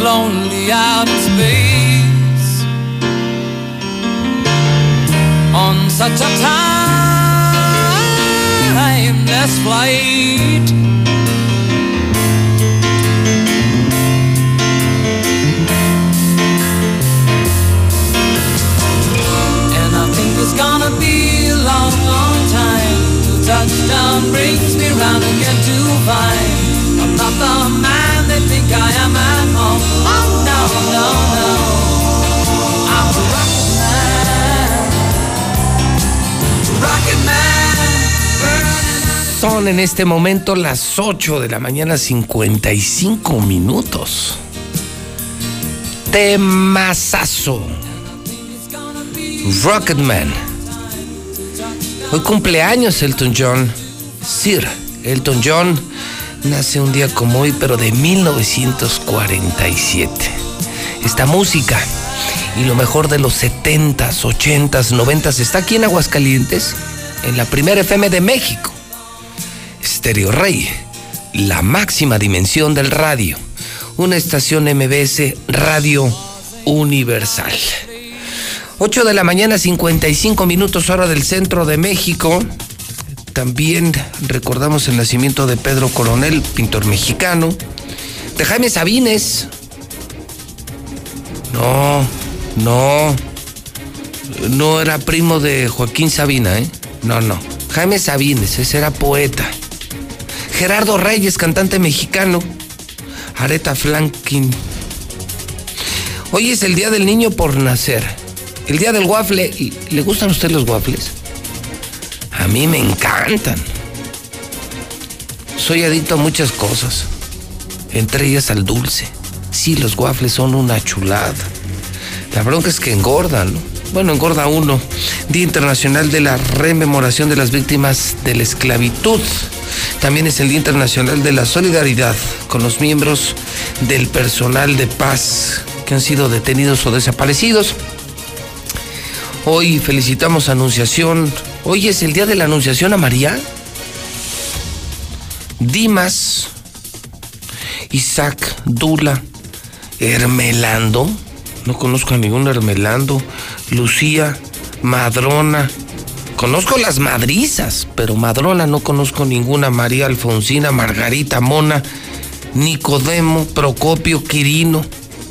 Lonely out in space. On such a timeless flight. And I think it's gonna be a long, long time. Till touchdown brings me round again to find. I'm not the man think I am at home. Oh no, no, no. I'm a rocket man. Rocket man. Son en este momento las 8 de la mañana 55 minutos. Temazazo. Rocketman. Hoy cumpleaños Elton John. Sir Elton John nace un día como hoy, pero de 1947. Esta música y lo mejor de los 70s, 80s, 90s está aquí en Aguascalientes, en la primera FM de México. Stereo Rey, la máxima dimensión del radio. Una estación MBS Radio Universal. 8 de la mañana, 55 minutos hora del centro de México. También recordamos el nacimiento de Pedro Coronel, pintor mexicano. De Jaime Sabines. No, no. No era primo de Joaquín Sabina, ¿eh? No, no. Jaime Sabines, ese era poeta. Gerardo Reyes, cantante mexicano. Aretha Franklin. Hoy es el día del niño por nacer. El día del waffle. ¿Le gustan a usted los waffles? A mí me encantan. Soy adicto a muchas cosas. Entre ellas al dulce. Sí, los waffles son una chulada. La bronca es que engordan, ¿no? Bueno, engorda uno. Día Internacional de la Rememoración de las Víctimas de la Esclavitud. También es el Día Internacional de la Solidaridad con los miembros del personal de paz que han sido detenidos o desaparecidos. Hoy felicitamos a Anunciación. Hoy es el día de la Anunciación a María. Dimas, Isaac, Dula, Hermelando. No conozco a ningún Hermelando. Lucía, Madrona. Conozco las madrizas, pero Madrona no conozco ninguna. María Alfonsina, Margarita Mona, Nicodemo, Procopio, Quirino.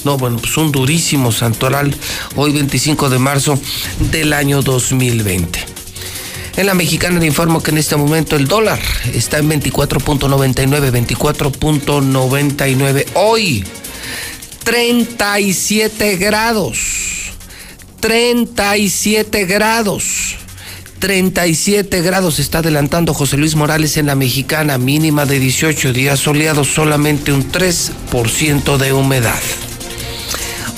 No, bueno, pues un durísimo santoral. Hoy 25 de marzo del año 2020. En la mexicana le informo que en este momento el dólar está en 24.99, 24.99. Hoy, 37 grados. 37 grados. 37 grados está adelantando José Luis Morales en la mexicana, mínima de 18 días soleados, solamente un 3% de humedad.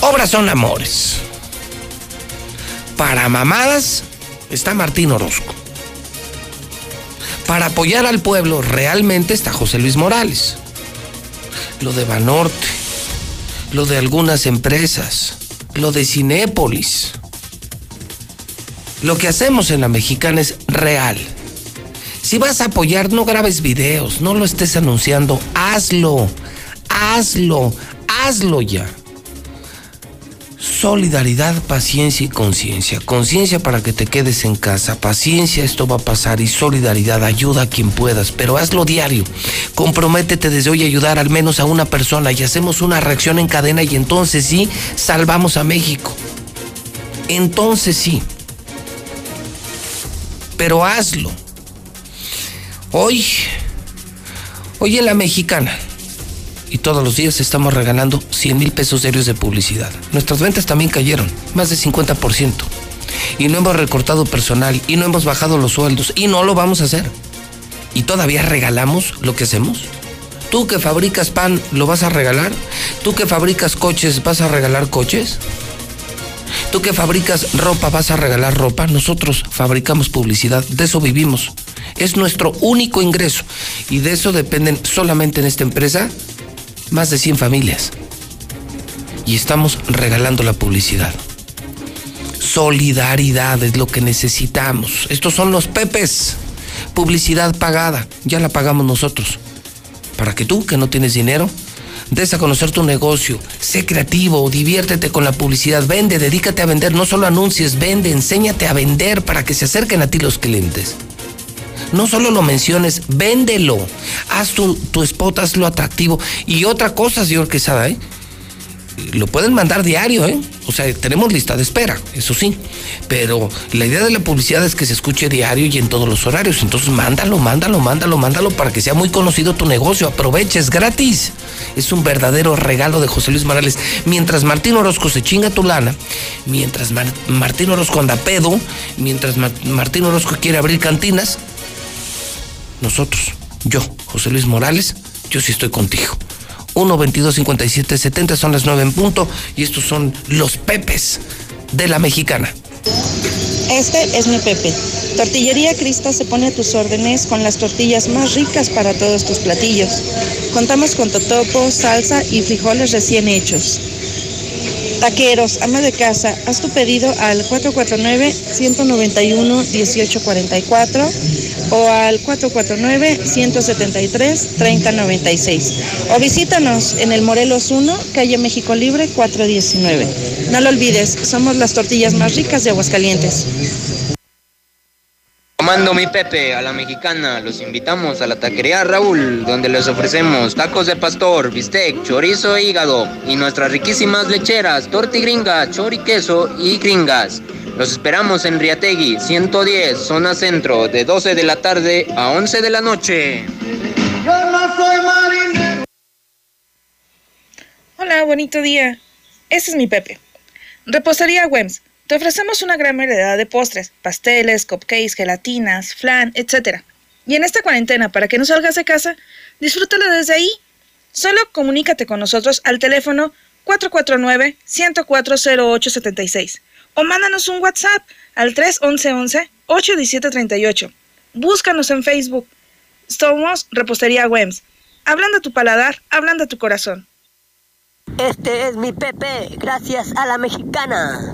Obras son amores. Para mamadas está Martín Orozco. Para apoyar al pueblo realmente está José Luis Morales. Lo de Banorte, lo de algunas empresas, lo de Cinépolis. Lo que hacemos en la mexicana es real. Si vas a apoyar, no grabes videos, no lo estés anunciando, hazlo, hazlo, hazlo ya. Solidaridad, paciencia y conciencia. Conciencia para que te quedes en casa. Paciencia, esto va a pasar. Y solidaridad, ayuda a quien puedas. Pero hazlo diario. Comprométete desde hoy a ayudar al menos a una persona y hacemos una reacción en cadena y entonces sí, salvamos a México. Entonces sí. Pero hazlo. Hoy, hoy en la mexicana y todos los días estamos regalando 100 mil pesos diarios de publicidad. Nuestras ventas también cayeron, más de 50%. Y no hemos recortado personal y no hemos bajado los sueldos y no lo vamos a hacer. Y todavía regalamos lo que hacemos. Tú que fabricas pan, ¿lo vas a regalar? ¿Tú que fabricas coches, vas a regalar coches? ¿Tú que fabricas ropa, vas a regalar ropa? Nosotros fabricamos publicidad, de eso vivimos. Es nuestro único ingreso y de eso dependen solamente en esta empresa más de 100 familias. Y estamos regalando la publicidad. Solidaridad es lo que necesitamos. Estos son los pepes. Publicidad pagada. Ya la pagamos nosotros. Para que tú, que no tienes dinero, des a conocer tu negocio, sé creativo, diviértete con la publicidad, vende, dedícate a vender, no solo anuncies, vende, enséñate a vender para que se acerquen a ti los clientes. No solo lo menciones, véndelo. Haz tu, tu spot, hazlo atractivo. Y otra cosa, señor Quesada, ¿eh? lo pueden mandar diario, ¿eh? O sea, tenemos lista de espera, eso sí. Pero la idea de la publicidad es que se escuche diario y en todos los horarios. Entonces, mándalo, mándalo, mándalo, mándalo para que sea muy conocido tu negocio. Aprovecha, es gratis. Es un verdadero regalo de José Luis Morales. Mientras Martín Orozco se chinga tu lana, mientras Martín Orozco anda pedo, mientras Martín Orozco quiere abrir cantinas, nosotros, yo, José Luis Morales, yo sí estoy contigo. 1 22 57 70 son las 9 en punto y estos son los pepes de la mexicana. Este es mi Pepe. Tortillería Crista se pone a tus órdenes con las tortillas más ricas para todos tus platillos. Contamos con totopo, salsa y frijoles recién hechos. Taqueros, ama de casa, haz tu pedido al 449-191-1844 o al 449-173-3096. O visítanos en el Morelos 1, calle México Libre 419. No lo olvides, somos las tortillas más ricas de Aguascalientes. Comando mi Pepe a la mexicana, los invitamos a la taquería Raúl, donde les ofrecemos tacos de pastor, bistec, chorizo e hígado y nuestras riquísimas lecheras, tortigringa, choriqueso y gringas. Los esperamos en Riategui, 110, zona centro, de 12 de la tarde a 11 de la noche. Yo no soy marinero. Hola, bonito día. Este es mi Pepe. Repostería Wems. Te ofrecemos una gran variedad de postres, pasteles, cupcakes, gelatinas, flan, etc. Y en esta cuarentena, para que no salgas de casa, disfrútalo desde ahí. Solo comunícate con nosotros al teléfono 449-104-0876 o mándanos un WhatsApp al 311-817-38. Búscanos en Facebook. Somos Repostería Wems. Hablando a tu paladar, hablando a tu corazón. Este es mi Pepe, gracias a la mexicana.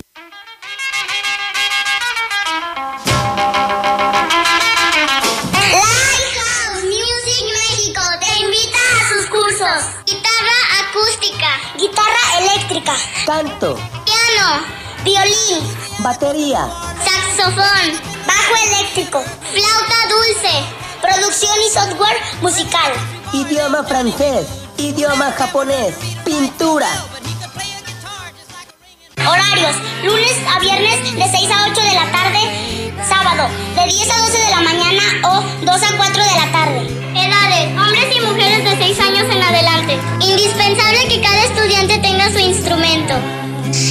Guitarra acústica, guitarra eléctrica, Canto, piano, violín, batería, saxofón, bajo eléctrico, flauta dulce, producción y software musical. idioma francés, idioma japonés, pintura. Horarios, lunes a viernes de 6 a 8 de la tarde, sábado de 10 a 12 de la mañana o 2 a 4 de la tarde. Edades, hombres y mujeres de 6 años en adelante. Indispensable que cada estudiante tenga su instrumento.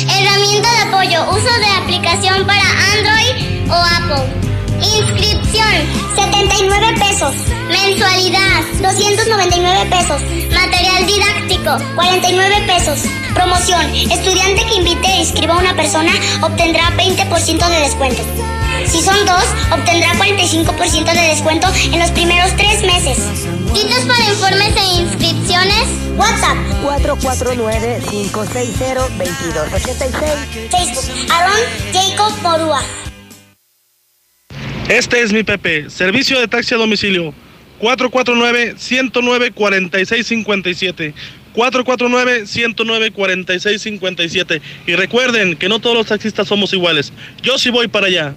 Herramienta de apoyo, uso de aplicación para Android o Apple. Inscripción, 79 pesos. Mensualidad, 299 pesos. Material didáctico, 49 pesos. Promoción, estudiante que invite e inscriba a una persona obtendrá 20% de descuento. Si son dos, obtendrá 45% de descuento en los primeros tres meses. ¿Citas para informes e inscripciones? WhatsApp 449-560-2286. Facebook, Aaron Jacob Morúa. Este es mi Pepe, servicio de taxi a domicilio. 449-109-4657. 449-109-4657. Y recuerden que no todos los taxistas somos iguales. Yo sí voy para allá.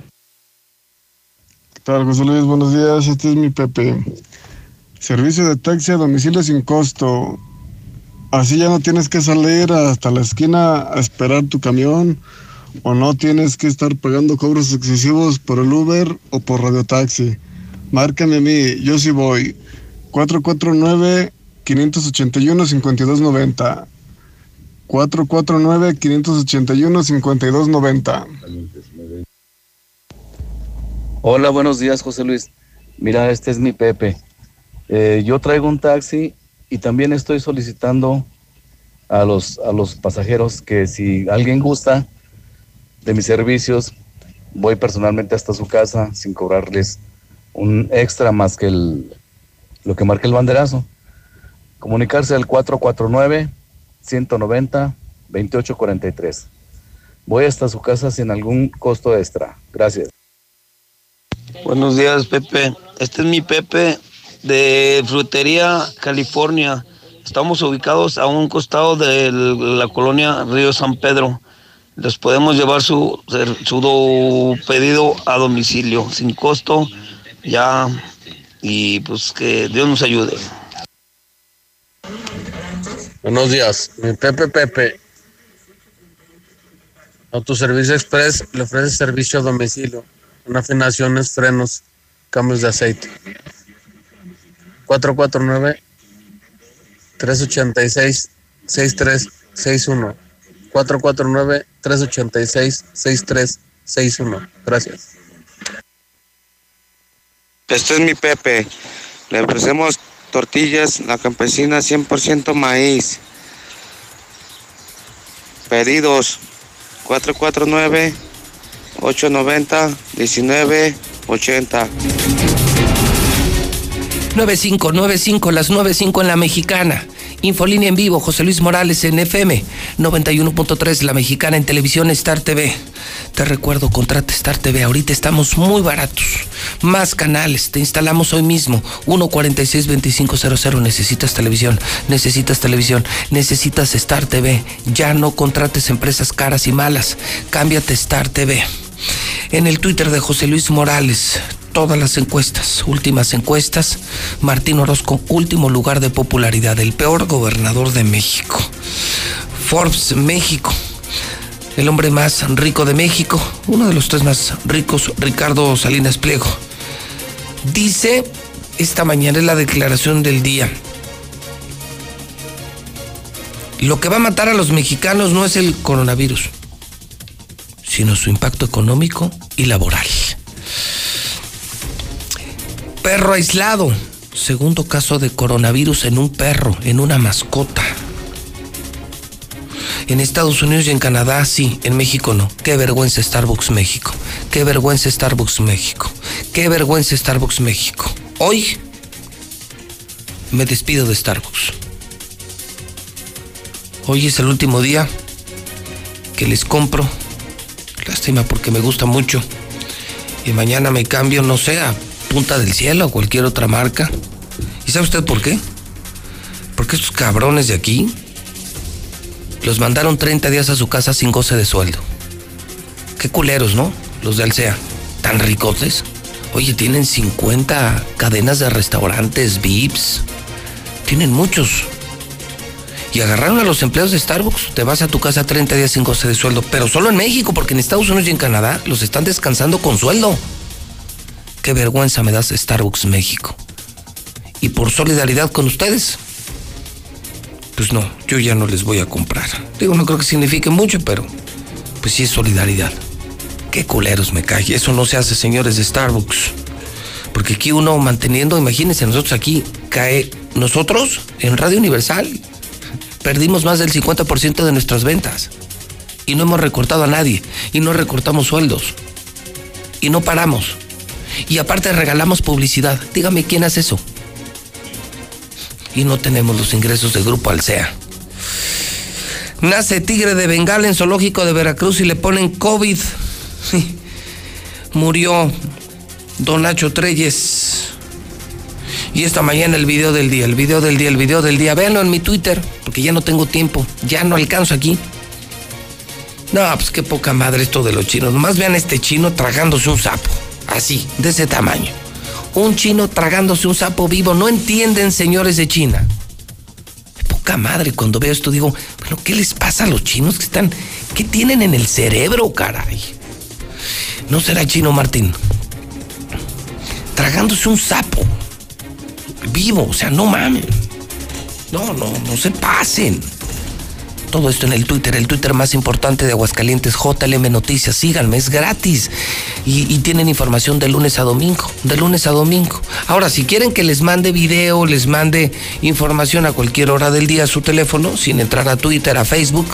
¿Qué tal, José Luis? Buenos días, este es mi Pepe. Servicio de taxi a domicilio sin costo. Así ya no tienes que salir hasta la esquina a esperar tu camión o no tienes que estar pagando cobros excesivos por el Uber o por radiotaxi. Márcame a mí, yo sí voy. 449-581-5290. 449-581-5290. Hola, buenos días, José Luis. Mira, este es mi Pepe. Eh, yo traigo un taxi y también estoy solicitando a los, a los pasajeros que si alguien gusta de mis servicios, voy personalmente hasta su casa sin cobrarles un extra más que el, lo que marque el banderazo. Comunicarse al 449-190-2843. Voy hasta su casa sin algún costo extra. Gracias. Buenos días, Pepe. Este es mi Pepe de Frutería California. Estamos ubicados a un costado de la colonia Río San Pedro. Les podemos llevar su, su pedido a domicilio sin costo ya y pues que Dios nos ayude. Buenos días, mi Pepe Pepe. Autoservicio Express le ofrece servicio a domicilio, una afinaciones, frenos, cambios de aceite. 449 386 6361 449 386 6361. Gracias. Este es mi Pepe. Le ofrecemos tortillas, la campesina 100% maíz. Pedidos 449 890 1980. 9595, las 95 en la mexicana. Infolínea en vivo, José Luis Morales en FM 91.3, La Mexicana en televisión Star TV. Te recuerdo, contrata Star TV. Ahorita estamos muy baratos. Más canales. Te instalamos hoy mismo. 146-2500. Necesitas televisión. Necesitas televisión. Necesitas Star TV. Ya no contrates empresas caras y malas. Cámbiate Star TV. En el Twitter de José Luis Morales, todas las encuestas, últimas encuestas, Martín Orozco, último lugar de popularidad, el peor gobernador de México. Forbes México, el hombre más rico de México, uno de los tres más ricos, Ricardo Salinas Pliego. Dice, esta mañana es la declaración del día. Lo que va a matar a los mexicanos no es el coronavirus, sino su impacto económico y laboral. Perro aislado. Segundo caso de coronavirus en un perro, en una mascota. En Estados Unidos y en Canadá sí, en México no. Qué vergüenza Starbucks México. Qué vergüenza Starbucks México. Qué vergüenza Starbucks México. Hoy me despido de Starbucks. Hoy es el último día que les compro. Lástima porque me gusta mucho. Y mañana me cambio, no sé, a Punta del Cielo o cualquier otra marca. ¿Y sabe usted por qué? Porque estos cabrones de aquí los mandaron 30 días a su casa sin goce de sueldo. Qué culeros, ¿no? Los de Alsea. Tan ricotes. Oye, tienen 50 cadenas de restaurantes, VIPs. Tienen muchos. Y agarraron a los empleados de Starbucks. Te vas a tu casa 30 días sin goce de sueldo. Pero solo en México, porque en Estados Unidos y en Canadá los están descansando con sueldo. Qué vergüenza me das Starbucks México. Y por solidaridad con ustedes, pues no, yo ya no les voy a comprar. Digo, no creo que signifique mucho, pero pues sí es solidaridad. Qué culeros me cae. Eso no se hace, señores de Starbucks. Porque aquí uno manteniendo, imagínense, nosotros aquí cae, nosotros en Radio Universal perdimos más del 50% de nuestras ventas. Y no hemos recortado a nadie. Y no recortamos sueldos. Y no paramos. Y aparte regalamos publicidad. Dígame quién hace eso. Y no tenemos los ingresos del grupo Alsea. Nace tigre de Bengala en zoológico de Veracruz y le ponen COVID. <laughs> Murió don Nacho Treyes. Y esta mañana el video del día, el video del día, el video del día. Véanlo en mi Twitter, porque ya no tengo tiempo. Ya no alcanzo aquí. No, pues qué poca madre esto de los chinos. Nomás vean este chino tragándose un sapo. Así, de ese tamaño. Un chino tragándose un sapo vivo. No entienden, señores de China. Poca madre, cuando veo esto digo, bueno, ¿qué les pasa a los chinos que están, qué tienen en el cerebro, caray? No será chino, Martín. Tragándose un sapo vivo, o sea, no mames. No, no, no se pasen. Todo esto en el Twitter, el Twitter más importante de Aguascalientes, JLM Noticias. Síganme, es gratis. Y, y, tienen información de lunes a domingo, de lunes a domingo. Ahora, si quieren que les mande video, les mande información a cualquier hora del día a su teléfono, sin entrar a Twitter, a Facebook,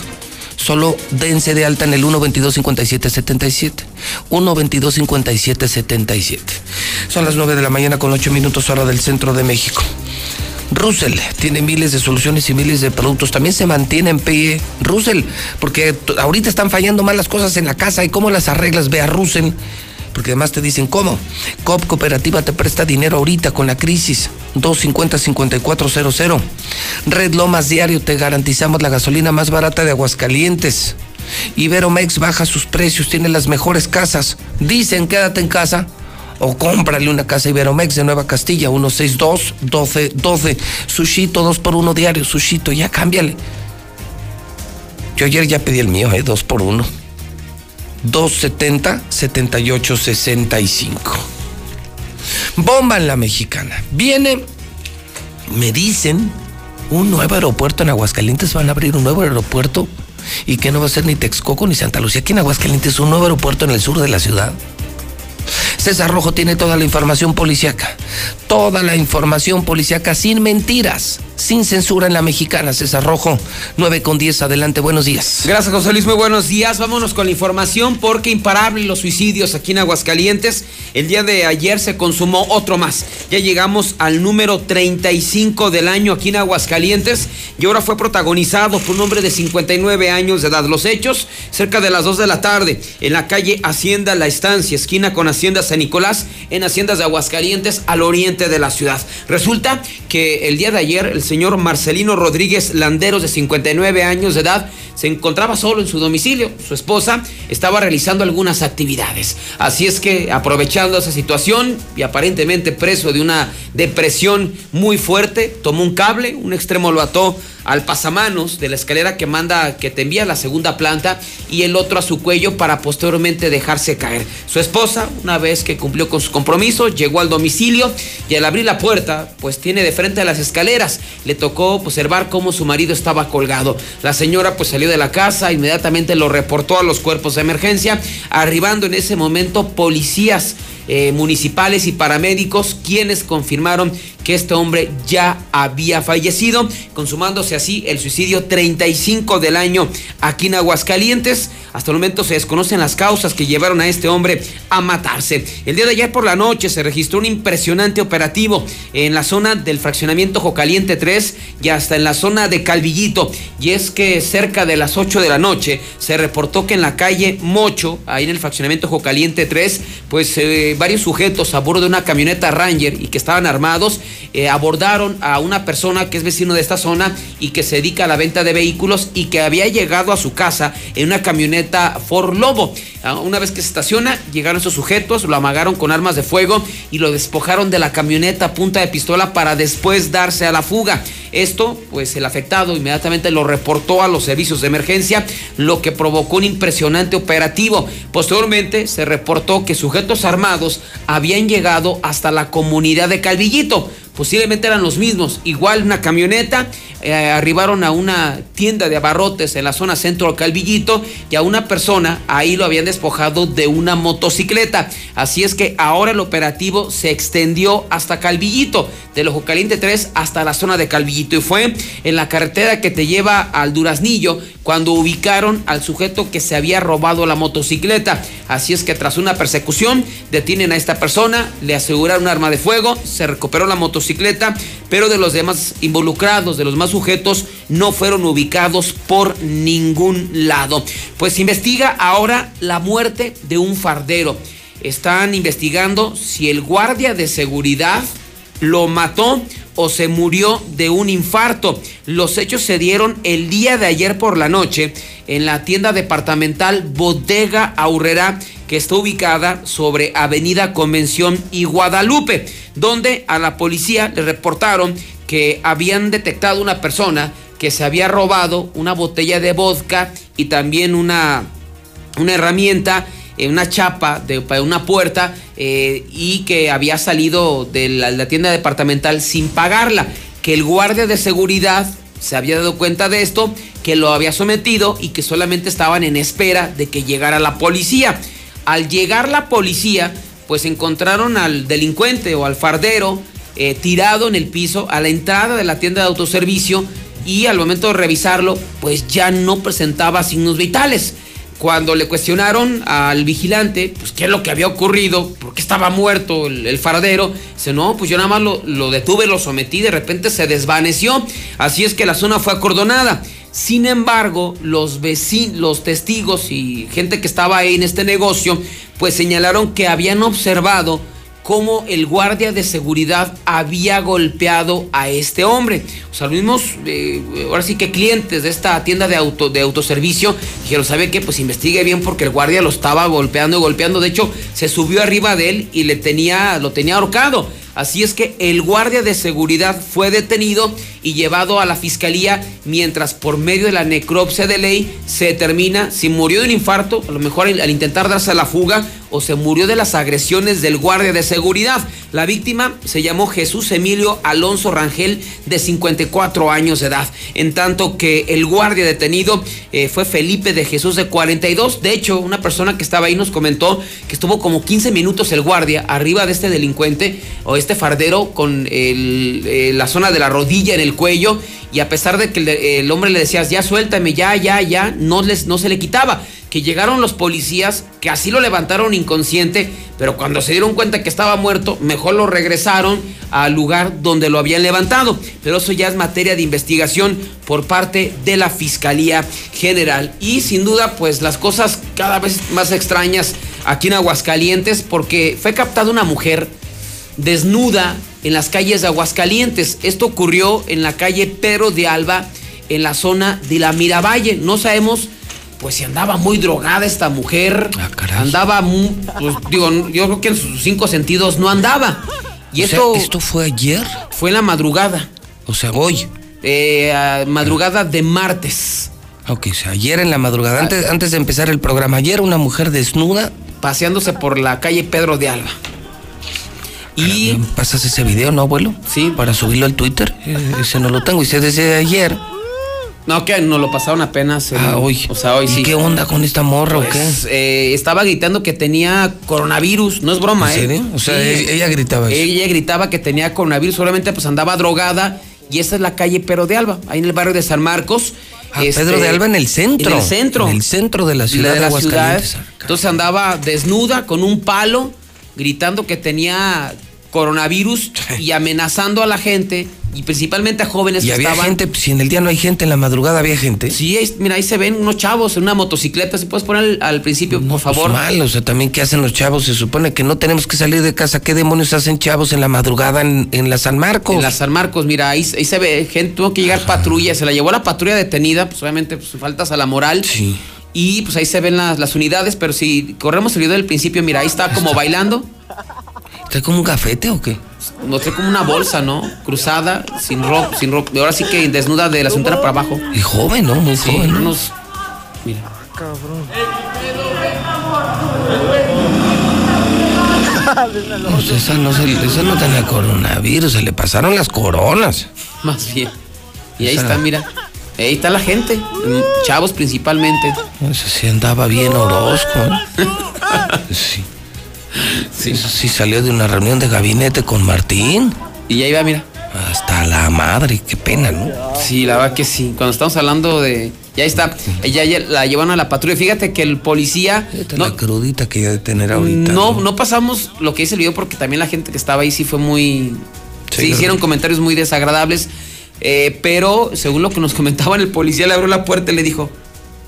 solo dense de alta en el 122-5777. 122-5777. Son las 9 de la mañana con 8 minutos hora del centro de México. Russell tiene miles de soluciones y miles de productos. También se mantiene en pie Russell, porque ahorita están fallando mal las cosas en la casa y cómo las arreglas. Ve a Russell. Porque además te dicen cómo. COP Cooperativa te presta dinero ahorita con la crisis. 250-5400. Red Lomas Diario te garantizamos la gasolina más barata de Aguascalientes. Iberomex baja sus precios, tiene las mejores casas. Dicen quédate en casa o cómprale una casa Iberomex de Nueva Castilla, 162 12 12. Sushito, 2 por 1 diario, Sushito, ya cámbiale. Yo ayer ya pedí el mío, ¿eh? 2 por 1. 270 78 65. Bomba en la mexicana. Viene, me dicen, un nuevo aeropuerto en Aguascalientes. Van a abrir un nuevo aeropuerto y que no va a ser ni Texcoco ni Santa Lucía. Aquí en Aguascalientes, un nuevo aeropuerto en el sur de la ciudad. César Rojo tiene toda la información policiaca. Toda la información policiaca sin mentiras, sin censura en la mexicana. César Rojo, 9 con 10. Adelante, buenos días. Gracias, José Luis. Muy buenos días. Vámonos con la información porque imparable los suicidios aquí en Aguascalientes. El día de ayer se consumó otro más. Ya llegamos al número 35 del año aquí en Aguascalientes y ahora fue protagonizado por un hombre de 59 años de edad. Los hechos cerca de las 2 de la tarde en la calle Hacienda La Estancia, esquina con Hacienda San Nicolás, en Haciendas de Aguascalientes, al oriente de la ciudad. Resulta que el día de ayer el señor Marcelino Rodríguez Landeros, de 59 años de edad, se encontraba solo en su domicilio. Su esposa estaba realizando algunas actividades. Así es que, aprovechando esa situación y aparentemente preso de una depresión muy fuerte, tomó un cable, un extremo lo ató al pasamanos de la escalera que manda, que te envía a la segunda planta y el otro a su cuello para posteriormente dejarse caer. Su esposa, una vez que cumplió con su compromiso, llegó al domicilio y al abrir la puerta, pues tiene de frente a las escaleras. Le tocó observar cómo su marido estaba colgado. La señora pues salió de la casa, inmediatamente lo reportó a los cuerpos de emergencia, arribando en ese momento policías eh, municipales y paramédicos quienes confirmaron que este hombre ya había fallecido, consumándose así el suicidio 35 del año aquí en Aguascalientes. Hasta el momento se desconocen las causas que llevaron a este hombre a matarse. El día de ayer por la noche se registró un impresionante operativo en la zona del fraccionamiento Jocaliente 3 y hasta en la zona de Calvillito. Y es que cerca de las 8 de la noche se reportó que en la calle Mocho, ahí en el fraccionamiento Jocaliente 3, pues eh, varios sujetos a bordo de una camioneta Ranger y que estaban armados eh, abordaron a una persona que es vecino de esta zona y que se dedica a la venta de vehículos y que había llegado a su casa en una camioneta Ford Lobo. Ah, una vez que se estaciona, llegaron esos sujetos, lo amagaron con armas de fuego y lo despojaron de la camioneta a punta de pistola para después darse a la fuga. Esto, pues el afectado inmediatamente lo reportó a los servicios de emergencia, lo que provocó un impresionante operativo. Posteriormente se reportó que sujetos armados habían llegado hasta la comunidad de Calvillito posiblemente eran los mismos. Igual una camioneta, eh, arribaron a una tienda de abarrotes en la zona centro de Calvillito y a una persona ahí lo habían despojado de una motocicleta. Así es que ahora el operativo se extendió hasta Calvillito, del Ojo Caliente 3 hasta la zona de Calvillito y fue en la carretera que te lleva al Duraznillo cuando ubicaron al sujeto que se había robado la motocicleta. Así es que tras una persecución detienen a esta persona, le aseguraron un arma de fuego, se recuperó la motocicleta, pero de los demás involucrados, de los más sujetos, no fueron ubicados por ningún lado. Pues investiga ahora la muerte de un fardero. Están investigando si el guardia de seguridad lo mató o se murió de un infarto. Los hechos se dieron el día de ayer por la noche en la tienda departamental Bodega Aurrera que está ubicada sobre Avenida Convención y Guadalupe, donde a la policía le reportaron que habían detectado una persona que se había robado una botella de vodka y también una, una herramienta una chapa de una puerta eh, y que había salido de la, tienda departamental sin pagarla. Que el guardia de seguridad se había dado cuenta de esto, que lo había sometido y que solamente estaban en espera de que llegara la policía. Al llegar la policía, pues encontraron al delincuente o al fardero eh, tirado en el piso a la entrada de la tienda de autoservicio y al momento de revisarlo, pues ya no presentaba signos vitales. Cuando le cuestionaron al vigilante, pues qué es lo que había ocurrido, por qué estaba muerto el, faradero, dice, no, pues yo nada más lo, lo detuve, lo sometí, de repente se desvaneció. Así es que la zona fue acordonada. Sin embargo, los vecinos, los testigos y gente que estaba ahí en este negocio, pues señalaron que habían observado cómo el guardia de seguridad había golpeado a este hombre. O sea, los mismos, eh, ahora sí que clientes de esta tienda de, auto, de autoservicio dijeron, ¿sabe qué? Pues investigue bien porque el guardia lo estaba golpeando y golpeando. De hecho, se subió arriba de él y le tenía, lo tenía ahorcado. Así es que el guardia de seguridad fue detenido y llevado a la fiscalía mientras por medio de la necropsia de ley se determina si murió de un infarto, a lo mejor al intentar darse la fuga o se murió de las agresiones del guardia de seguridad. La víctima se llamó Jesús Emilio Alonso Rangel de 54 años de edad, en tanto que el guardia detenido eh, fue Felipe de Jesús de 42. De hecho, una persona que estaba ahí nos comentó que estuvo como 15 minutos el guardia arriba de este delincuente o este fardero con eh, la zona de la rodilla en el cuello y a pesar de que el, el hombre le decía ya suéltame, ya, ya, ya, no, les, no se le quitaba que llegaron los policías, que así lo levantaron inconsciente, pero cuando se dieron cuenta que estaba muerto, mejor lo regresaron al lugar donde lo habían levantado. Pero eso ya es materia de investigación por parte de la Fiscalía General. Y sin duda, pues las cosas cada vez más extrañas aquí en Aguascalientes, porque fue captada una mujer desnuda en las calles de Aguascalientes. Esto ocurrió en la calle Pedro de Alba, en la zona de la Miravalle. No sabemos pues si andaba muy drogada esta mujer, andaba, muy, pues, digo, yo creo que en sus cinco sentidos no andaba. Y O esto, sea, ¿Esto fue ayer? fue en la madrugada. O sea, hoy. Eh, a madrugada de martes. Ok, o sea, ayer en la madrugada, antes, antes de empezar el programa, ayer una mujer desnuda. Paseándose por la calle Pedro de Alba. Y pasas ese video, ¿no, abuelo? Sí. Para subirlo al Twitter. Eh, <laughs> Ese no lo tengo. Y sé desde ayer. No, que nos lo pasaron apenas. el- Ah, hoy. O sea, hoy ¿Y sí. qué onda con esta morra o Pues, eh, estaba gritando que tenía coronavirus, no es broma, ¿En ¿eh? serio? O sea, Sí. ella- ella gritaba eso. Ella gritaba que tenía coronavirus, solamente pues andaba drogada y esa es la calle Pedro de Alba, ahí en el barrio de San Marcos. Ah, Pedro de Alba en el centro. En el centro. En el centro de la ciudad de, Aguascalientes. ciudad. Entonces andaba desnuda con un palo, gritando que tenía coronavirus y amenazando a la gente y principalmente a jóvenes Y que había estaban. gente, pues, si en el día no hay gente, en la madrugada había gente. Sí, mira, ahí se ven unos chavos en una motocicleta. Si puedes poner al, al principio, por favor. Pues mal, o sea, también qué hacen los chavos. Se supone que no tenemos que salir de casa. ¿Qué demonios hacen chavos en la madrugada en, en la San Marcos? En la San Marcos, mira, ahí, ahí se ve gente, tuvo que llegar patrulla, se la llevó la patrulla detenida, pues obviamente pues, faltas a la moral. Sí. Y pues ahí se ven las, las unidades, pero si corremos el video del principio, mira, ahí está como bailando. ¿Está como un gafete o qué? No sé, como una bolsa, ¿no? Cruzada, sin ropa, sin ropa. Ahora sí que desnuda de la cintura para abajo. Y joven, ¿no? Muy Sí, joven. ¿no? unos- Mira. No, pues esa, no se, esa no tenía coronavirus, se le pasaron las coronas. Más bien. Y ahí está, mira. Ahí está la gente, chavos principalmente. Esa sí andaba bien Orozco. ¿eh? sí. Sí salió de una reunión de gabinete con Martín. Y ahí va, mira. Hasta la madre, qué pena, ¿no? Sí, la verdad que sí. Cuando estamos hablando de. Ya está. Ella ya la llevan a la patrulla. Fíjate que el policía. La crudita que ya de tener ahorita. No, no pasamos lo que dice el video porque también la gente que estaba ahí sí fue muy. Sí, Sí, hicieron comentarios muy desagradables. eh, pero según lo que nos <laughs> comentaban, el policía le abrió la puerta y le dijo: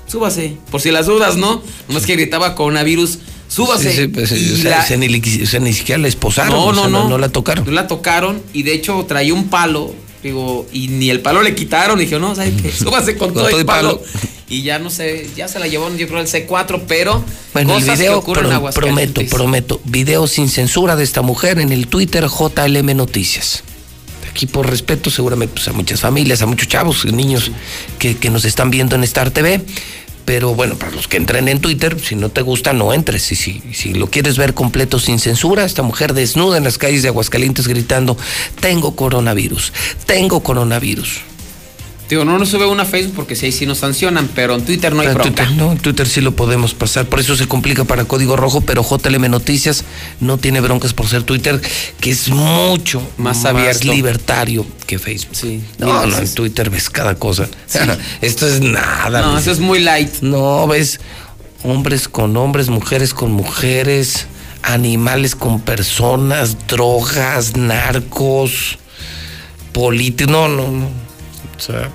Súbase. Por si las dudas, ¿no? Nomás que gritaba coronavirus. Súbase. Sí, sí, pues, Y o sea, la- se ni, o sea, ni siquiera la esposaron. no, o no, sea, no. no la tocaron. No la tocaron y de hecho traía un palo. Digo, y ni el palo le quitaron. Y dije, no, ¿sabes qué? <laughs> Súbase con, todo, el palo. Y ya no sé, ya se la llevaron, yo creo, el C4, pero Bueno, el cosas que video, ocurren en pro- prometo, prometo, video sin censura de esta mujer en el Twitter JLM Noticias. Aquí por respeto seguramente pues, a muchas familias, a muchos chavos, niños que, que nos están viendo en Star TV. Pero bueno, para los que entren en Twitter, si no te gusta, no entres. Y si, si lo quieres ver completo sin censura, esta mujer desnuda en las calles de Aguascalientes gritando, tengo coronavirus, tengo coronavirus. Digo, no nos sube una Facebook porque si ahí sí nos sancionan, pero en Twitter no hay Pero en bronca. Twitter, no, en Twitter sí lo podemos pasar, por eso se complica para Código Rojo, pero JLM Noticias no tiene broncas por ser Twitter, que es mucho Más abierto. libertario que Facebook. Sí. No, Mira, no, en Twitter ves cada cosa. <laughs> Esto es nada. No, ves. eso es muy light. No, ves hombres con hombres, mujeres con mujeres, animales con personas, drogas, narcos, políticos. No, no, no. O sea,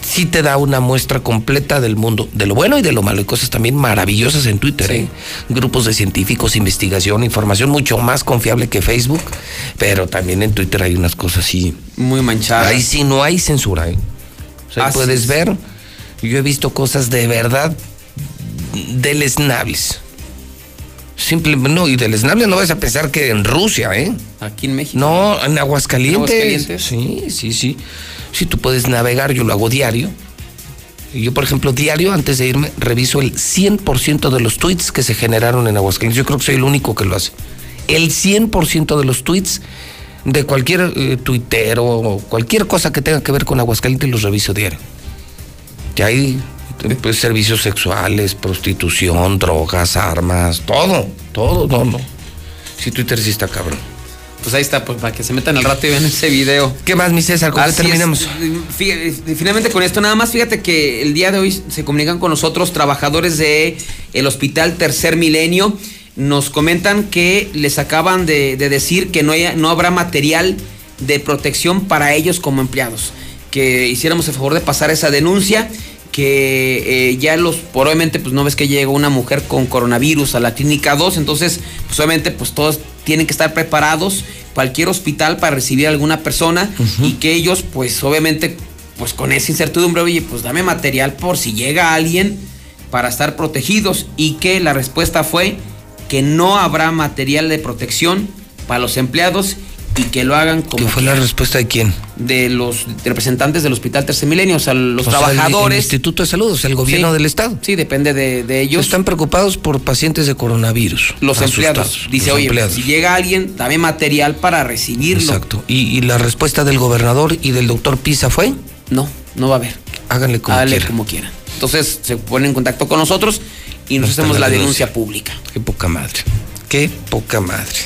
sí te da una muestra completa del mundo, de lo bueno y de lo malo. Hay cosas también maravillosas en Twitter. ¿eh? Grupos de científicos, investigación, información mucho más confiable que Facebook. Pero también en Twitter hay unas cosas así. Muy manchadas. Ahí sí no hay censura. ¿eh? O sea, Así puedes es. ver. Yo he visto cosas de verdad deleznables. Simple, no, y deleznables no vas a pensar que en Rusia, ¿eh? Aquí en México. No, en Aguascalientes. ¿En Aguascalientes? Sí, sí, sí. Sí, tú puedes navegar, yo lo hago diario. Yo, por ejemplo, diario, antes de irme, reviso el 100% de los tweets que se generaron en Aguascalientes. Yo creo que soy el único que lo hace. El 100% de los tweets de cualquier eh, o cualquier cosa que tenga que ver con Aguascalientes los reviso diario. Que hay pues, servicios sexuales, prostitución, drogas, armas, todo, todo, todo. Sí, Twitter sí está cabrón. Pues ahí está, pues para que se metan al rato y vean ese video. ¿Qué más, mi César? ¿Con qué Así es. terminamos? Fí- Finalmente con esto, nada más fíjate que el día de hoy se comunican con nosotros trabajadores de el Hospital Tercer Milenio. Nos comentan que les acaban de, de decir que no, haya- no habrá material de protección para ellos como empleados. Que hiciéramos el favor de pasar esa denuncia. Que eh, ya los, por obviamente, pues no ves que llega una mujer con coronavirus a la clínica 2, entonces, pues obviamente, pues todos tienen que estar preparados, cualquier hospital para recibir a alguna persona y que ellos, pues obviamente, pues con esa incertidumbre, oye, pues dame material por si llega alguien para estar protegidos y que la respuesta fue que no habrá material de protección para los empleados y que lo hagan como ¿Qué fue la respuesta de quién? de los representantes del Hospital Tercer Milenio, o sea, los O sea, el- el trabajadores. Instituto de Salud, o sea, el gobierno Sí. del Estado. Sí, depende de, de ellos. Están preocupados por pacientes de coronavirus. los empleados. Dice, los oye, empleados. si llega alguien, dame material para recibirlo. Exacto. ¿Y, y la respuesta del gobernador y del doctor Pisa fue? No, no va a haber. Háganle como quieran. como quieran. Entonces se ponen en contacto con nosotros y nos hacemos la denuncia pública. Qué poca madre. Qué poca madre.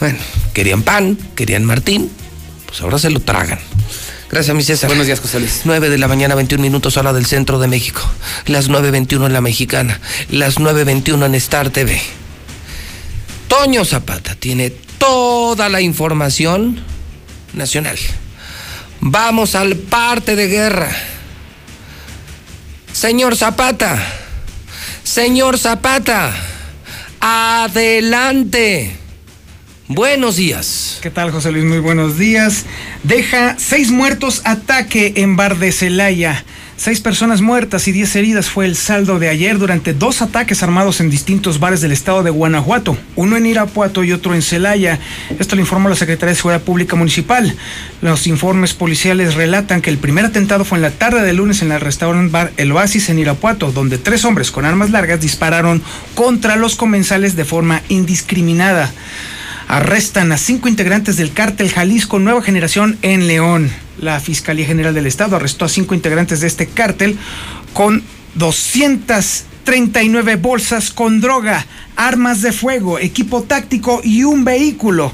Bueno, querían pan, querían Martín, pues ahora se lo tragan. Gracias, mi César. Buenos días, José Luis. 9 de la mañana, 21 minutos, hora del centro de México. Las 9.21 en la mexicana. Las 9.21 en Star TV. Toño Zapata tiene toda la información nacional. Vamos al parte de guerra. Señor Zapata. Señor Zapata. Adelante. Buenos días. ¿Qué tal, José Luis? Muy buenos días. Deja seis muertos ataque en bar de Celaya. Seis personas muertas y diez heridas fue el saldo de ayer durante dos ataques armados en distintos bares del estado de Guanajuato, uno en Irapuato y otro en Celaya. Esto lo informó la Secretaría de Seguridad Pública Municipal. Los informes policiales relatan que el primer atentado fue en la tarde de lunes en el restaurante bar El Oasis en Irapuato, donde tres hombres con armas largas dispararon contra los comensales de forma indiscriminada arrestan a cinco integrantes del cártel Jalisco Nueva Generación en León. La Fiscalía General del Estado arrestó a cinco integrantes de este cártel con 239 bolsas con droga, armas de fuego, equipo táctico y un vehículo.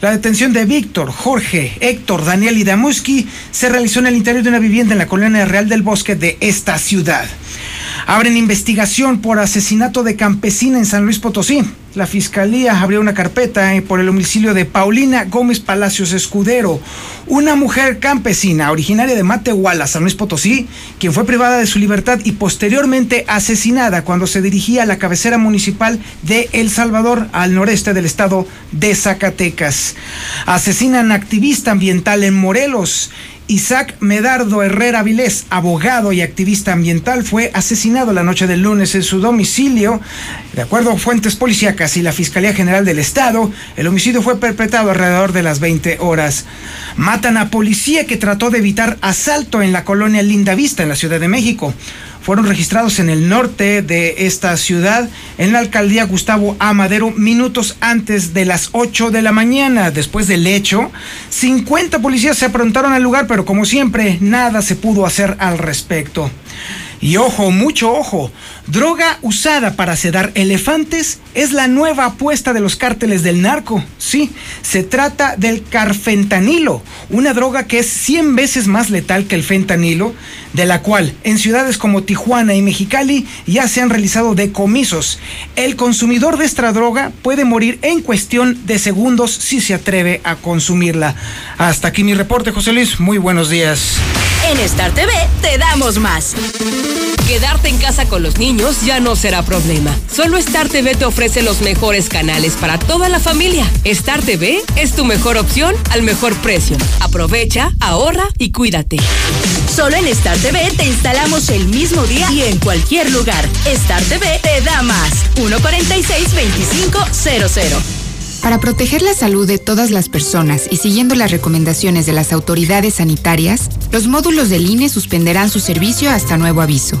La detención de Víctor, Jorge, Héctor, Daniel y Damuski se realizó en el interior de una vivienda en la colonia Real del Bosque de esta ciudad. Abren investigación por asesinato de campesina en San Luis Potosí. La fiscalía abrió una carpeta eh, por el homicidio de Paulina Gómez Palacios Escudero, una mujer campesina originaria de Matehuala, San Luis Potosí, quien fue privada de su libertad y posteriormente asesinada cuando se dirigía a la cabecera municipal de El Salvador, al noreste del estado de Zacatecas. Asesinan activista ambiental en Morelos. Isaac Medardo Herrera Vilés, abogado y activista ambiental, fue asesinado la noche del lunes en su domicilio. De acuerdo a fuentes policíacas y la Fiscalía General del Estado, el homicidio fue perpetrado alrededor de las 20 horas. Matan a policía que trató de evitar asalto en la colonia Linda Vista, en la Ciudad de México fueron registrados en el norte de esta ciudad, en la alcaldía Gustavo A. Madero, minutos antes de las 8 de la mañana. Después del hecho, 50 policías se aprontaron al lugar, pero como siempre, nada se pudo hacer al respecto. Y ojo, mucho ojo, droga usada para sedar elefantes es la nueva apuesta de los cárteles del narco. Sí, se trata del carfentanilo, una droga que es 100 veces más letal que el fentanilo, de la cual en ciudades como Tijuana y Mexicali ya se han realizado decomisos. El consumidor de esta droga puede morir en cuestión de segundos si se atreve a consumirla. Hasta aquí mi reporte, José Luis. Muy buenos días. En Star TV te damos más. Quedarte en casa con los niños ya no será problema. Solo Star TV te ofrece los mejores canales para toda la familia. Star TV es tu mejor opción al mejor precio. Aprovecha, ahorra y cuídate. Solo en Star TV te instalamos el mismo día y en cualquier lugar. Star TV te da más. 146-2500. Para proteger la salud de todas las personas y siguiendo las recomendaciones de las autoridades sanitarias, los módulos del INE suspenderán su servicio hasta nuevo aviso.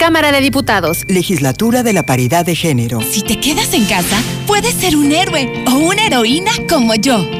Cámara de Diputados. Legislatura de la Paridad de Género. Si te quedas en casa, puedes ser un héroe o una heroína como yo.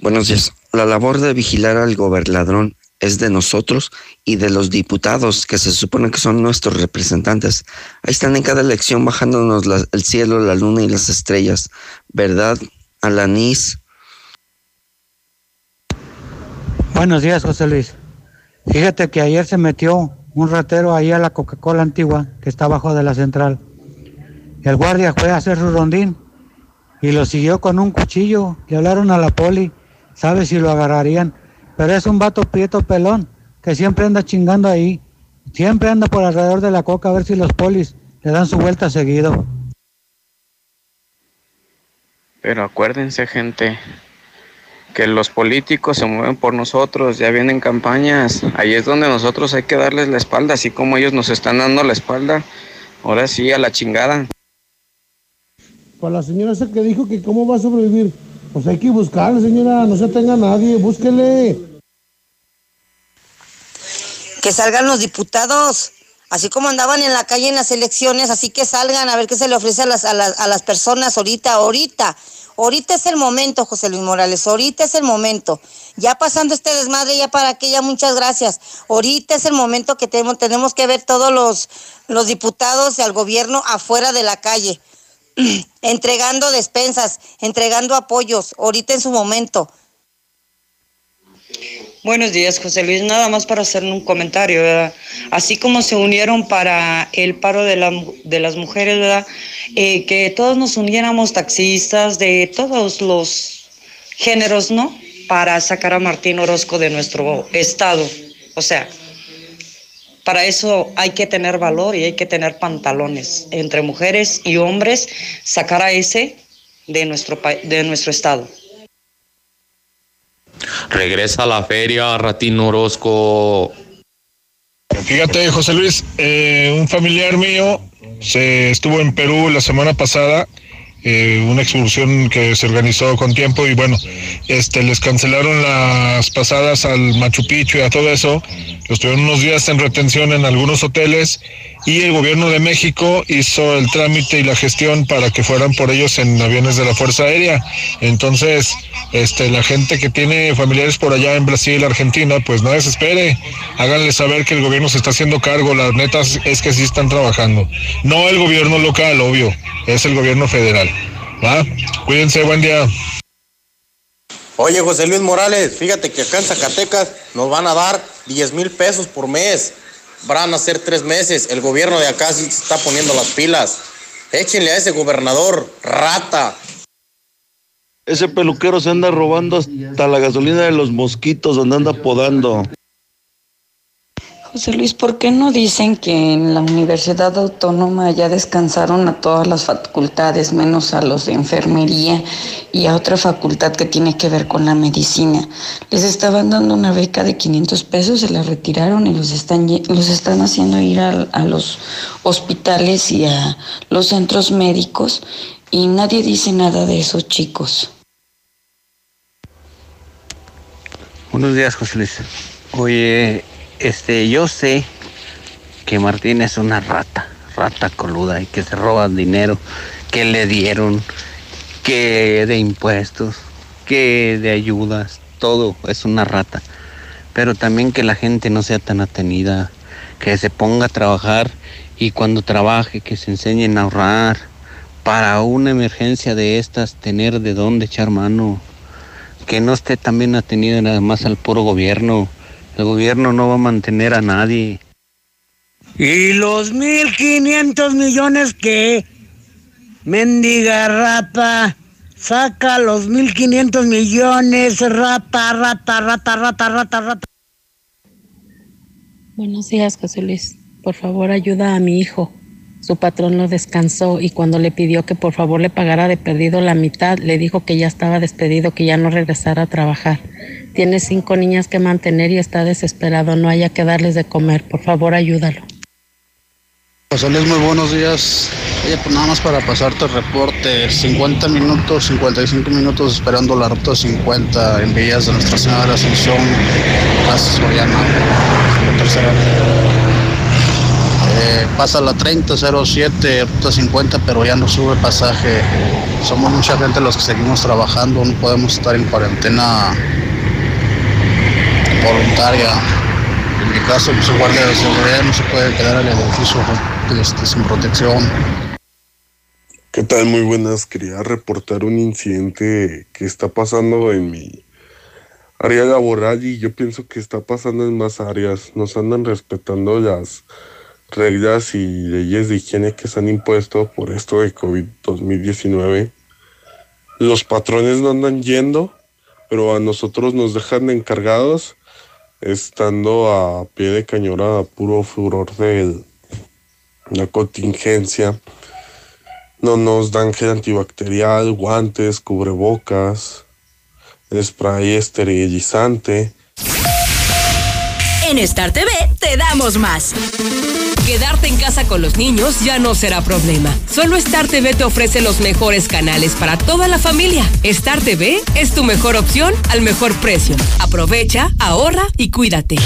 Buenos días. La labor de vigilar al gobernadrón es de nosotros y de los diputados que se supone que son nuestros representantes. Ahí están en cada elección bajándonos el cielo, la luna y las estrellas. ¿Verdad, Alanis? Buenos días, José Luis. Fíjate que ayer se metió un ratero ahí a la Coca-Cola antigua que está abajo de la central. El guardia fue a hacer su rondín y lo siguió con un cuchillo. Le hablaron a la poli, sabe si lo agarrarían. Pero es un vato prieto pelón que siempre anda chingando ahí. Siempre anda por alrededor de la coca a ver si los polis le dan su vuelta seguido. Pero acuérdense, gente, que los políticos se mueven por nosotros, ya vienen campañas. Ahí es donde nosotros hay que darles la espalda, así como ellos nos están dando la espalda. Ahora sí, a la chingada. Para la señora esa que dijo que cómo va a sobrevivir. Pues hay que buscarle, señora, no se tenga nadie, búsquele. Que salgan los diputados, así como andaban en la calle en las elecciones, así que salgan a ver qué se le ofrece a las, a las, a las personas ahorita, ahorita. Ahorita es el momento, José Luis Morales, ahorita es el momento. Ya pasando este desmadre, ya para que ya muchas gracias. Ahorita es el momento que tenemos, tenemos que ver todos los, los diputados y al gobierno afuera de la calle, <clears throat> entregando despensas, entregando apoyos, ahorita en su momento. Buenos días, José Luis. Nada más para hacer un comentario, ¿verdad? Así como se unieron para el paro de, la- de las mujeres, ¿verdad? Eh, que todos nos uniéramos taxistas de todos los géneros, ¿no? Para sacar a Martín Orozco de nuestro estado. O sea, para eso hay que tener valor y hay que tener pantalones entre mujeres y hombres, sacar a ese de nuestro, pa- de nuestro estado. Regresa a la feria, Ratín Orozco. Fíjate, José Luis, eh, un familiar mío se estuvo en Perú la semana pasada, eh, una excursión que se organizó con tiempo y bueno, este les cancelaron las pasadas al Machu Picchu y a todo eso. Los tuvieron unos días en retención en algunos hoteles y el gobierno de México hizo el trámite y la gestión para que fueran por ellos en aviones de la Fuerza Aérea. Entonces, este, la gente que tiene familiares por allá en Brasil, Argentina, pues no desespere. Háganle saber que el gobierno se está haciendo cargo. La neta es que sí están trabajando. No el gobierno local, obvio, es el gobierno federal. ¿Va? Cuídense, buen día. Oye, José Luis Morales, fíjate que acá en Zacatecas nos van a dar 10 mil pesos por mes. Van a ser tres meses. El gobierno de acá sí se está poniendo las pilas. Échenle a ese gobernador, rata. Ese peluquero se anda robando hasta la gasolina de los mosquitos donde anda podando. José Luis, ¿por qué no dicen que en la Universidad Autónoma ya descansaron a todas las facultades, menos a los de enfermería y a otra facultad que tiene que ver con la medicina? Les estaban dando una beca de 500 pesos, se la retiraron y los están, los están haciendo ir a, a los hospitales y a los centros médicos y nadie dice nada de esos chicos. Buenos días, José Luis. Oye, este, yo sé que Martín es una rata, rata coluda y que se roban dinero que le dieron, que de impuestos, que de ayudas, todo es una rata. Pero también que la gente no sea tan atenida, que se ponga a trabajar y cuando trabaje que se enseñen a ahorrar para una emergencia de estas, tener de dónde echar mano que no esté también atenido nada más al puro gobierno. El gobierno no va a mantener a nadie. ¿Y los 1.500 millones que? Mendiga rata. Saca los 1.500 millones, rata, rata, rata, rata, rata, rata. Buenos días, José Luis. Por favor, ayuda a mi hijo. Su patrón lo descansó y cuando le pidió que por favor le pagara de perdido la mitad, le dijo que ya estaba despedido, que ya no regresara a trabajar. Tiene cinco niñas que mantener y está desesperado. No haya que darles de comer. Por favor, ayúdalo. José Luis, muy buenos días. Oye, pues nada más para pasarte el reporte. 50 minutos, 55 minutos esperando la ruta 50 en Villas de Nuestra Señora de la Asunción, Soriana, la tercera. Pasa la 3007, ruta 50, pero ya no sube pasaje. Somos mucha gente los que seguimos trabajando, no podemos estar en cuarentena voluntaria. En mi caso, pues, el guardia de seguridad no se puede quedar en el edificio este, sin protección. ¿Qué tal? Muy buenas. Quería reportar un incidente que está pasando en mi área laboral y yo pienso que está pasando en más áreas. Nos andan respetando las reglas y leyes de higiene que se han impuesto por esto de COVID-2019. Los patrones no andan yendo, pero a nosotros nos dejan encargados estando a pie de cañón a puro furor de la contingencia. No nos dan gel antibacterial, guantes, cubrebocas, spray esterilizante. En Star TV te damos más. Quedarte en casa con los niños ya no será problema. Solo Star TV te ofrece los mejores canales para toda la familia. Star TV es tu mejor opción al mejor precio. Aprovecha, ahorra y cuídate.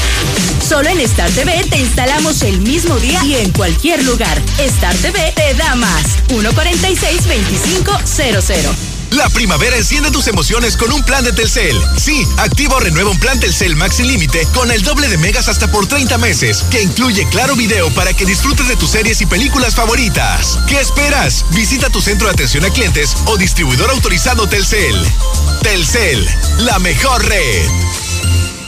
Solo en Star TV te instalamos el mismo día y en cualquier lugar. Star TV te da más. 146-2500. La primavera enciende tus emociones con un plan de Telcel. Sí, activa o renueva un plan Telcel Max límite con el doble de megas hasta por 30 meses, que incluye claro video para que disfrutes de tus series y películas favoritas. ¿Qué esperas? Visita tu centro de atención a clientes o distribuidor autorizado Telcel. Telcel, la mejor red.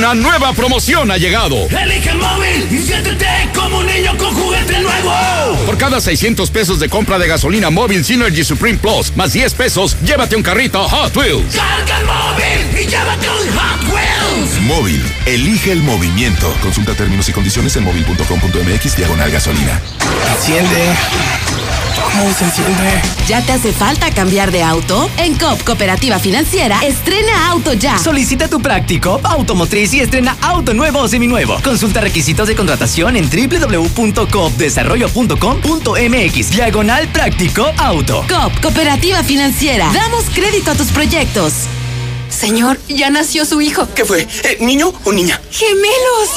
Una nueva promoción ha llegado. Elige el móvil y siéntete como un niño con juguete nuevo. Por cada 600 pesos de compra de gasolina móvil Synergy Supreme Plus más 10 pesos, llévate un carrito Hot Wheels. Carga el móvil y acaba con Hot Wheels. Móvil, elige el movimiento. Consulta términos y condiciones en móvil.com.mx diagonal gasolina. Enciende. ¿Cómo se enciende? ¿Ya te hace falta cambiar de auto? En COP Cooperativa Financiera, estrena auto ya. Solicita tu práctico automotriz y estrena auto nuevo o seminuevo. Consulta requisitos de contratación en www.coopdesarrollo.com.mx. Diagonal práctico auto. COP Cooperativa Financiera. Damos crédito a tus proyectos. Señor, ya nació su hijo. ¿Qué fue? Eh, ¿Niño o niña? ¡Gemelos!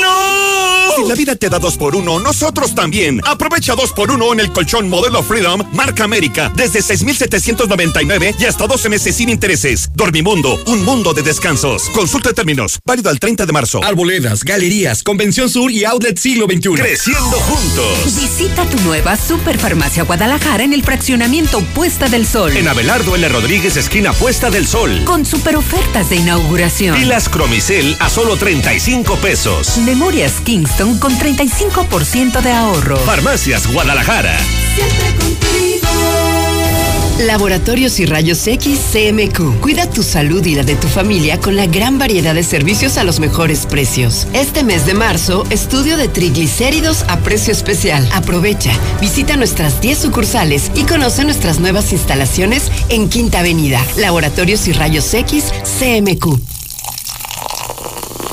¡No! Si la vida te da dos por uno, nosotros también. Aprovecha dos por uno en el colchón modelo Freedom, marca América, desde 6,799 y hasta 12 meses sin intereses. Dormimundo, un mundo de descansos. Consulta términos, válido al 30 de marzo. Arboledas, galerías, Convención Sur y Outlet Siglo XXI. Creciendo juntos. Visita tu nueva Superfarmacia Guadalajara en el fraccionamiento Puesta del Sol. En Abelardo L. Rodríguez, esquina Puesta del Sol. Con super ofertas de inauguración. Pilas Cromicel a solo 35 pesos. Memorias Kingston con 35% de ahorro. Farmacias Guadalajara. Siempre contigo. Laboratorios y Rayos X CMQ. Cuida tu salud y la de tu familia con la gran variedad de servicios a los mejores precios. Este mes de marzo, estudio de triglicéridos a precio especial. Aprovecha, visita nuestras 10 sucursales y conoce nuestras nuevas instalaciones en Quinta Avenida. Laboratorios y Rayos X CMQ.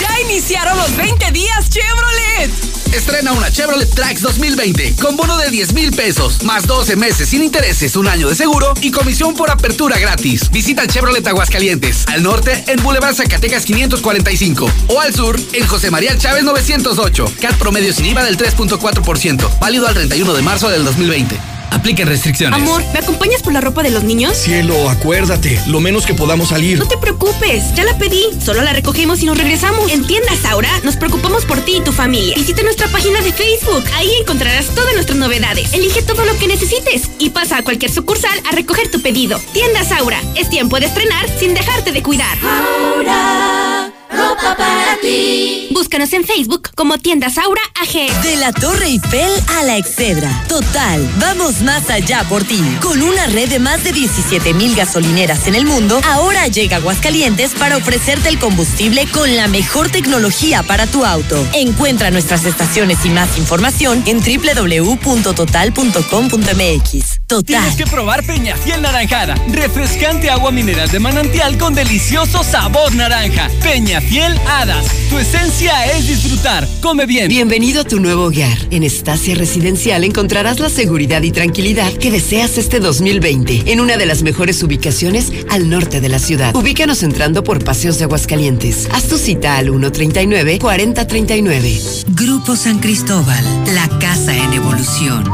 ¡Ya iniciaron los 20 días Chevrolet! Estrena una Chevrolet Trax 2020 con bono de 10 mil pesos, más 12 meses sin intereses, un año de seguro y comisión por apertura gratis. Visita Chevrolet Aguascalientes, al norte en Boulevard Zacatecas 545 o al sur en José María Chávez 908. CAT promedio sin IVA del 3.4%, válido al 31 de marzo del 2020. Apliquen restricciones. Amor, ¿me acompañas por la ropa de los niños? Cielo, acuérdate, lo menos que podamos salir. No te preocupes, ya la pedí. Solo la recogemos y nos regresamos. En tiendas Aura, nos preocupamos por ti y tu familia. Visita nuestra página de Facebook. Ahí encontrarás todas nuestras novedades. Elige todo lo que necesites y pasa a cualquier sucursal a recoger tu pedido. Tiendas Aura, es tiempo de estrenar sin dejarte de cuidar. Aura, ropa para ti. Búscanos en Facebook como Tiendas Aura AG. De la Torre Eiffel a la Excedra. Total, vamos más allá por ti. Con una red de más de 17 mil gasolineras en el mundo, ahora llega Aguascalientes para ofrecerte el combustible con la mejor tecnología para tu auto. Encuentra nuestras estaciones y más información en www.total.com.mx. Total. Tienes que probar Peñafiel Naranjada. Refrescante agua mineral de manantial con delicioso sabor naranja. Peñafiel Hadas. Tu esencia es disfrutar. Come bien. Bienvenido a tu nuevo hogar. En Estacia Residencial encontrarás la seguridad y tranquilidad que deseas este 2020 en una de las mejores ubicaciones al norte de la ciudad. Ubícanos entrando por Paseos de Aguascalientes. Haz tu cita al 139-4039. Grupo San Cristóbal, la casa en evolución.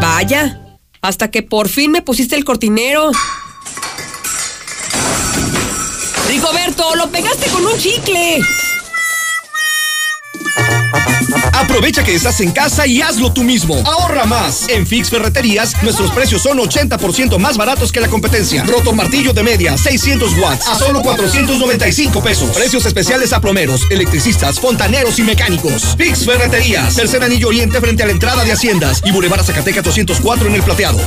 Vaya, hasta que por fin me pusiste el cortinero. Lo pegaste con un chicle. Aprovecha que estás en casa y hazlo tú mismo. Ahorra más. En Fix Ferreterías, nuestros precios son 80% más baratos que la competencia. Roto martillo de media, 600 watts, a solo 495 pesos. Precios especiales a plomeros, electricistas, fontaneros y mecánicos. Fix Ferreterías, tercer anillo oriente frente a la entrada de Haciendas y Boulevard Zacatecas 204 en el plateado.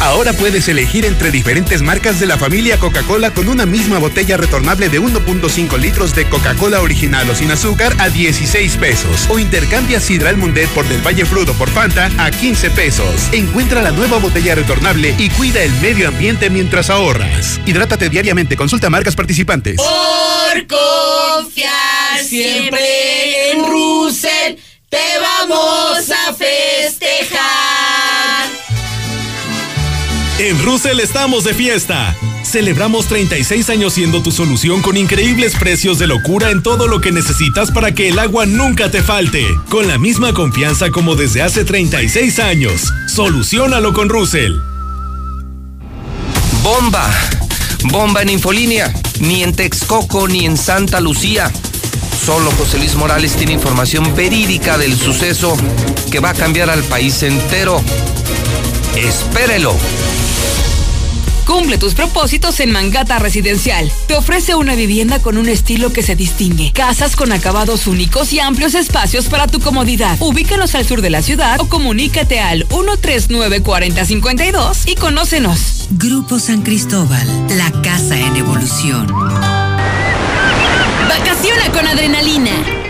Ahora puedes elegir entre diferentes marcas de la familia Coca-Cola con una misma botella retornable de 1.5 litros de Coca-Cola original o sin azúcar a 16 pesos. O intercambia Sidral Mundet por Del Valle Fruto por Fanta a 15 pesos. Encuentra la nueva botella retornable y cuida el medio ambiente mientras ahorras. Hidrátate diariamente. Consulta marcas participantes. Por confiar siempre en Russell, te vamos a festejar. En Russell estamos de fiesta. Celebramos 36 años siendo tu solución con increíbles precios de locura en todo lo que necesitas para que el agua nunca te falte. Con la misma confianza como desde hace 36 años. Solucionalo con Russell. Bomba. Bomba en Infolínea. Ni en Texcoco ni en Santa Lucía. Solo José Luis Morales tiene información verídica del suceso que va a cambiar al país entero. Espérelo. Cumple tus propósitos en Mangata Residencial. Te ofrece una vivienda con un estilo que se distingue. Casas con acabados únicos y amplios espacios para tu comodidad. Ubícanos al sur de la ciudad o comunícate al 139 4052 y conócenos. Grupo San Cristóbal, la casa en evolución. Vacaciona con adrenalina.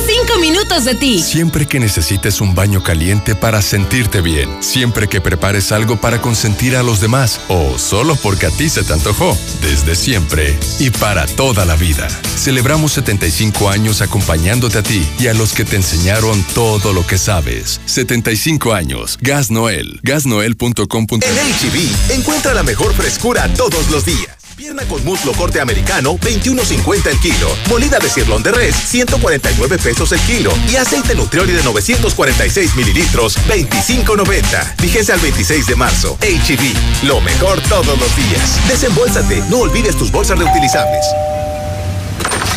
Minutos de ti. Siempre que necesites un baño caliente para sentirte bien. Siempre que prepares algo para consentir a los demás. O solo porque a ti se te antojó. Desde siempre. Y para toda la vida. Celebramos 75 años acompañándote a ti y a los que te enseñaron todo lo que sabes. 75 años. Gas Noel. Gasnoel.com. En HB, encuentra la mejor frescura todos los días. Pierna con muslo corte americano, 21.50 el kilo. Molida de cirlón de res, 149 pesos el kilo. Y aceite nutrioli de 946 mililitros, 25.90. Fíjense al 26 de marzo. HB, lo mejor todos los días. Desembolsate, no olvides tus bolsas reutilizables.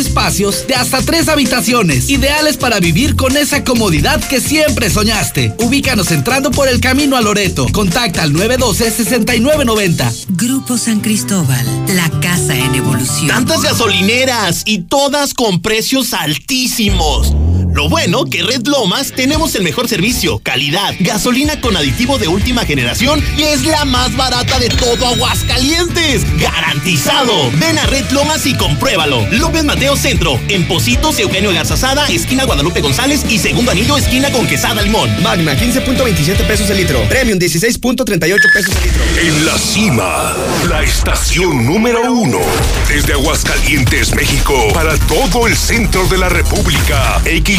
espacios de hasta tres habitaciones, ideales para vivir con esa comodidad que siempre soñaste. Ubícanos entrando por el camino a Loreto. Contacta al 912-6990. Grupo San Cristóbal, la casa en evolución. Tantas gasolineras y todas con precios altísimos. Lo bueno que Red Lomas tenemos el mejor servicio, calidad, gasolina con aditivo de última generación y es la más barata de todo Aguascalientes. ¡Garantizado! Ven a Red Lomas y compruébalo. López Mateo Centro, en Positos, Eugenio Garzazada, esquina Guadalupe González y segundo anillo, esquina con Quesada Limón. Magna, 15.27 pesos el litro. Premium, 16.38 pesos el litro. En la cima, la estación número uno. Desde Aguascalientes, México, para todo el centro de la República.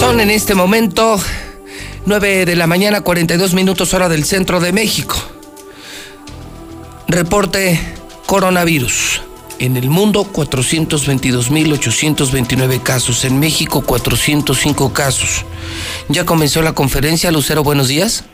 Son en este momento 9 de la mañana, 42 minutos hora del centro de México. Reporte coronavirus. En el mundo, 422.829 casos. En México, 405 casos. Ya comenzó la conferencia. Lucero, buenos días.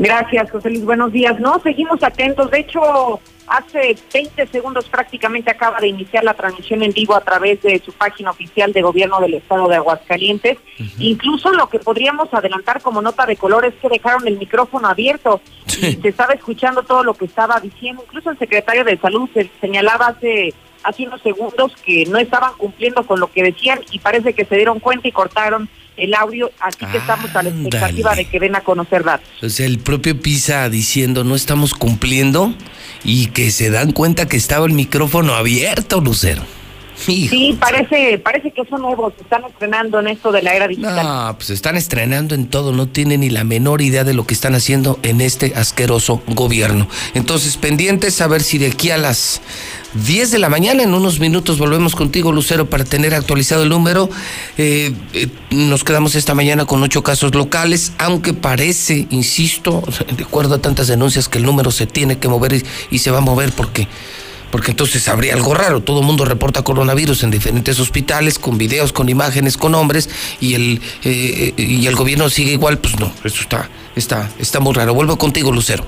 Gracias, José Luis. Buenos días. No, seguimos atentos. De hecho, hace 20 segundos prácticamente acaba de iniciar la transmisión en vivo a través de su página oficial de gobierno del estado de Aguascalientes. Incluso lo que podríamos adelantar como nota de color es que dejaron el micrófono abierto y se estaba escuchando todo lo que estaba diciendo. Incluso el secretario de salud se señalaba hace hace unos segundos que no estaban cumpliendo con lo que decían y parece que se dieron cuenta y cortaron el audio, así que estamos a la expectativa de que den a conocer datos. Sea, el propio Pisa diciendo no estamos cumpliendo y que se dan cuenta que estaba el micrófono abierto, Lucero. Sí, parece, parece que son nuevos, se están estrenando en esto de la era digital. No, pues están estrenando en todo, no tienen ni la menor idea de lo que están haciendo en este asqueroso gobierno. Entonces, pendientes a ver si de aquí a las 10 de la mañana, en unos minutos volvemos contigo, Lucero, para tener actualizado el número. Eh, eh, nos quedamos esta mañana con ocho casos locales, aunque parece, insisto, de acuerdo a tantas denuncias, que el número se tiene que mover y, se va a mover porque porque entonces habría algo raro. Todo el mundo reporta coronavirus en diferentes hospitales, con videos, con imágenes, con nombres, y el, eh, y el gobierno sigue igual, pues no, eso está, está, está muy raro. Vuelvo contigo, Lucero.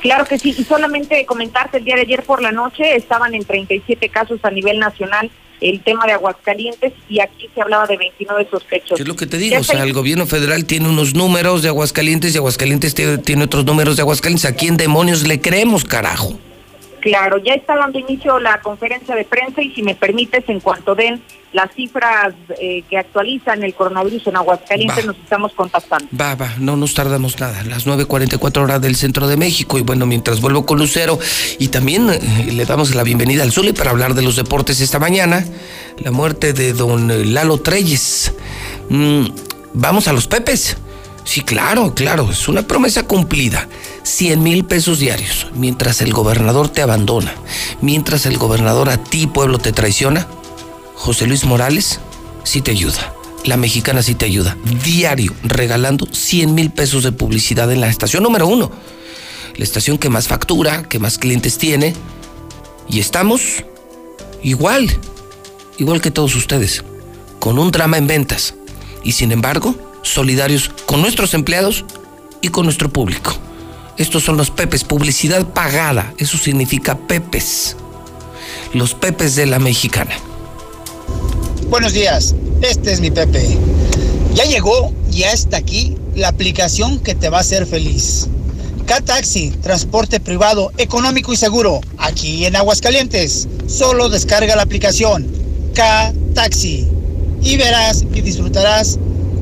Claro que sí, y solamente comentarte, el día de ayer por la noche estaban en 37 casos a nivel nacional el tema de Aguascalientes y aquí se hablaba de 29 sospechos. ¿Qué es lo que te digo? O sea, el gobierno federal tiene unos números de Aguascalientes y Aguascalientes tiene, tiene otros números de Aguascalientes. ¿A quién demonios le creemos, carajo? Claro, ya está dando inicio la conferencia de prensa y si me permites, en cuanto den las cifras eh, que actualizan el coronavirus en Aguascalientes, nos estamos contactando. Va, va, no nos tardamos nada. Las 9.44 horas del centro de México. Y bueno, mientras vuelvo con Lucero, y también eh, le damos la bienvenida al Zuli para hablar de los deportes esta mañana. La muerte de don Lalo Treyes. Mm, vamos a los Pepes. Sí, claro, claro, es una promesa cumplida. 100 mil pesos diarios. Mientras el gobernador te abandona, mientras el gobernador a ti, pueblo, te traiciona, José Luis Morales sí te ayuda. La mexicana sí te ayuda. Diario, regalando 100 mil pesos de publicidad en la estación número uno. La estación que más factura, que más clientes tiene. Y estamos igual, igual que todos ustedes, con un drama en ventas. Y sin embargo, solidarios con nuestros empleados y con nuestro público. Estos son los Pepes, publicidad pagada. Eso significa Pepes. Los Pepes de la mexicana. Buenos días, este es mi Pepe. Ya llegó, ya está aquí la aplicación que te va a hacer feliz. K-Taxi, transporte privado, económico y seguro, aquí en Aguascalientes. Solo descarga la aplicación K-Taxi y verás y disfrutarás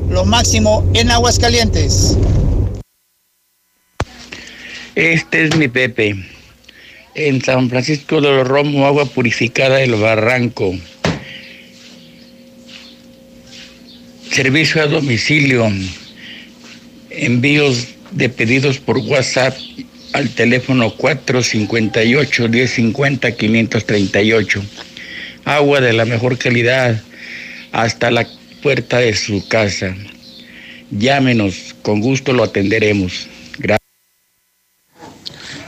lo máximo en Aguascalientes. Este es mi Pepe. En San Francisco de los Romos, agua purificada del barranco. Servicio a domicilio. Envíos de pedidos por WhatsApp al teléfono 458-1050-538. Agua de la mejor calidad hasta la puerta de su casa. Llámenos, con gusto lo atenderemos. Gracias.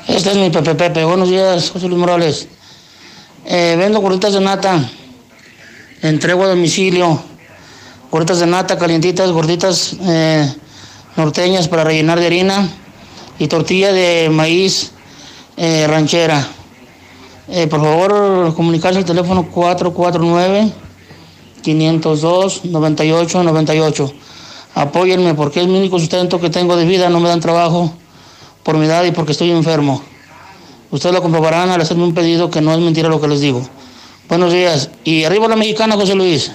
Este es mi Pepe Pepe. Buenos días, José Luis Morales. Eh, vendo gorditas de nata. Entrego a domicilio. Gorditas de nata, calientitas, gorditas eh, norteñas para rellenar de harina. Y tortilla de maíz eh, ranchera. por favor, comunicarse al teléfono 449 502 98 98. Apóyenme porque es mi único sustento que tengo de vida, no me dan trabajo por mi edad y porque estoy enfermo. Ustedes lo comprobarán al hacerme un pedido que no es mentira lo que les digo. Buenos días. Y arriba la mexicana, José Luis.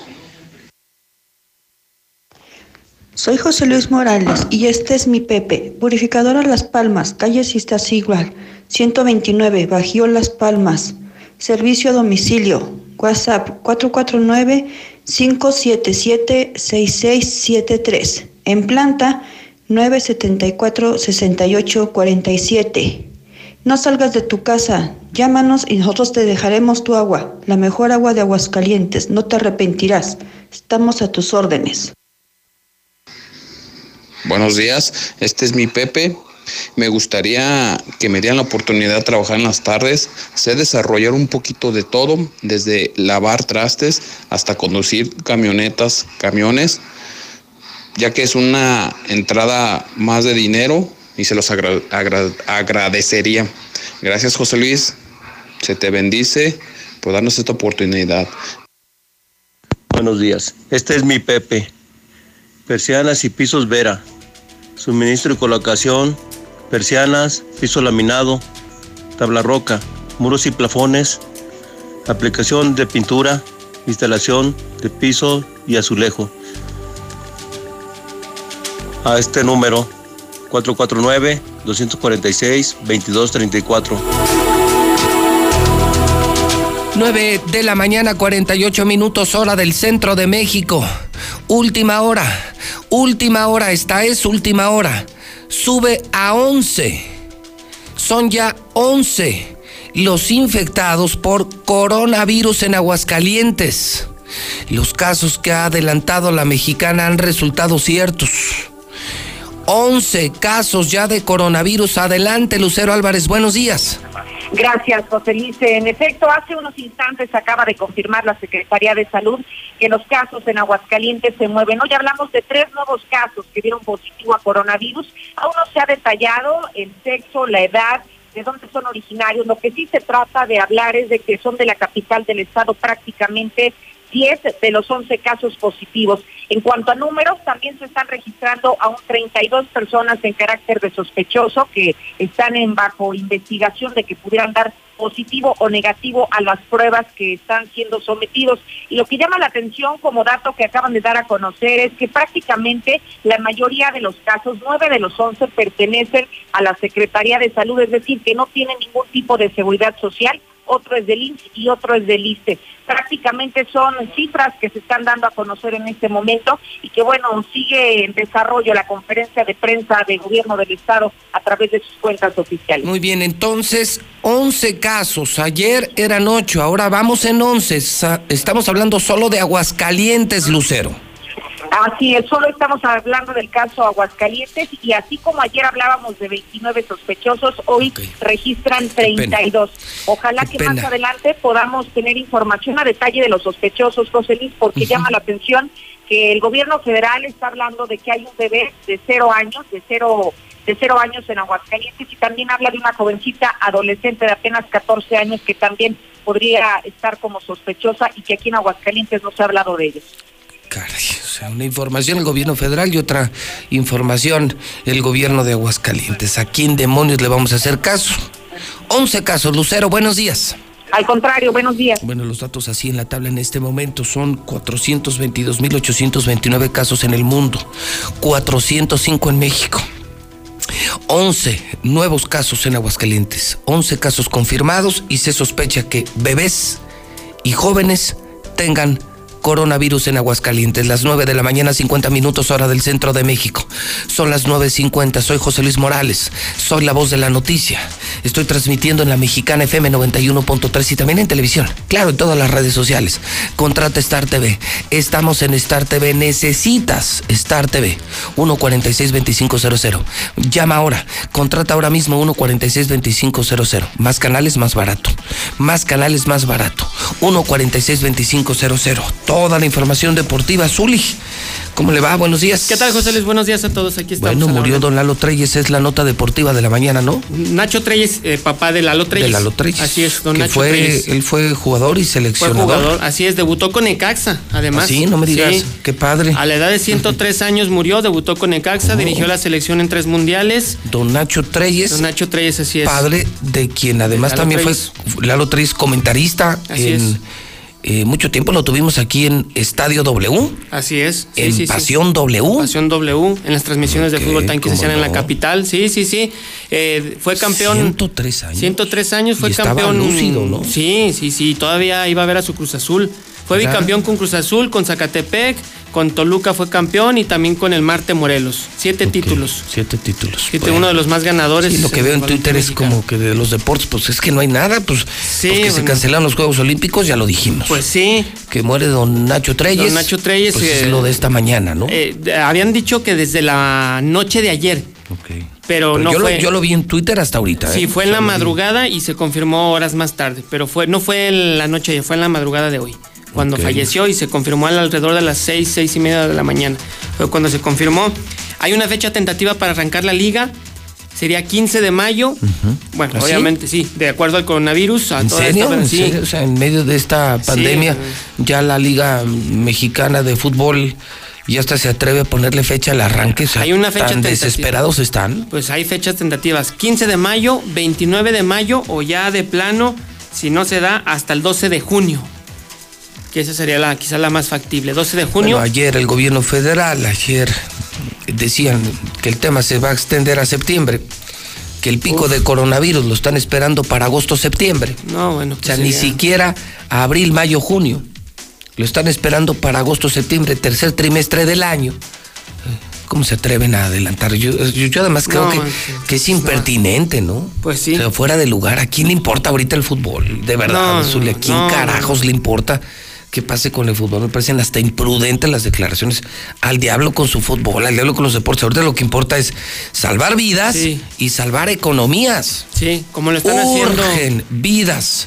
Soy José Luis Morales y este es mi Pepe, purificadora Las Palmas, calle Igual, 129, Bajío Las Palmas, servicio a domicilio, WhatsApp 449-577-6673, en planta 974-6847. No salgas de tu casa, llámanos y nosotros te dejaremos tu agua, la mejor agua de Aguascalientes, no te arrepentirás. Estamos a tus órdenes. Buenos días, este es mi Pepe. Me gustaría que me dieran la oportunidad de trabajar en las tardes. Sé desarrollar un poquito de todo, desde lavar trastes hasta conducir camionetas, camiones, ya que es una entrada más de dinero y se los agradecería. Gracias José Luis, se te bendice por darnos esta oportunidad. Buenos días, este es mi Pepe. Persianas y pisos Vera. Suministro y colocación, persianas, piso laminado, tabla roca, muros y plafones, aplicación de pintura, instalación de piso y azulejo. A este número 449-246-2234. 9 de la mañana, 48 minutos hora del centro de México. Última hora, última hora, esta es última hora. Sube a 11. Son ya 11 los infectados por coronavirus en Aguascalientes. Los casos que ha adelantado la mexicana han resultado ciertos. 11 casos ya de coronavirus. Adelante, Lucero Álvarez, buenos días. Gracias, José. En efecto, hace unos instantes acaba de confirmar la Secretaría de Salud que los casos en Aguascalientes se mueven. Hoy hablamos de tres nuevos casos que dieron positivo a coronavirus. Aún no se ha detallado el sexo, la edad de dónde son originarios. Lo que sí se trata de hablar es de que son de la capital del estado prácticamente 10 de los 11 casos positivos. En cuanto a números, también se están registrando aún 32 personas en carácter de sospechoso que están en bajo investigación de que pudieran dar positivo o negativo a las pruebas que están siendo sometidos. Y lo que llama la atención como dato que acaban de dar a conocer es que prácticamente la mayoría de los casos, nueve de los once, pertenecen a la Secretaría de Salud, es decir, que no tienen ningún tipo de seguridad social otro es del INSS y otro es del ISTE. Prácticamente son cifras que se están dando a conocer en este momento y que bueno, sigue en desarrollo la conferencia de prensa del gobierno del estado a través de sus cuentas oficiales. Muy bien, entonces 11 casos, ayer eran 8, ahora vamos en 11, estamos hablando solo de Aguascalientes, Lucero. Así es, solo estamos hablando del caso Aguascalientes y así como ayer hablábamos de 29 sospechosos, hoy registran 32. Ojalá que más adelante podamos tener información a detalle de los sospechosos, José Luis, porque llama la atención que el gobierno federal está hablando de que hay un bebé de cero años, de cero de cero años en Aguascalientes y también habla de una jovencita adolescente de apenas 14 años que también podría estar como sospechosa y que aquí en Aguascalientes no se ha hablado de ellos. Caray, o sea, una información el gobierno federal y otra información el gobierno de Aguascalientes. ¿A quién demonios le vamos a hacer caso? 11 casos, Lucero, buenos días. Al contrario, buenos días. Bueno, los datos así en la tabla en este momento son 422.829 casos en el mundo, 405 en México. 11 nuevos casos en Aguascalientes, 11 casos confirmados y se sospecha que bebés y jóvenes tengan coronavirus en Aguascalientes. Las 9 de la mañana, 50 minutos hora del centro de México. Son las 9.50. Soy José Luis Morales. Soy la voz de la noticia. Estoy transmitiendo en la mexicana FM 91.3 y también en televisión. Claro, en todas las redes sociales. Contrata Star TV. Estamos en Star TV. Necesitas Star TV. 146-2500. Llama ahora. Contrata ahora mismo 146-2500. Más canales, más barato. Más canales, más barato. 146-2500 toda la información deportiva. Zuli, ¿cómo le va? Buenos días. ¿Qué tal, José Luis? Buenos días a todos. Aquí estamos. Bueno, murió don Lalo Treyes, es la nota deportiva de la mañana, ¿no? Nacho Treyes, eh, papá de Lalo Treyes. De Lalo Treyes. Así es, don Nacho fue, Treyes. Él fue jugador y seleccionador. Fue jugador, así es, debutó con Necaxa, además. Sí, no me digas, qué padre. A la edad de 103 <laughs> años murió, debutó con Necaxa, Oh. dirigió la selección en tres mundiales. Don Nacho Treyes. Don Nacho Treyes, así es. Padre de quien además también Treyes. fue Lalo Treyes comentarista Así en es. Eh, mucho tiempo lo tuvimos aquí en Estadio W, Así es. Sí, en sí, sí. Pasión W. Pasión W, en las transmisiones de fútbol tan que se hacían en la no. capital. Sí, sí, sí. Eh, fue campeón. 103 años. 103 años fue Y campeón. lúcido, ¿no? Sí, sí, sí. Todavía iba a ver a su Cruz Azul. Fue bicampeón con Cruz Azul, con Zacatepec, con Toluca fue campeón y también con el Marte Morelos. Siete títulos. Siete títulos. Siete, Bueno. uno de los más ganadores. Sí, lo que veo en Twitter es como que de los deportes, pues es que no hay nada, pues porque se bueno. cancelaron los Juegos Olímpicos, ya lo dijimos. Pues sí. Que muere don Nacho Treyes. Don Nacho Treyes, Pues es eh, lo de esta mañana, ¿no? Eh, habían dicho que desde la noche de ayer. Pero, Pero no yo, fue. lo, yo lo vi en Twitter hasta ahorita. Sí, ¿eh? fue en la madrugada y se confirmó horas más tarde, pero fue no fue en la noche, fue en la madrugada de hoy, cuando falleció y se confirmó al- alrededor de las seis, seis y media de la mañana. Fue cuando se confirmó. Hay una fecha tentativa para arrancar la liga, sería 15 de mayo. Bueno, ¿Ah, obviamente sí, de acuerdo al coronavirus. A ¿En toda serio? esta- ¿En sí. serio? O sea, en medio de esta pandemia, ya la Liga Mexicana de Fútbol ya hasta se atreve a ponerle fecha al arranque. O sea, Hay una fecha tan tentativa. desesperados están. Pues hay fechas tentativas, 15 de mayo, 29 de mayo o ya de plano, si no se da, hasta el 12 de junio. Que esa sería la quizá la más factible. 12 de junio. Bueno, ayer el gobierno federal, ayer decían que el tema se va a extender a septiembre, que el pico de coronavirus lo están esperando para agosto-septiembre. No, bueno, O sea, pues ni siquiera a abril, mayo, junio. Lo están esperando para agosto-septiembre, tercer trimestre del año. ¿Cómo se atreven a adelantar? Yo, yo, yo además creo No, que, manches, que es impertinente, ¿no? Pues sí. O sea, fuera de lugar. ¿A quién le importa ahorita el fútbol? De verdad, No, ¿a quién no, carajos le importa qué pase con el fútbol? Me parecen hasta imprudentes las declaraciones. Al diablo con su fútbol, al diablo con los deportes. Ahorita lo que importa es salvar vidas Sí. y salvar economías. Sí, como lo están haciendo. Urgen vidas.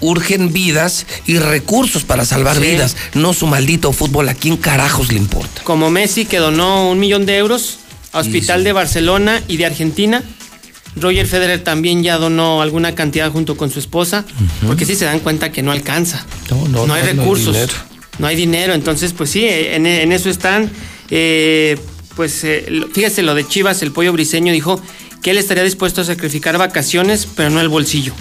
Urgen vidas y recursos para salvar Sí. vidas, no su maldito fútbol. ¿A quién carajos le importa? Como Messi que donó un millón de euros a Hospital de Barcelona y de Argentina Roger Federer también ya donó alguna cantidad junto con su esposa, porque sí se dan cuenta que no alcanza. No, no, no hay no, no hay recursos. No hay dinero, entonces pues sí, en, en eso están. Eh, pues eh, fíjese lo de Chivas, el pollo briseño dijo que él estaría dispuesto a sacrificar vacaciones, pero no el bolsillo.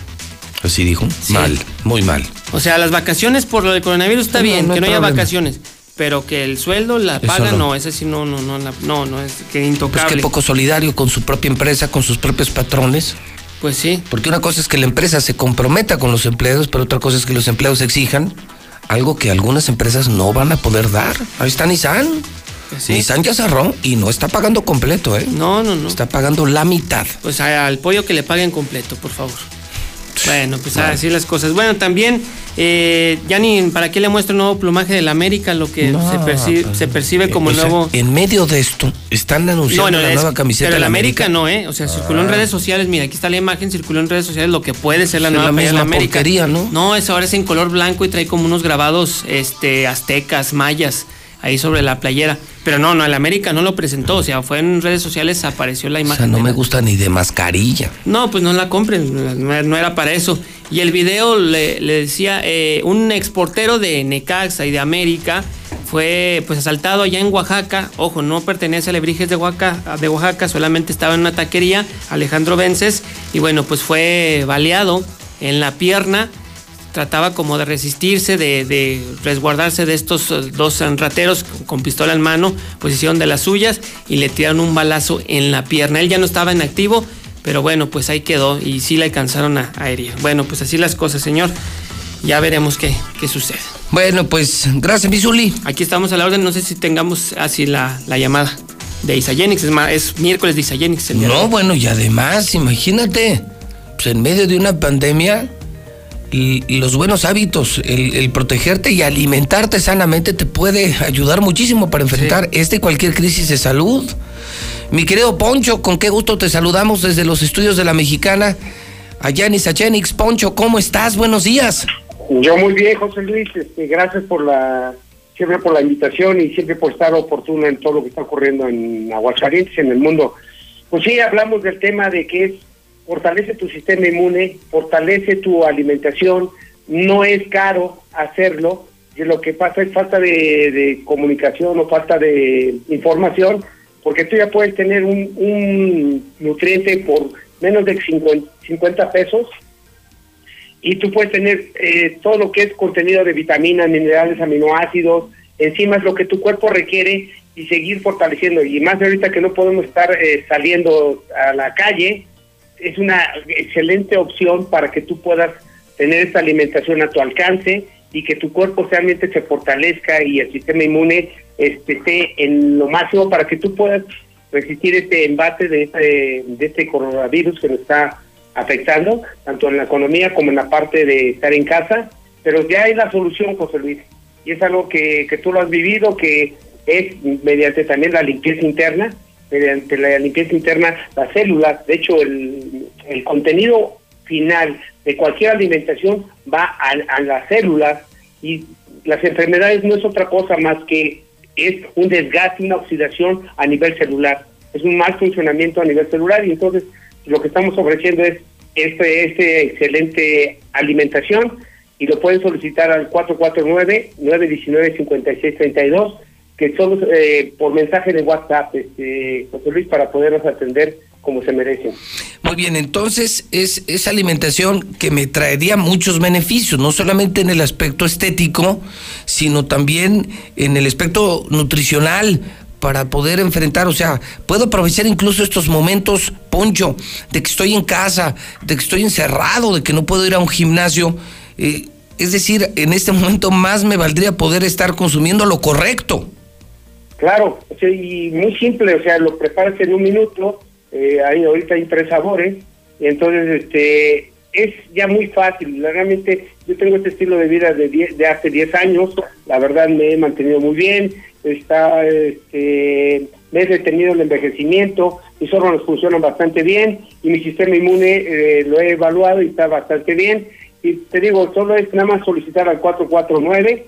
Así dijo. Mal, muy mal. O sea, las vacaciones por lo del coronavirus está bien, que no haya vacaciones, pero que el sueldo la paga, no. ese sí no, no, no, no, no, es que Pues intocable. que poco solidario con su propia empresa, con sus propios patrones. Pues sí. Porque una cosa es que la empresa se comprometa con los empleados, pero otra cosa es que los empleados exijan algo que algunas empresas no van a poder dar. Ahí está Nissan. Nissan ya cerró y no está pagando completo, ¿eh? No, no, no. Está pagando la mitad. Pues al pollo que le paguen completo, por favor. Bueno, pues así las cosas. Bueno, también, eh, ya ni para qué le muestro el nuevo plumaje del América, lo que No, se, perci- se percibe como O sea, nuevo. En medio de esto, están anunciando la es- nueva camiseta Pero de el la América, no, ¿eh? O sea, circuló en Ah. redes sociales. Mira, aquí está la imagen, circuló en redes sociales lo que puede ser la Es nueva la playera de la América. ¿no? No, es ahora es en color blanco y trae como unos grabados este, aztecas, mayas, ahí sobre la playera. Pero no, no, el América no lo presentó. O sea, fue en redes sociales, apareció la O imagen. sea, no me la- gusta ni de mascarilla. no, pues no la compren, no, no era para eso. Y el video le, le decía, eh, un exportero de Necaxa y de América fue pues asaltado allá en Oaxaca. Ojo, no pertenece a Lebrijes de Oaxaca, de Oaxaca, solamente estaba en una taquería, Alejandro Vences, y bueno, pues fue baleado en la pierna. Trataba como de resistirse, de, de resguardarse de estos eh, dos rateros con, pistola en mano, pues hicieron de las suyas y le tiraron un balazo en la pierna. Él ya no estaba en activo, pero bueno, pues ahí quedó y sí le alcanzaron a, a herir. Bueno, pues así las cosas, señor. Ya veremos qué, qué sucede. Bueno, pues gracias, Misuli. Aquí estamos a la orden, no sé si tengamos así la, la llamada de Isagenix, es, es miércoles de de No, bueno, y además, imagínate, pues en medio de una pandemia, los buenos hábitos, el, el protegerte y alimentarte sanamente te puede ayudar muchísimo para enfrentar esta y cualquier crisis de salud. Mi querido Poncho, con qué gusto te saludamos desde los estudios de la Mexicana. Allá en Isagenix, Poncho, ¿cómo estás? Buenos días. Yo muy bien, José Luis. Este, gracias por la siempre por la invitación y siempre por estar oportuno en todo lo que está ocurriendo en Aguascalientes en el mundo. Pues sí, hablamos del tema de que es fortalece tu sistema inmune, fortalece tu alimentación, no es caro hacerlo, y lo que pasa es falta de, de comunicación o falta de información, porque tú ya puedes tener un, nutriente por menos de 50, 50 pesos y tú puedes tener eh, todo lo que es contenido de vitaminas, minerales, aminoácidos, enzimas, lo que tu cuerpo requiere y seguir fortaleciendo. Y más ahorita que no podemos estar eh, saliendo a la calle, es una excelente opción para que tú puedas tener esta alimentación a tu alcance y que tu cuerpo realmente se fortalezca y el sistema inmune este, esté en lo máximo para que tú puedas resistir este embate de este, de este coronavirus que nos está afectando, tanto en la economía como en la parte de estar en casa, pero ya hay la solución, José Luis, y es algo que, que tú lo has vivido, que es mediante también la limpieza interna, mediante la limpieza interna, las células, de hecho el, contenido final de cualquier alimentación va a, a las células y las enfermedades no es otra cosa más que es un desgaste, una oxidación a nivel celular, es un mal funcionamiento a nivel celular y entonces lo que estamos ofreciendo es este, este excelente alimentación y lo pueden solicitar al 449-919-5632, que son eh, por mensaje de WhatsApp, este, José Luis, para poderlos atender como se merecen. Muy bien, entonces es esa alimentación que me traería muchos beneficios, no solamente en el aspecto estético, sino también en el aspecto nutricional para poder enfrentar, o sea, puedo aprovechar incluso estos momentos, Poncho, de que estoy en casa, de que estoy encerrado, de que no puedo ir a un gimnasio. eh, es decir, en este momento más me valdría poder estar consumiendo lo correcto. Claro, y muy simple, o sea, lo preparas en un minuto, eh, hay, ahorita hay tres sabores, entonces este es ya muy fácil, realmente yo tengo este estilo de vida de, die- de hace 10 años, la verdad me he mantenido muy bien, está, este, me he detenido el envejecimiento, mis órganos funcionan bastante bien y mi sistema inmune eh, lo he evaluado y está bastante bien, y te digo, solo es nada más solicitar al 449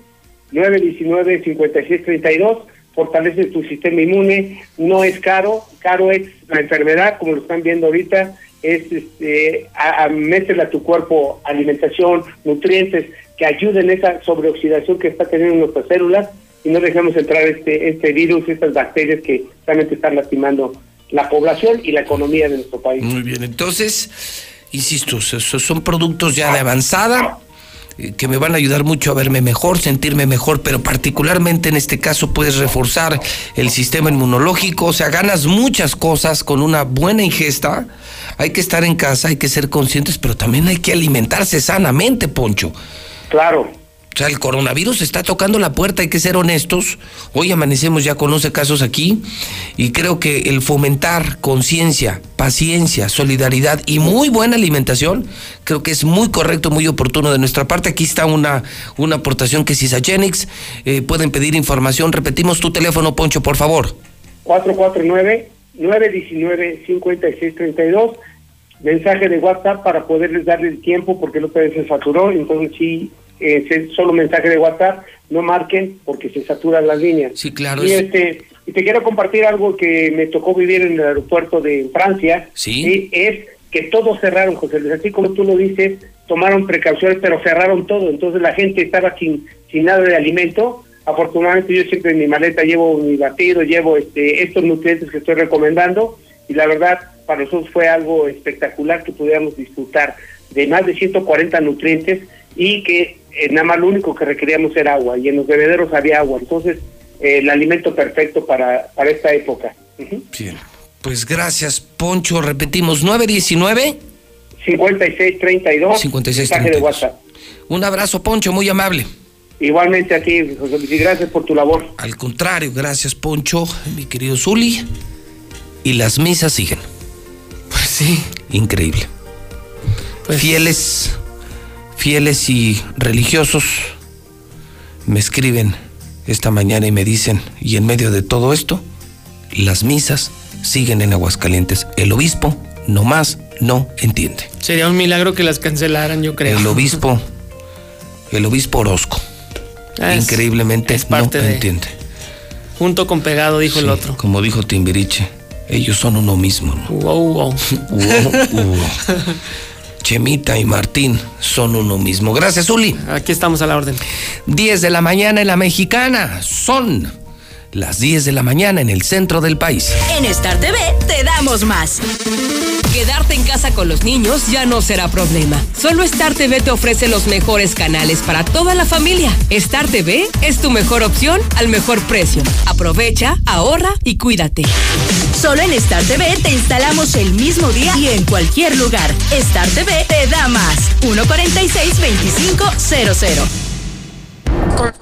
919-5632, fortalece tu sistema inmune, no es caro, caro es la enfermedad, como lo están viendo ahorita, es este, a, métele a tu cuerpo alimentación, nutrientes que ayuden esa sobreoxidación que está teniendo nuestras células y no dejemos entrar este este virus, estas bacterias que realmente están lastimando la población y la economía de nuestro país. Muy bien, entonces, insisto, so- so- son productos ya de avanzada que me van a ayudar mucho a verme mejor, sentirme mejor, pero particularmente en este caso puedes reforzar el sistema inmunológico, o sea, ganas muchas cosas con una buena ingesta. Hay que estar en casa, hay que ser conscientes, pero también hay que alimentarse sanamente, Poncho. Claro. O sea, el coronavirus está tocando la puerta, hay que ser honestos. Hoy amanecemos ya con 11 casos aquí y creo que el fomentar conciencia, paciencia, solidaridad y muy buena alimentación, creo que es muy correcto, muy oportuno de nuestra parte. Aquí está una, una aportación que es Isagenix. Eh, pueden pedir información. Repetimos tu teléfono, Poncho, por favor. 449-919-5632. Mensaje de WhatsApp para poderles darle el tiempo porque vez se saturó. Entonces, sí, eh, se- solo mensaje de WhatsApp. No marquen porque se saturan las líneas. Sí, claro. Y, es- este, y te quiero compartir algo que me tocó vivir en el aeropuerto de Francia. Sí. Es que todos cerraron, José Luis. Así como tú lo dices, tomaron precauciones, pero cerraron todo. Entonces la gente estaba sin, sin nada de alimento. Afortunadamente yo siempre en mi maleta llevo mi batido, llevo este, estos nutrientes que estoy recomendando. Y la verdad, para nosotros fue algo espectacular que pudiéramos disfrutar de más de 140 nutrientes y que eh, nada más lo único que requeríamos era agua. Y en los bebederos había agua. Entonces, eh, el alimento perfecto para, para esta época. Bien. Pues gracias, Poncho. Repetimos, 919. 5632. 56 mensaje de WhatsApp. Un abrazo, Poncho, muy amable. Igualmente a ti, José Luis, y gracias por tu labor. Al contrario, gracias, Poncho, mi querido Zuli. Y las misas siguen. Pues sí. Increíble. Fieles, fieles y religiosos me escriben esta mañana y me dicen, y en medio de todo esto, las misas siguen en Aguascalientes. El obispo nomás no entiende. Sería un milagro que las cancelaran, yo creo. El obispo, el obispo Orozco, Ah, es- increiblemente es parte no de- entiende. Junto con pegado, dijo el otro. Como dijo Timbiriche, ellos son uno mismo. ¿no? Wow, wow. <laughs> Wow, wow. <laughs> Chemita y Martín son uno mismo. Gracias, Uli. Aquí estamos a la orden. 10 de la mañana en la mexicana. Son las 10 de la mañana en el centro del país. En Star TV te damos más. Quedarte en casa con los niños ya no será problema. Solo Star TV te ofrece los mejores canales para toda la familia. Star TV es tu mejor opción al mejor precio. Aprovecha, ahorra y cuídate. Solo en Star TV te instalamos el mismo día y en cualquier lugar. Star TV te da más. 146-2500.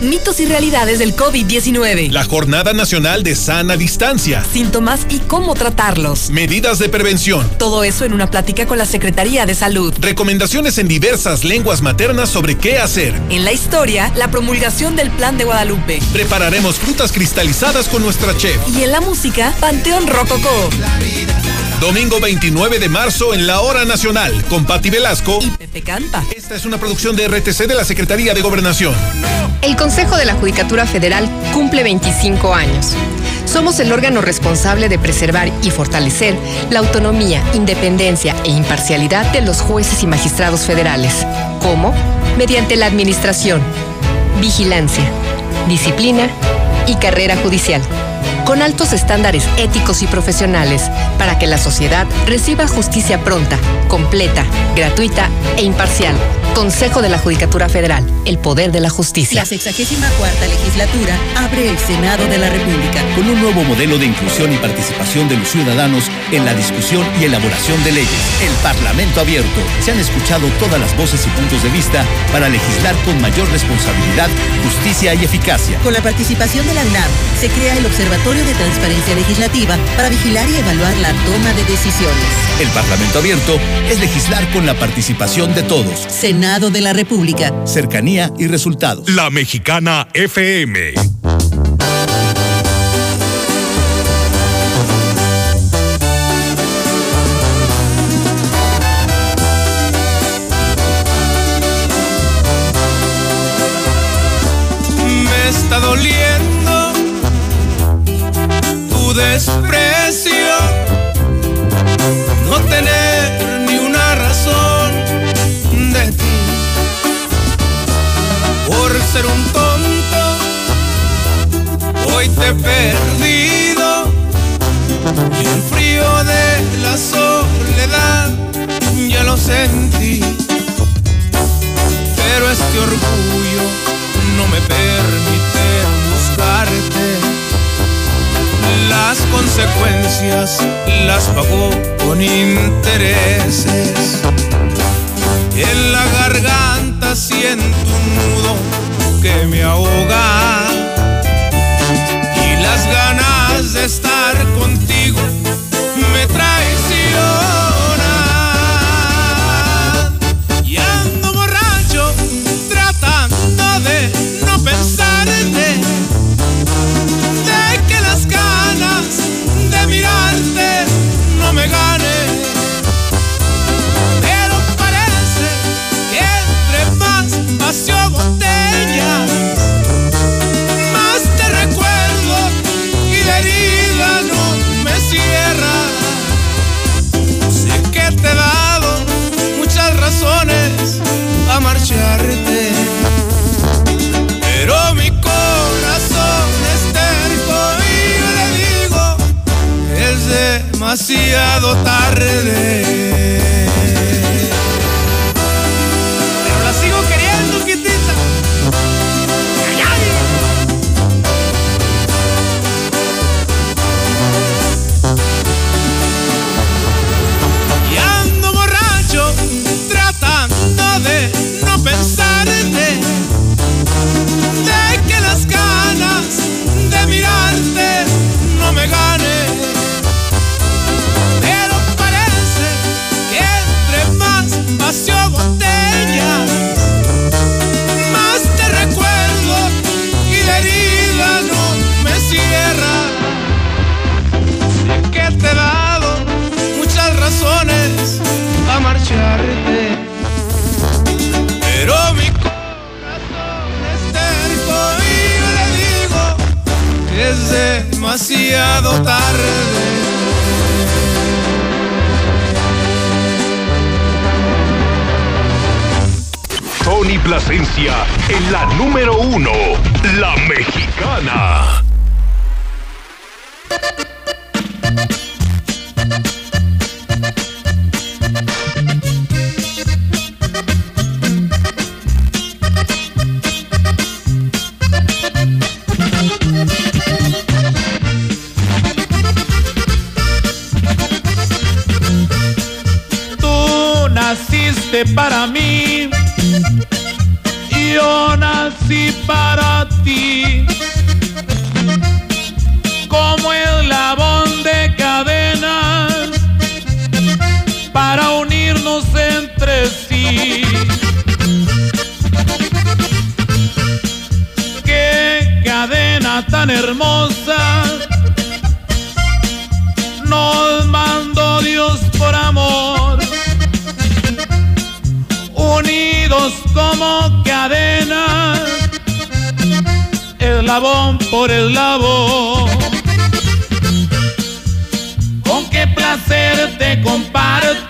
Mitos y realidades del COVID-19. La Jornada Nacional de Sana Distancia. Síntomas y cómo tratarlos. Medidas de prevención. Todo eso en una plática con la Secretaría de Salud. Recomendaciones en diversas lenguas maternas sobre qué hacer. En la historia, la promulgación del Plan de Guadalupe. Prepararemos frutas cristalizadas con nuestra chef. Y en la música, Panteón Rococó. Domingo 29 de marzo en la Hora Nacional con Patti Velasco. Y Pepe Canta. Esta es una producción de RTC de la Secretaría de Gobernación. El Consejo de la Judicatura Federal cumple 25 años. Somos el órgano responsable de preservar y fortalecer la autonomía, independencia e imparcialidad de los jueces y magistrados federales. ¿Cómo? Mediante la administración, vigilancia, disciplina y carrera judicial. Con altos estándares éticos y profesionales, para que la sociedad reciba justicia pronta, completa, gratuita e imparcial. Consejo de la Judicatura Federal, el poder de la justicia. La 64 legislatura abre el Senado de la República con un nuevo modelo de inclusión y participación de los ciudadanos en la discusión y elaboración de leyes. El Parlamento abierto. Se han escuchado todas las voces y puntos de vista para legislar con mayor responsabilidad, justicia y eficacia. Con la participación de la UNAM, se crea el Observatorio de Transparencia Legislativa para vigilar y evaluar la toma de decisiones. El Parlamento abierto es legislar con la participación de todos. Senado de la República. Cercanía y resultados. La Mexicana FM. Desprecio, no tener ni una razón de ti. Por ser un tonto, hoy te he perdido. Y el frío de la soledad ya lo sentí. Pero este orgullo no me permite buscarte. Las consecuencias las pagó con intereses. En la garganta siento un nudo que me ahoga. Y las ganas de estar contigo demasiado tarde. Demasiado tarde. Tony Plasencia en la número uno, la mexicana. Hermosa nos mandó Dios por amor unidos como cadenas, eslabón por eslabón. Con qué placer te comparto.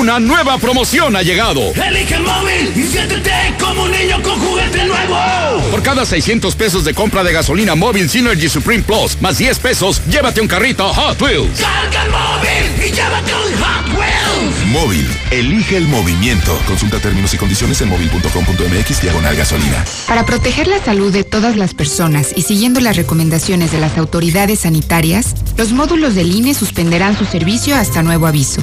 Una nueva promoción ha llegado. Elige el móvil y siéntete como un niño con juguete nuevo. Por cada 600 pesos de compra de gasolina móvil Synergy Supreme Plus, más 10 pesos, llévate un carrito Hot Wheels. Carga el móvil y llévate un Hot Wheels. Móvil, elige el movimiento. Consulta términos y condiciones en móvil.com.mx diagonal gasolina. Para proteger la salud de todas las personas y siguiendo las recomendaciones de las autoridades sanitarias, los módulos del INE suspenderán su servicio hasta nuevo aviso.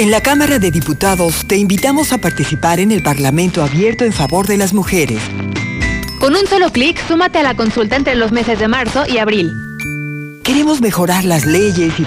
En la Cámara de Diputados te invitamos a participar en el Parlamento Abierto en favor de las mujeres. Con un solo clic, súmate a la consulta entre los meses de marzo y abril. Queremos mejorar las leyes y